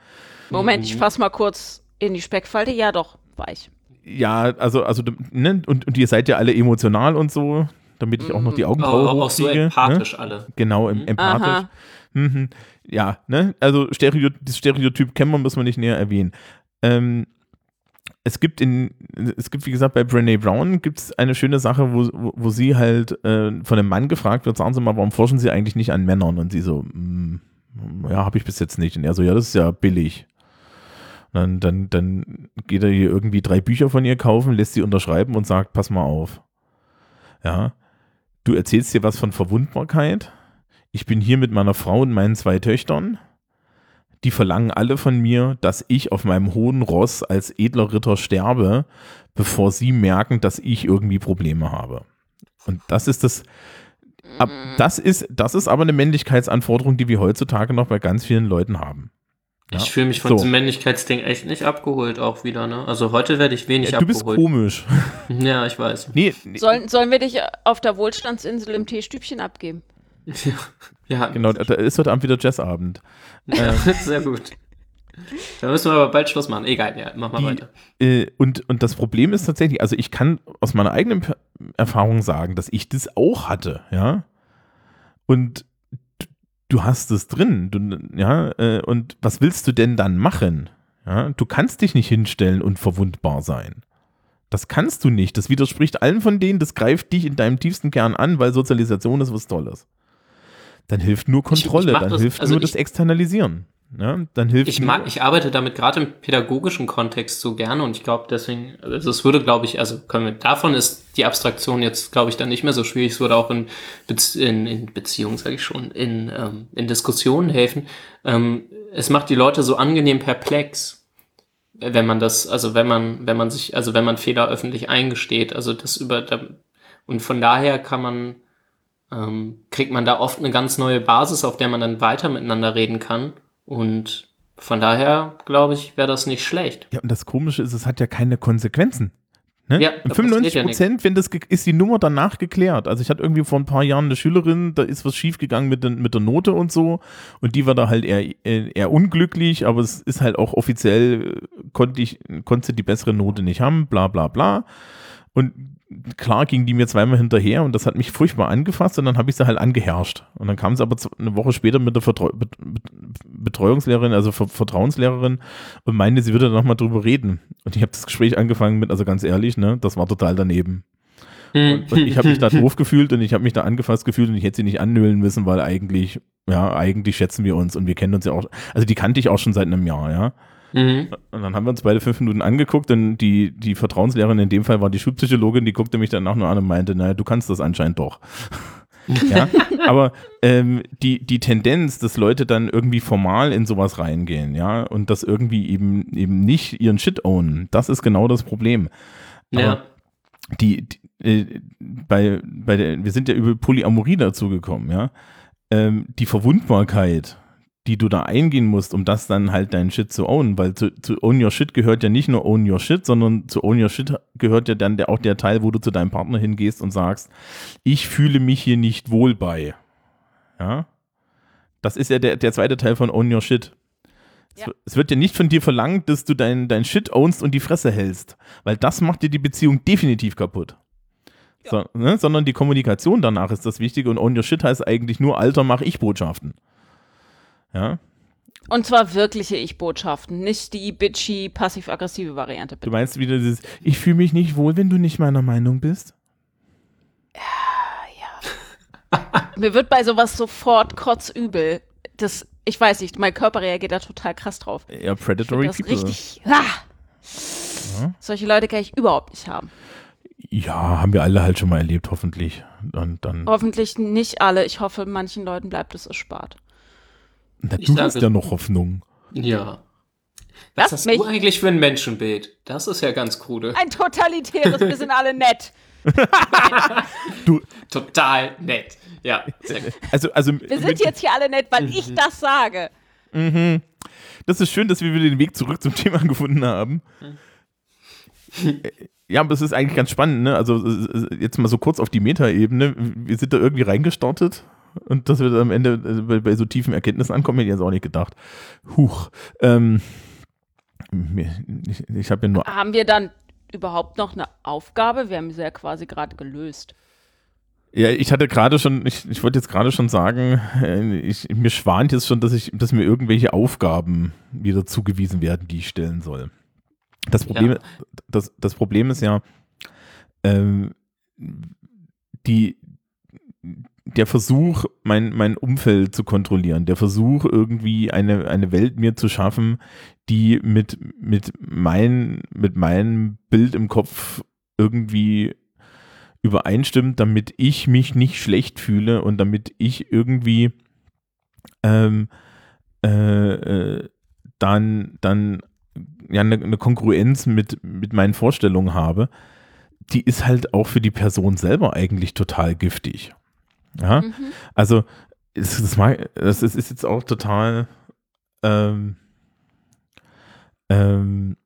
Moment, ich fass mal kurz in die Speckfalte. Ja, doch, weich. Ja, also, also, ne, und, und ihr seid ja alle emotional und so, damit ich auch noch die Oh, Augenbraue auch so hochkriege, empathisch Ne? alle. Genau, em- empathisch. Aha. Mhm. Ja, ne? Also Stereo, das Stereotyp kennen wir, müssen wir nicht näher erwähnen. Ähm, es gibt in, es gibt, wie gesagt, bei Brené Brown gibt es eine schöne Sache, wo, wo, sie halt äh, von einem Mann gefragt wird, sagen Sie mal, warum forschen Sie eigentlich nicht an Männern? Und sie so, "Mm, ja, habe ich bis jetzt nicht. Und er so, ja, das ist ja billig. Dann, dann, dann geht er hier irgendwie drei Bücher von ihr kaufen, lässt sie unterschreiben und sagt, pass mal auf. Ja, du erzählst dir was von Verwundbarkeit. Ich bin hier mit meiner Frau und meinen zwei Töchtern. Die verlangen alle von mir, dass ich auf meinem hohen Ross als edler Ritter sterbe, bevor sie merken, dass ich irgendwie Probleme habe. Und das ist das, ab, das ist, das ist aber eine Männlichkeitsanforderung, die wir heutzutage noch bei ganz vielen Leuten haben. Ja. Ich fühle mich von So. diesem Männlichkeitsding echt nicht abgeholt auch wieder, ne? Also heute werde ich wenig Ja, du bist abgeholt. komisch. Ja, ich weiß. Nee, nee Sollen, sollen wir dich auf der Wohlstandsinsel im Teestübchen abgeben? Ja, genau, da ist heute Abend wieder Jazzabend. Ja, sehr gut. Da müssen wir aber bald Schluss machen. Egal, ja, mach mal Die- weiter. Äh, und, und das Problem ist tatsächlich, also ich kann aus meiner eigenen Erfahrung sagen, dass ich das auch hatte, ja. Und du, du hast es drin, du, ja, äh, und was willst du denn dann machen? Ja, du kannst dich nicht hinstellen und verwundbar sein. Das kannst du nicht. Das widerspricht allen von denen, das greift dich in deinem tiefsten Kern an, weil Sozialisation ist was Tolles. Dann hilft nur Ich- ich Kontrolle, mach dann das- hilft also nur das ich- Externalisieren. Ja, dann hilft Ich mag, ich arbeite damit gerade im pädagogischen Kontext so gerne und ich glaube deswegen, also es würde, glaube ich, also können wir, davon ist die Abstraktion jetzt, glaube ich, dann nicht mehr so schwierig. Es würde auch in, in, in Beziehungen, sage ich schon, in, ähm, in Diskussionen helfen. Ähm, es macht die Leute so angenehm perplex, wenn man das, also wenn man, wenn man sich, also wenn man Fehler öffentlich eingesteht, also das über, und von daher kann man, ähm, kriegt man da oft eine ganz neue Basis, auf der man dann weiter miteinander reden kann. Und von daher, glaube ich, wäre das nicht schlecht. Ja, und das Komische ist, es hat ja keine Konsequenzen. Ne? Ja, Und da 95 passiert ja Prozent, wenn das ist die Nummer danach geklärt. Also ich hatte irgendwie vor ein paar Jahren eine Schülerin, da ist was schiefgegangen mit, den, mit der Note und so. Und die war da halt eher, eher unglücklich, aber es ist halt auch offiziell, äh, konnte ich, konnte die bessere Note nicht haben, bla bla bla. Und klar ging die mir zweimal hinterher und das hat mich furchtbar angefasst und dann habe ich sie halt angeherrscht. Und dann kam sie aber eine Woche später mit der Vertreu Bet Bet Betreuungslehrerin, also Ver Vertrauenslehrerin und meinte, sie würde nochmal drüber reden. Und ich habe das Gespräch angefangen mit, also ganz ehrlich, ne, das war total daneben. Und, und ich habe mich da doof gefühlt und ich habe mich da angefasst gefühlt und ich hätte sie nicht annölen müssen, weil eigentlich, ja, eigentlich schätzen wir uns und wir kennen uns ja auch, also die kannte ich auch schon seit einem Jahr, ja. Mhm. Und dann haben wir uns beide fünf Minuten angeguckt und die, die Vertrauenslehrerin in dem Fall war die Schulpsychologin, die guckte mich danach nur an und meinte, naja, du kannst das anscheinend doch. ja, aber ähm, die, die Tendenz, dass Leute dann irgendwie formal in sowas reingehen, ja, und das irgendwie eben, eben nicht ihren Shit ownen, das ist genau das Problem. Ja. Die, die äh, bei, bei der, wir sind ja über Polyamorie dazu gekommen, ja. Ähm, die Verwundbarkeit, die du da eingehen musst, um das dann halt dein Shit zu ownen, weil zu, zu own your shit gehört ja nicht nur own your shit, sondern zu own your shit gehört ja dann der, auch der Teil, wo du zu deinem Partner hingehst und sagst, ich fühle mich hier nicht wohl bei. Ja. Das ist ja der, der zweite Teil von own your shit. Es Ja. Es wird ja nicht von dir verlangt, dass du dein, dein Shit ownst und die Fresse hältst, weil das macht dir die Beziehung definitiv kaputt. So, ne? Sondern die Kommunikation danach ist das Wichtige und own your shit heißt eigentlich nur, Alter, mach ich Botschaften. Ja. Und zwar wirkliche Ich-Botschaften, nicht die bitchy, passiv-aggressive Variante. Du Bitte. meinst wieder dieses, ich fühle mich nicht wohl, wenn du nicht meiner Meinung bist? Mir wird bei sowas sofort kotzübel. Das, ich weiß nicht, mein Körper reagiert da total krass drauf. Ja, Ich predatory das people. richtig. Ah! Solche Leute kann ich überhaupt nicht haben. Ja, haben wir alle halt schon mal erlebt, hoffentlich. Und dann, Hoffentlich nicht alle. Ich hoffe, manchen Leuten bleibt es erspart. Na, du sage- hast ja noch Hoffnung. Ja. Was? Was hast Mich? du eigentlich für ein Menschenbild? Das ist ja ganz krude. Ein totalitäres, wir sind alle nett. Total nett. Ja, sehr gut. Also, also Wir sind jetzt hier alle nett, weil ich das sage. das ist schön, dass wir wieder den Weg zurück zum Thema gefunden haben. Ja, aber es ist eigentlich ganz spannend, ne? Also jetzt mal so kurz auf die Metaebene. Wir sind da irgendwie reingestartet und dass wir dann am Ende äh, bei, bei so tiefen Erkenntnissen ankommen, hätte ich jetzt auch nicht gedacht. Huch. Ähm, ich ich habe ja nur Haben wir dann überhaupt noch eine Aufgabe? Wir haben sie ja quasi gerade gelöst. Ja, ich hatte gerade schon, ich, ich wollte jetzt gerade schon sagen, äh, ich, mir schwant jetzt schon, dass ich, dass mir irgendwelche Aufgaben wieder zugewiesen werden, die ich stellen soll. Das Problem, Ja. das, das Problem ist ja, ähm, die, der Versuch, mein, mein Umfeld zu kontrollieren, der Versuch, irgendwie eine, eine Welt mir zu schaffen, die mit, mit, mein, mit meinem Bild im Kopf irgendwie übereinstimmt, damit ich mich nicht schlecht fühle und damit ich irgendwie ähm, äh, äh, dann, dann ja eine, eine Kongruenz mit, mit meinen Vorstellungen habe, die ist halt auch für die Person selber eigentlich total giftig. Ja, Mhm. also es, das, das ist, ist jetzt auch total ähm, ähm,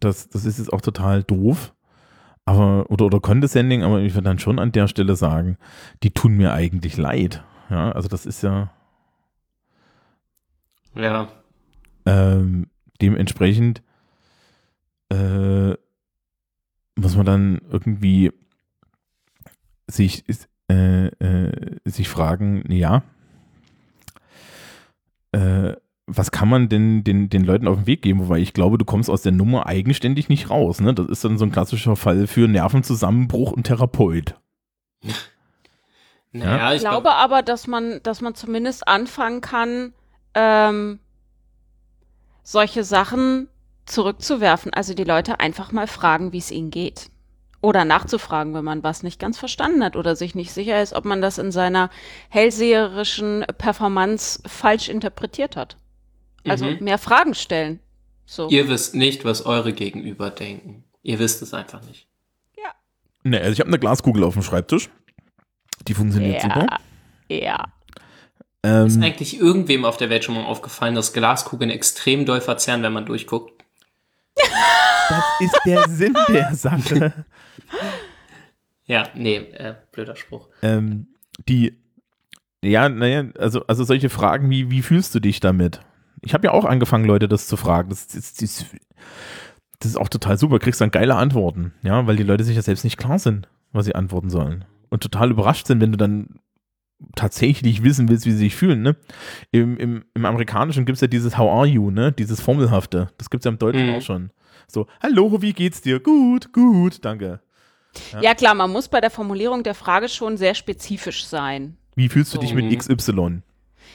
das, das ist jetzt auch total doof, aber oder, oder condescending, aber ich würde dann schon an der Stelle sagen, die tun mir eigentlich leid. Ja, also das ist ja Ja. ähm, dementsprechend äh, muss man dann irgendwie sich, äh, äh, sich fragen, ja, äh, was kann man denn den, den Leuten auf den Weg geben? Wobei ich glaube, du kommst aus der Nummer eigenständig nicht raus. Ne? Das ist dann so ein klassischer Fall für Nervenzusammenbruch und Therapeut. Naja, Ich ich glaube aber, dass man, dass man zumindest anfangen kann, ähm, solche Sachen zurückzuwerfen. Also die Leute einfach mal fragen, wie es ihnen geht. Oder nachzufragen, wenn man was nicht ganz verstanden hat oder sich nicht sicher ist, ob man das in seiner hellseherischen Performance falsch interpretiert hat. Also Mhm. mehr Fragen stellen. So. Ihr wisst nicht, was eure Gegenüber denken. Ihr wisst es einfach nicht. Ne, also ich habe eine Glaskugel auf dem Schreibtisch. Die funktioniert super. ja. ja. Ist Ähm, eigentlich irgendwem auf der Welt schon mal aufgefallen, dass Glaskugeln extrem doll verzerren, wenn man durchguckt? das ist der Sinn der Sache. Ja, nee, äh, blöder Spruch. ähm, die, ja, naja, also, also solche Fragen wie, wie fühlst du dich damit? Ich habe ja auch angefangen, Leute das zu fragen. Das, das, das, das ist auch total super. Kriegst dann geile Antworten, ja, weil die Leute sich ja selbst nicht klar sind, was sie antworten sollen. Und total überrascht sind, wenn du dann tatsächlich wissen willst, wie sie sich fühlen, ne? Im, im, im Amerikanischen gibt es ja dieses How are you, ne? Dieses Formelhafte. Das gibt es ja im Deutschen Mhm. auch schon. So, hallo, wie geht's dir? Gut, gut, danke. Ja, klar, man muss bei der Formulierung der Frage schon sehr spezifisch sein. Wie fühlst du dich mit. XY?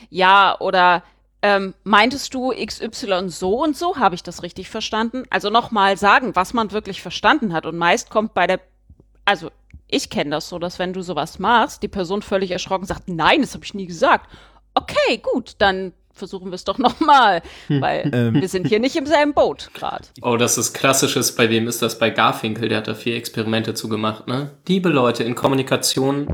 Ja, oder ähm, meintest du XY so und so? Habe ich das richtig verstanden? Also nochmal sagen, was man wirklich verstanden hat. Und meist kommt bei der, also ich kenne das so, dass wenn du sowas machst, die Person völlig erschrocken sagt, nein, das habe ich nie gesagt. Okay, gut, dann versuchen wir es doch nochmal, weil Ähm. wir sind hier nicht im selben Boot gerade. Oh, das ist klassisches, bei wem ist das? Bei Garfinkel, der hat da vier Experimente zugemacht, ne? Liebe Leute, in Kommunikation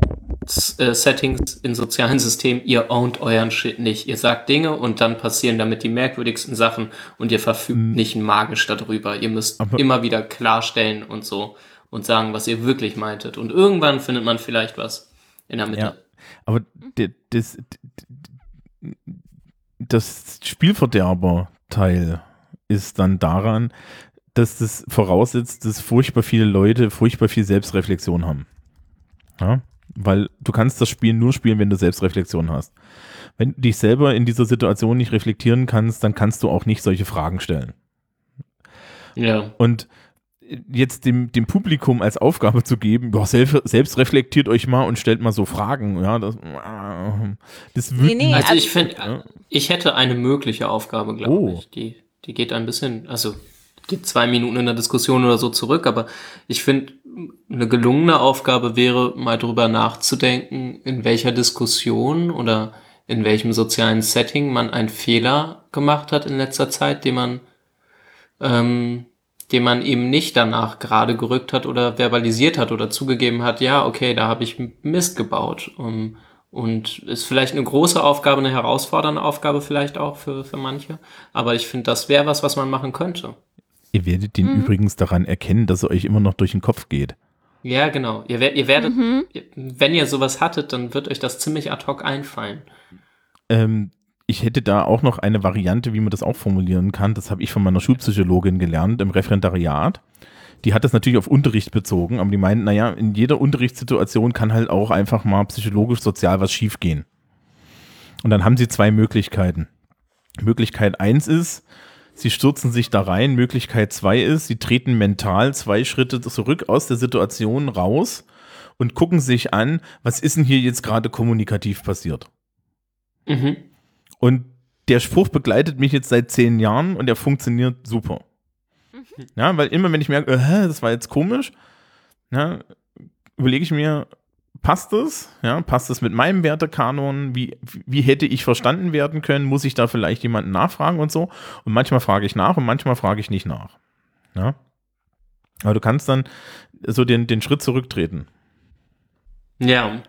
S- äh, Settings in sozialen Systemen, ihr ownt euren Shit nicht. Ihr sagt Dinge und dann passieren damit die merkwürdigsten Sachen und ihr verfügt nicht magisch darüber. Ihr müsst Aber- immer wieder klarstellen und so und sagen, was ihr wirklich meintet. Und irgendwann findet man vielleicht was in der Mitte. Ja. Aber das, das Spielverderber-Teil ist dann daran, dass das voraussetzt, dass furchtbar viele Leute furchtbar viel Selbstreflexion haben. Ja? Weil du kannst das Spiel nur spielen, wenn du Selbstreflexion hast. Wenn du dich selber in dieser Situation nicht reflektieren kannst, dann kannst du auch nicht solche Fragen stellen. Ja. Und jetzt dem, dem Publikum als Aufgabe zu geben, boah, selbst, selbst reflektiert euch mal und stellt mal so Fragen, ja, das, das Nee, nee, Also Also- ich finde, Ja. ich hätte eine mögliche Aufgabe, glaube Oh. ich. Die, die geht ein bisschen, also geht zwei Minuten in der Diskussion oder so zurück, aber ich finde, eine gelungene Aufgabe wäre, mal drüber nachzudenken, in welcher Diskussion oder in welchem sozialen Setting man einen Fehler gemacht hat in letzter Zeit, den man, ähm, den man eben nicht danach gerade gerückt hat oder verbalisiert hat oder zugegeben hat, ja, okay, da habe ich Mist gebaut. Um, und ist vielleicht eine große Aufgabe, eine herausfordernde Aufgabe vielleicht auch für, für manche. Aber ich finde, das wäre was, was man machen könnte. Ihr werdet den übrigens daran erkennen, dass er euch immer noch durch den Kopf geht. Ja, genau. Ihr, wer- ihr werdet, ihr- wenn ihr sowas hattet, dann wird euch das ziemlich ad hoc einfallen. Ähm, ich hätte da auch noch eine Variante, wie man das auch formulieren kann. Das habe ich von meiner Schulpsychologin gelernt im Referendariat. Die hat das natürlich auf Unterricht bezogen, aber die meint, naja, in jeder Unterrichtssituation kann halt auch einfach mal psychologisch, sozial was schiefgehen. Und dann haben sie zwei Möglichkeiten. Möglichkeit eins ist, sie stürzen sich da rein. Möglichkeit zwei ist, sie treten mental zwei Schritte zurück aus der Situation raus und gucken sich an, was ist denn hier jetzt gerade kommunikativ passiert. Mhm. Und der Spruch begleitet mich jetzt seit zehn Jahren und der funktioniert super. Ja, weil immer wenn ich merke, äh, das war jetzt komisch, ja, überlege ich mir, passt das? Ja, passt das mit meinem Wertekanon? Wie, wie hätte ich verstanden werden können? Muss ich da vielleicht jemanden nachfragen und so? Und manchmal frage ich nach und manchmal frage ich nicht nach. Ja. Aber du kannst dann so den, den Schritt zurücktreten. Ja.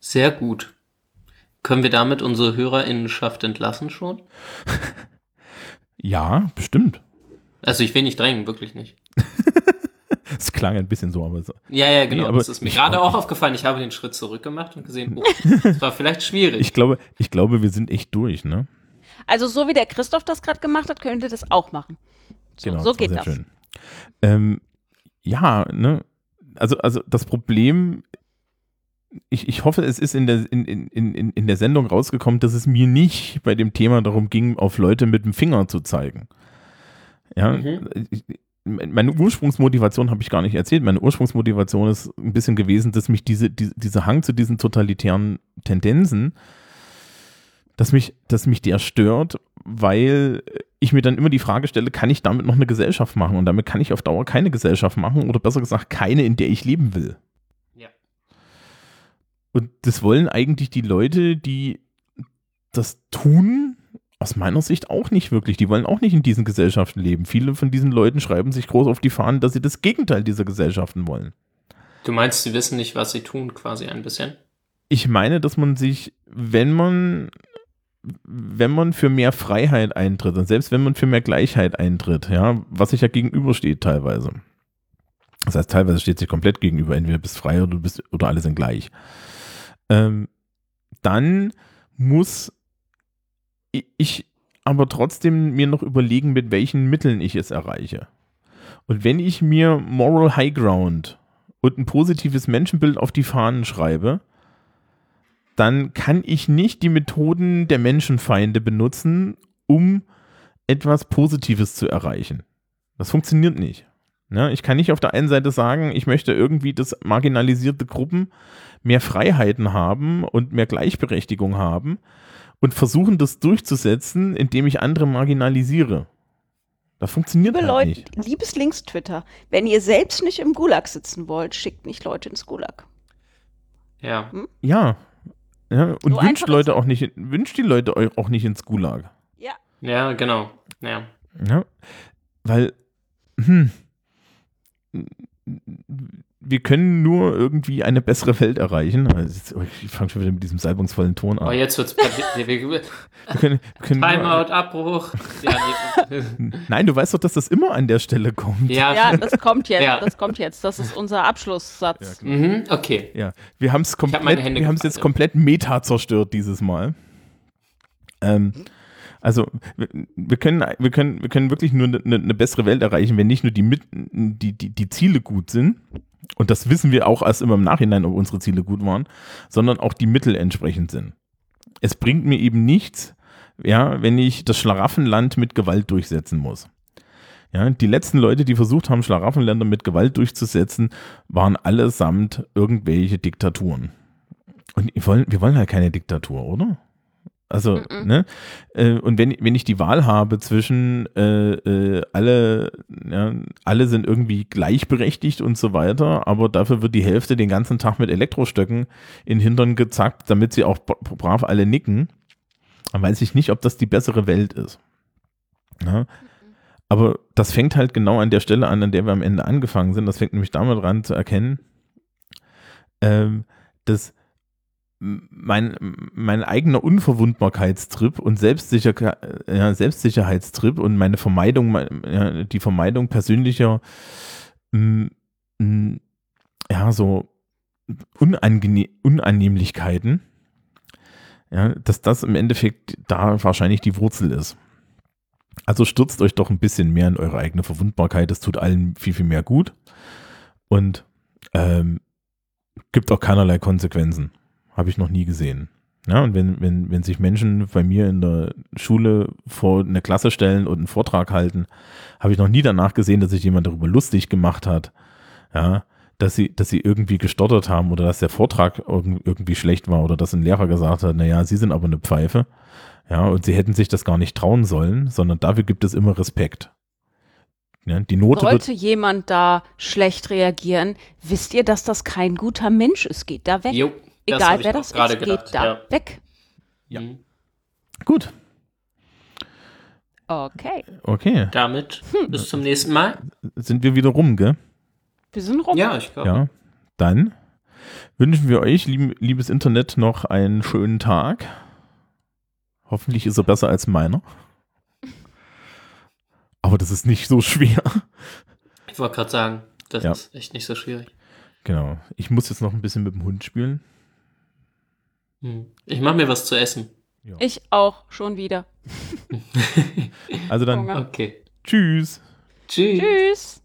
Sehr gut. Können wir damit unsere Hörerinnenschaft entlassen schon? Ja, bestimmt. Also ich will nicht drängen, wirklich nicht. Es klang ein bisschen so, aber so. Ja, ja, genau. Nee, aber das ist mir gerade auch aufgefallen. Ich habe den Schritt zurück gemacht und gesehen, oh, das war vielleicht schwierig. Ich glaube, ich glaube, wir sind echt durch, ne? Also so wie der Christoph das gerade gemacht hat, könnt ihr das auch machen. So, Genau, so das geht sehr das. Schön. Ähm, ja, ne, also, also das Problem, ich, ich hoffe, es ist in der, in, in, in, in der Sendung rausgekommen, dass es mir nicht bei dem Thema darum ging, auf Leute mit dem Finger zu zeigen. Ja, Mhm. ich, meine Ursprungsmotivation habe ich gar nicht erzählt. Meine Ursprungsmotivation ist ein bisschen gewesen, dass mich diese, diese, dieser Hang zu diesen totalitären Tendenzen, dass mich, dass mich der stört, weil ich mir dann immer die Frage stelle, kann ich damit noch eine Gesellschaft machen? Und damit kann ich auf Dauer keine Gesellschaft machen oder besser gesagt keine, in der ich leben will. Und das wollen eigentlich die Leute, die das tun, aus meiner Sicht auch nicht wirklich. Die wollen auch nicht in diesen Gesellschaften leben. Viele von diesen Leuten schreiben sich groß auf die Fahnen, dass sie das Gegenteil dieser Gesellschaften wollen. Du meinst, sie wissen nicht, was sie tun, quasi ein bisschen? Ich meine, dass man sich, wenn man, wenn man für mehr Freiheit eintritt und selbst wenn man für mehr Gleichheit eintritt, ja, was sich ja gegenübersteht teilweise. Das heißt, teilweise steht sich komplett gegenüber, entweder bist frei oder du bist oder alle sind gleich. Ähm, dann muss ich aber trotzdem mir noch überlegen, mit welchen Mitteln ich es erreiche. Und wenn ich mir Moral High Ground und ein positives Menschenbild auf die Fahnen schreibe, dann kann ich nicht die Methoden der Menschenfeinde benutzen, um etwas Positives zu erreichen. Das funktioniert nicht. Ne? Ich kann nicht auf der einen Seite sagen, ich möchte irgendwie, dass marginalisierte Gruppen mehr Freiheiten haben und mehr Gleichberechtigung haben und versuchen, das durchzusetzen, indem ich andere marginalisiere. Das funktioniert Liebe halt Leute, nicht. liebes Links-Twitter, wenn ihr selbst nicht im Gulag sitzen wollt, schickt nicht Leute ins Gulag. Ja. Ja. ja und So wünscht Leute auch nicht, wünscht die Leute euch auch nicht ins Gulag. Ja. Ja, genau. Ja. Ja, weil, hm, wir können nur irgendwie eine bessere Welt erreichen. Also jetzt- oh, Ich fange schon wieder mit diesem salbungsvollen Ton Oh, an. jetzt wird's wir, wir, Wir können, wir können nur, Timeout, Abbruch. Ja, nee. nein, du weißt doch, dass das immer an der Stelle kommt. ja, Ja, das kommt jetzt. Ja. Das kommt jetzt. Das ist unser Abschlusssatz. Mhm, okay. Ja, wir haben es hab meine komplett, Hände wir haben es jetzt komplett meta zerstört dieses Mal. Ähm, also wir, können, wir können, wir können wirklich nur eine, eine bessere Welt erreichen, wenn nicht nur die, die, die, die Ziele gut sind. Und das wissen wir auch erst immer im Nachhinein, ob unsere Ziele gut waren, sondern auch die Mittel entsprechend sind. Es bringt mir eben nichts, ja, wenn ich das Schlaraffenland mit Gewalt durchsetzen muss. Ja, die letzten Leute, die versucht haben, Schlaraffenländer mit Gewalt durchzusetzen, waren allesamt irgendwelche Diktaturen. Und wir wollen, wir wollen halt keine Diktatur, oder? Also, Mhm. ne? Äh, und wenn, wenn ich die Wahl habe zwischen äh, äh, alle, ja, alle sind irgendwie gleichberechtigt und so weiter, aber dafür wird die Hälfte den ganzen Tag mit Elektrostöcken in den Hintern gezackt, damit sie auch bra- brav alle nicken, dann weiß ich nicht, ob das die bessere Welt ist. Ja? Aber das fängt halt genau an der Stelle an, an der wir am Ende angefangen sind. Das fängt nämlich damit an zu erkennen, ähm, dass mein, mein eigener Unverwundbarkeitstrip und Selbstsicher, ja, Selbstsicherheitstrip und meine Vermeidung, ja, die Vermeidung persönlicher, mm, mm, ja, so Unannehmlichkeiten, ja, dass das im Endeffekt da wahrscheinlich die Wurzel ist. Also stürzt euch doch ein bisschen mehr in eure eigene Verwundbarkeit. Das tut allen viel, viel mehr gut. Und ähm, gibt auch keinerlei Konsequenzen. Habe ich noch nie gesehen. Ja, und wenn, wenn, wenn sich Menschen bei mir in der Schule vor eine Klasse stellen und einen Vortrag halten, habe ich noch nie danach gesehen, dass sich jemand darüber lustig gemacht hat. Ja, dass sie, dass sie irgendwie gestottert haben oder dass der Vortrag irg- irgendwie schlecht war oder dass ein Lehrer gesagt hat, naja, sie sind aber eine Pfeife. Ja, und sie hätten sich das gar nicht trauen sollen, sondern dafür gibt es immer Respekt. Ja, die Note wird, Sollte jemand da schlecht reagieren, wisst ihr, dass das kein guter Mensch ist. Geht da weg. Jo, Egal ich wer das gerade ist, gedacht, geht da ja. weg. Ja. Mhm. gut, Okay. okay, Damit bis zum nächsten Mal. sind wir wieder rum, gell? Wir sind rum. Ja, ich glaube. Ja, dann wünschen wir euch, lieb, liebes Internet, noch einen schönen Tag. Hoffentlich ist er besser als meiner. Aber das ist nicht so schwer. Ich wollte gerade sagen, das Ja. ist echt nicht so schwierig. Genau. Ich muss jetzt noch ein bisschen mit dem Hund spielen. Hm. Ich mache mir was zu essen. Ich auch schon wieder. Also dann. Okay. tschüss. Tschüss. Tschüss.